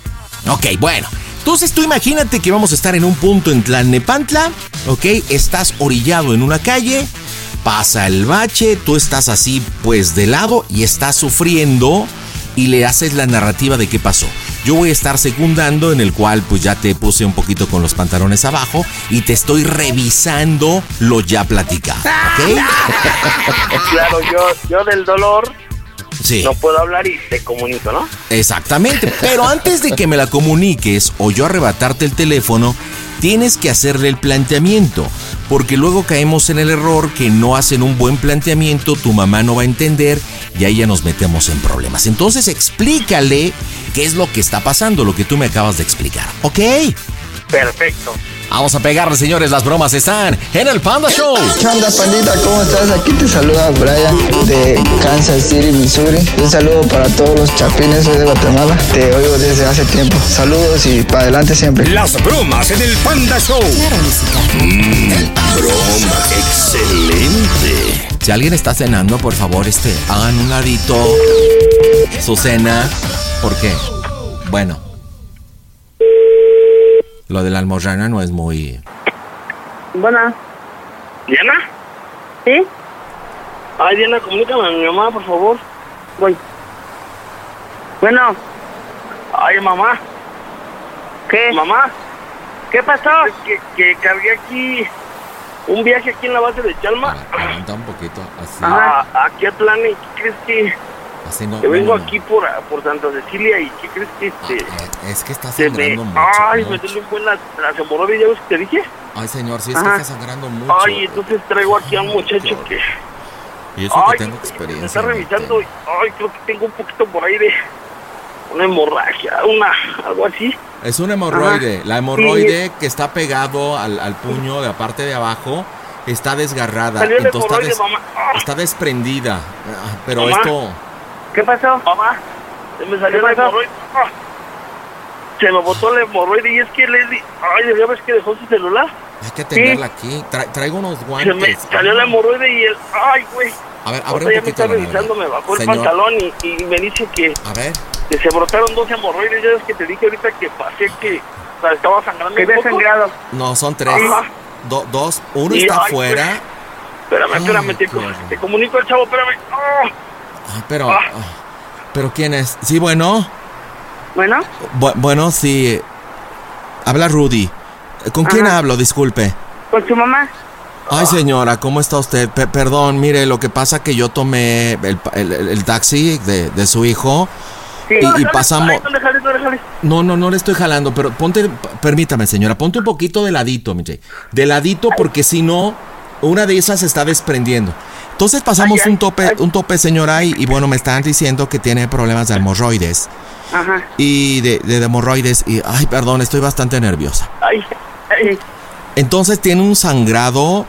Ok, bueno. Entonces tú imagínate que vamos a estar en un punto en Tlalnepantla, ¿ok? Estás orillado en una calle, pasa el bache, tú estás así pues de lado y estás sufriendo y le haces la narrativa de qué pasó. Yo voy a estar secundando en el cual pues ya te puse un poquito con los pantalones abajo y te estoy revisando lo ya platicado, ¿ok? [laughs] Claro, yo, yo del dolor Sí. no puedo hablar y te comunico, ¿no? Exactamente, pero antes de que me la comuniques o yo arrebatarte el teléfono, tienes que hacerle el planteamiento, porque luego caemos en el error que no hacen un buen planteamiento, tu mamá no va a entender y ahí ya nos metemos en problemas. Entonces explícale qué es lo que está pasando, lo que tú me acabas de explicar, ¿ok? Perfecto. Vamos a pegarle, señores. Las bromas están en el Panda Show. ¿Qué onda, pandita? ¿Cómo estás? Aquí te saluda Brian de Kansas City, Missouri. Un saludo para todos los chapines soy de Guatemala. Te oigo desde hace tiempo. Saludos y para adelante siempre. Las bromas en el Panda Show. Mmm, broma, excelente. Si alguien está cenando, por favor, este, hagan un ladito su cena. ¿Por qué? Bueno. Lo de la almorrana no es muy... Bueno, ¿Diana? ¿sí? Ay, Diana, comunícame a mi mamá, por favor. Voy. Bueno. Ay, mamá. ¿Qué? Mamá. ¿Qué pasó? Es que, que cargué aquí un viaje aquí en la base de Chalma. Aguanta un poquito, así. A, aquí a Tlane. ¿Qué crees que...? Que vengo aquí por, por Santa Cecilia y ¿qué crees que este...? Es que está me... sangrando mucho. Ay, me duele un buen la, las hemorroides, ¿ya ves que te dije? Ay, señor, sí es Ajá. que está sangrando mucho. Ay, entonces traigo aquí a un muchacho que... y eso Ay, que tengo me experiencia. está en revisando y... Ay, creo que tengo un poquito por ahí de... Una hemorragia, una... Algo así. Es un hemorroide. La hemorroide que está pegado al, al puño de la parte de abajo está desgarrada. Entonces está, des-. Ah, está desprendida. Ah, Pero Mamá. esto. ¿Qué pasó? Mamá, se me salió ¿Qué la hemorroide. Ah, Se me botó la hemorroide y es que Leslie... Ay, ¿ya ves que dejó su celular? Hay que tenerla aquí. Tra- traigo unos Se me guantes. salió la hemorroide y el... Ay, güey. A ver, abre Ahorita un ya me poquito está la revisando, me bajó el Señor. pantalón y, y me dice que, A ver. que se brotaron dos hemorroides. Ya ves que te dije ahorita que pasé que o sea, estaba sangrando ¿Qué un había poco. sangrado? No, son tres. Ajá. Do- dos. Uno Y, está ay, afuera. Espérame, espérame, Ay, te, comunico al chavo, espérame. Ah, Ah, pero. Ah. ¿Pero quién es? Sí, bueno. Bueno, Bu- bueno, sí. Habla Rudy. ¿Con quién hablo? Disculpe. con su mamá. Ay, señora, ¿cómo está usted? Pe- perdón, mire, lo que pasa que yo tomé el, el- el taxi de, de su hijo Sí. y, y pasamos... No jales, no jales. No, no, no le estoy jalando, pero ponte, permítame, señora, ponte un poquito de ladito, mi. De ladito, porque si no, una de esas se está desprendiendo. Entonces pasamos Ay, un tope, ay. un tope, señora, y, y bueno, me están diciendo que tiene problemas de hemorroides. Ajá. Y de, de hemorroides, y, ay, perdón, estoy bastante nerviosa. Ay, ay. Entonces tiene un sangrado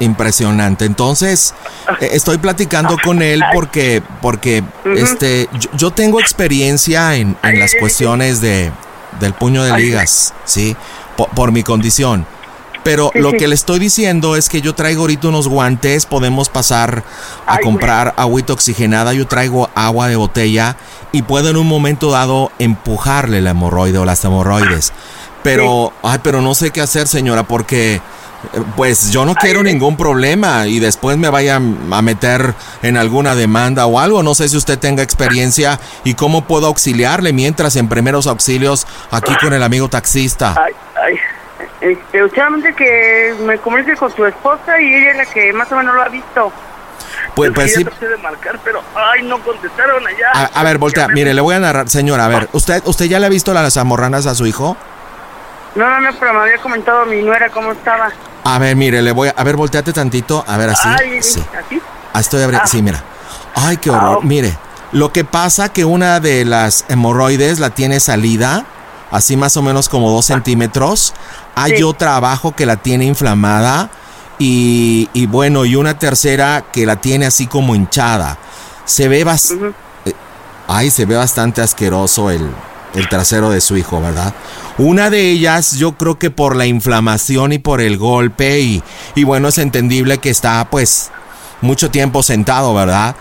impresionante. Entonces eh, estoy platicando con él porque porque este yo, yo tengo experiencia en, en las cuestiones de del puño de ligas, sí, po- por, mi condición. Pero Sí, lo sí. que le estoy diciendo es que yo traigo ahorita unos guantes, podemos pasar a Ay, comprar agüita oxigenada, yo traigo agua de botella y puedo en un momento dado empujarle la hemorroide o las hemorroides. Pero, ay, pero no sé qué hacer, señora, porque eh, pues yo no quiero ningún problema y después me vaya a meter en alguna demanda o algo. No sé si usted tenga experiencia y cómo puedo auxiliarle mientras en primeros auxilios aquí con el amigo taxista. Ay, ay. Este, que me comunique con su esposa y ella es la que más o menos lo ha visto. Pues, Es pues sí. de marcar, pero ay, no contestaron allá. A, a ver, voltea, mire, le voy a narrar, señora, a ver, ¿usted, ¿usted ya le ha visto las zamorranas a su hijo? No, no, no, pero me había comentado mi nuera cómo estaba. A ver, mire, le voy a, a ver, volteate tantito, a ver, así. Ay, sí. ¿así? Ah, estoy abriendo. Ah. Sí, mira. Ay, qué horror. Ah. Mire, lo que pasa que una de las hemorroides la tiene salida, así más o menos como dos centímetros. Hay Sí. otra abajo que la tiene inflamada. Y, y bueno, y una tercera que la tiene así como hinchada. Se ve bastante. Ay, se ve bastante asqueroso el, el trasero de su hijo, ¿verdad? Una de ellas, yo creo que por la inflamación y por el golpe, y, y bueno, es entendible que está pues mucho tiempo sentado, ¿verdad?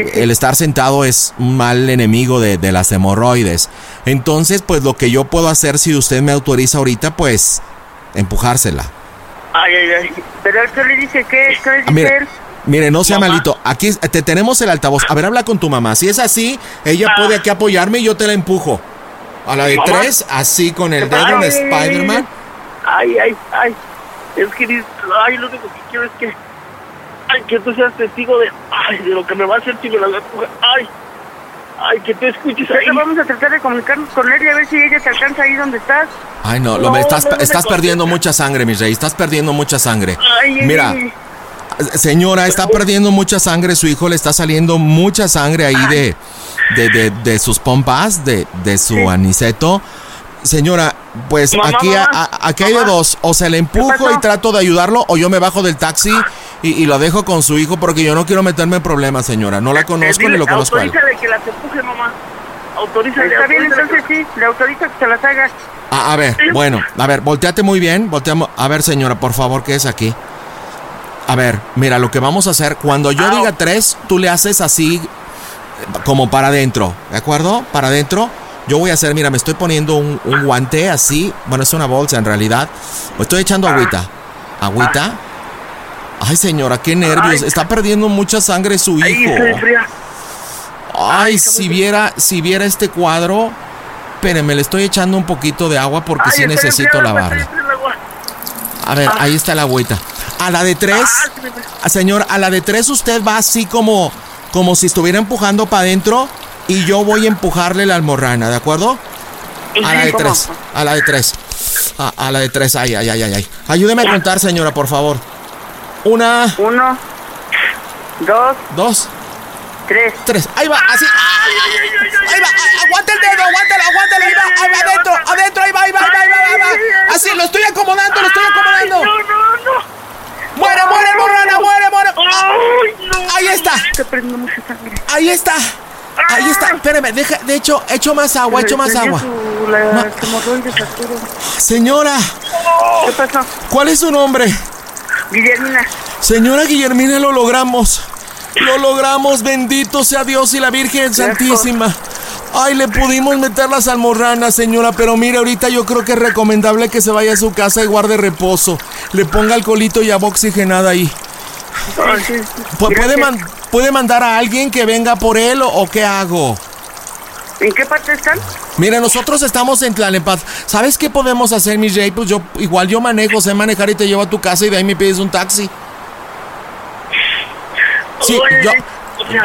El estar sentado es un mal enemigo de, de las hemorroides. Entonces, pues lo que yo puedo hacer, si usted me autoriza ahorita, pues empujársela. Ay, ay, ay. Pero ¿qué le dice? ¿Qué, qué le dice Ah, mire, él? mire, no sea Mamá. malito. Aquí te tenemos el altavoz. A ver, habla con tu mamá. Si es así, ella puede aquí apoyarme y yo te la empujo. A la de Mamá. tres, así con el dedo Ay, Spider-Man. Ay, ay, ay. Es que ay, lo único que quiero es que. Ay, que tú seas testigo de. Ay, de lo que me va a hacer si me la empuja. Ay. Ay, que te escuches ahí. Vamos a tratar de comunicarnos con él y a ver si ella te alcanza ahí donde estás. Ay, no, lo No, estás, no, estás perdiendo mucha sangre, mi rey. Estás perdiendo mucha sangre. Ay, ay, Mira, ay. señora, está perdiendo mucha sangre. Su hijo le está saliendo mucha sangre ahí de, de, de, de sus pompas, de, de su aniceto. Señora, Pues Mamá, aquí, mamá, a- aquí hay de dos. O se le empujo y trato de ayudarlo, o yo me bajo del taxi y, y lo dejo con su hijo porque yo no quiero meterme en problemas, señora. No la conozco Eh, ni lo conozco. Autorízale que las empuje, mamá. Autorízale. Está bien, entonces sí, le autoriza que se las haga. A, a ver, bueno, a ver, volteate muy bien. Volteamos. A ver, señora, por favor, ¿qué es aquí? A ver, mira, lo que vamos a hacer, cuando yo diga tres, tú le haces así, como para adentro, ¿de acuerdo? Para adentro. Yo voy a hacer, mira, me estoy poniendo un, un guante así. Bueno, es una bolsa en realidad. Me estoy echando agüita. ¿Agüita? Ay, señora, qué nervios. Está perdiendo mucha sangre su hijo. Ay, si viera, si viera este cuadro. Espéreme, le estoy echando un poquito de agua porque sí necesito lavarlo. A ver, ahí está la agüita. A la de tres, a señor, a la de tres usted va así como, como si estuviera empujando para adentro y yo voy a empujarle la almorrana, ¿de acuerdo? A la de tres, a la de tres. A, a la de tres, ay, ay, ay, ay, ay. Ayúdeme a contar, señora, por favor. Una. Uno, dos, dos, tres. Tres. Ahí va, así. Ahí va, aguanta el dedo, aguántalo, aguántalo, ahí va, ahí va, adentro, adentro, ahí va, ahí va, ahí va, ahí va, ahí va. Así, lo estoy acomodando, lo estoy acomodando. No, no, no. Muere, muere, morrana, muere, muere. Ay, no. Ahí está. Ahí está. Ahí está. Espéreme, deja, de hecho, echo más agua, echo más agua. su-. Señora, ¿Qué pasó? ¿cuál es su nombre? Guillermina. Señora Guillermina, lo logramos. Lo logramos, bendito sea Dios y la Virgen Santísima. Ay, le pudimos meter las almorranas, señora, pero mire, ahorita yo creo que es recomendable que se vaya a su casa y guarde reposo. Le ponga alcoholito y agua oxigenada ahí. Pu- ¿Puede, man- ¿Puede mandar a alguien que venga por él o, o qué hago? ¿En qué parte están? Mira, nosotros estamos en Tlalnepantla. ¿Sabes qué podemos hacer, mi Jay? Pues yo, igual yo manejo, sé manejar y te llevo a tu casa y de ahí me pides un taxi. Sí, yo...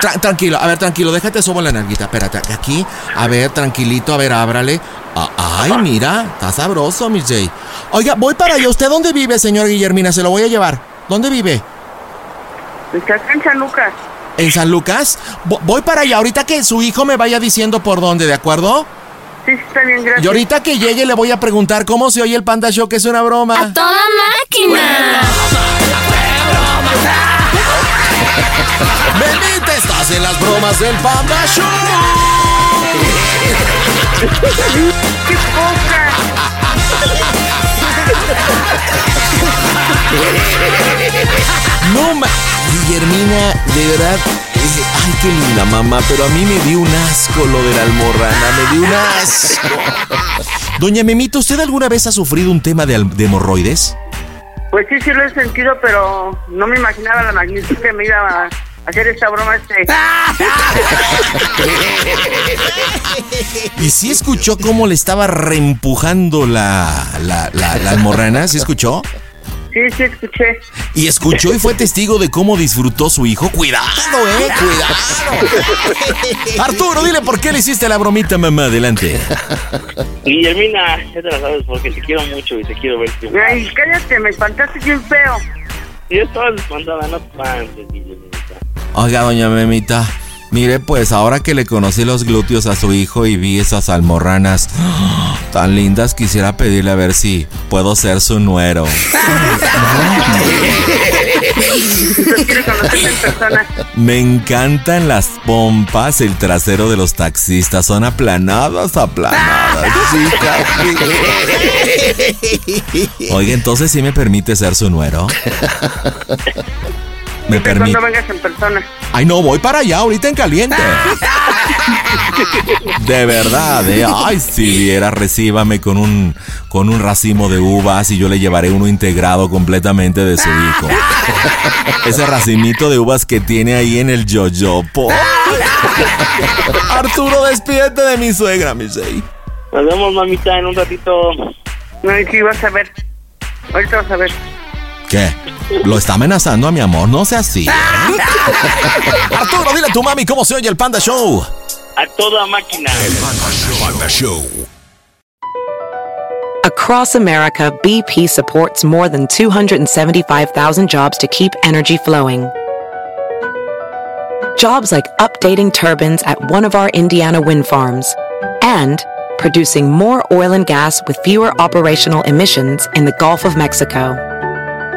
Tra- tranquilo, a ver, tranquilo, déjate subo la narguita, espérate, aquí, a ver, tranquilito, a ver, ábrale. Ah, ay, mira, está sabroso, mi Jay. Oiga, voy para allá. ¿Usted dónde vive, señor Guillermina? Se lo voy a llevar. ¿Dónde vive? Está acá en San Lucas. ¿En San Lucas? Vo- voy para allá, ahorita que su hijo me vaya diciendo por dónde, ¿de acuerdo? Sí, sí, está bien, gracias. Y ahorita que llegue le voy a preguntar cómo se oye el Panda Show, que es una broma. ¡Toda máquina! Bendita estás en las bromas del Panda Show. [laughs] ¡Qué poca! No, ma Guillermina, de verdad, ay, qué linda mamá, pero a mí me dio un asco lo de la almorrana, me dio un asco. Doña Memita, ¿usted alguna vez ha sufrido un tema de, de hemorroides? Pues sí, sí lo he sentido, pero no me imaginaba la magnitud que me iba a hacer esta broma este. [laughs] ¿Y sí escuchó cómo le estaba reempujando la, la, la, la almorrana? ¿Sí escuchó? Sí, sí, escuché. Y escuchó y fue testigo de cómo disfrutó su hijo. Cuidado, eh, [laughs] cuidado. Arturo, dile por qué le hiciste la bromita, mamá. Adelante. Guillermina, ya te la sabes porque te quiero mucho y te quiero ver. Ay, cállate, me espantaste bien feo. Y estabas espantada, no te espantes, Guillermina. Oiga, doña Memita, mire, pues ahora que le conocí los glúteos a su hijo y vi esas almorranas [gasps] tan lindas, quisiera pedirle a ver si puedo ser su nuero. [laughs] Me encantan las pompas, el trasero de los taxistas. Son aplanadas, aplanadas, [laughs] chicas. Oiga, entonces sí me permite ser su nuero. [laughs] Me permite. Cuando vengas en persona. Ay, no, voy para allá ahorita en caliente. [laughs] De verdad, ¿eh? Ay, si viera, recíbame con un, con un racimo de uvas y yo le llevaré uno integrado completamente de su hijo. [laughs] Ese racimito de uvas que tiene ahí en el yoyopo. [laughs] Arturo, despídete de mi suegra, mi Jay. Nos vemos, mamita, en un ratito. No, y sí, vas a ver. Ahorita vas a ver. ¿Qué? Lo está amenazando a mi amor, no sea así. [laughs] Arturo, dile a tu mami cómo se oye el Panda Show. A toda máquina. Panda Show. Across America, BP supports more than 275,000 jobs to keep energy flowing. Jobs like updating turbines at one of our Indiana wind farms and producing more oil and gas with fewer operational emissions in the Gulf of Mexico.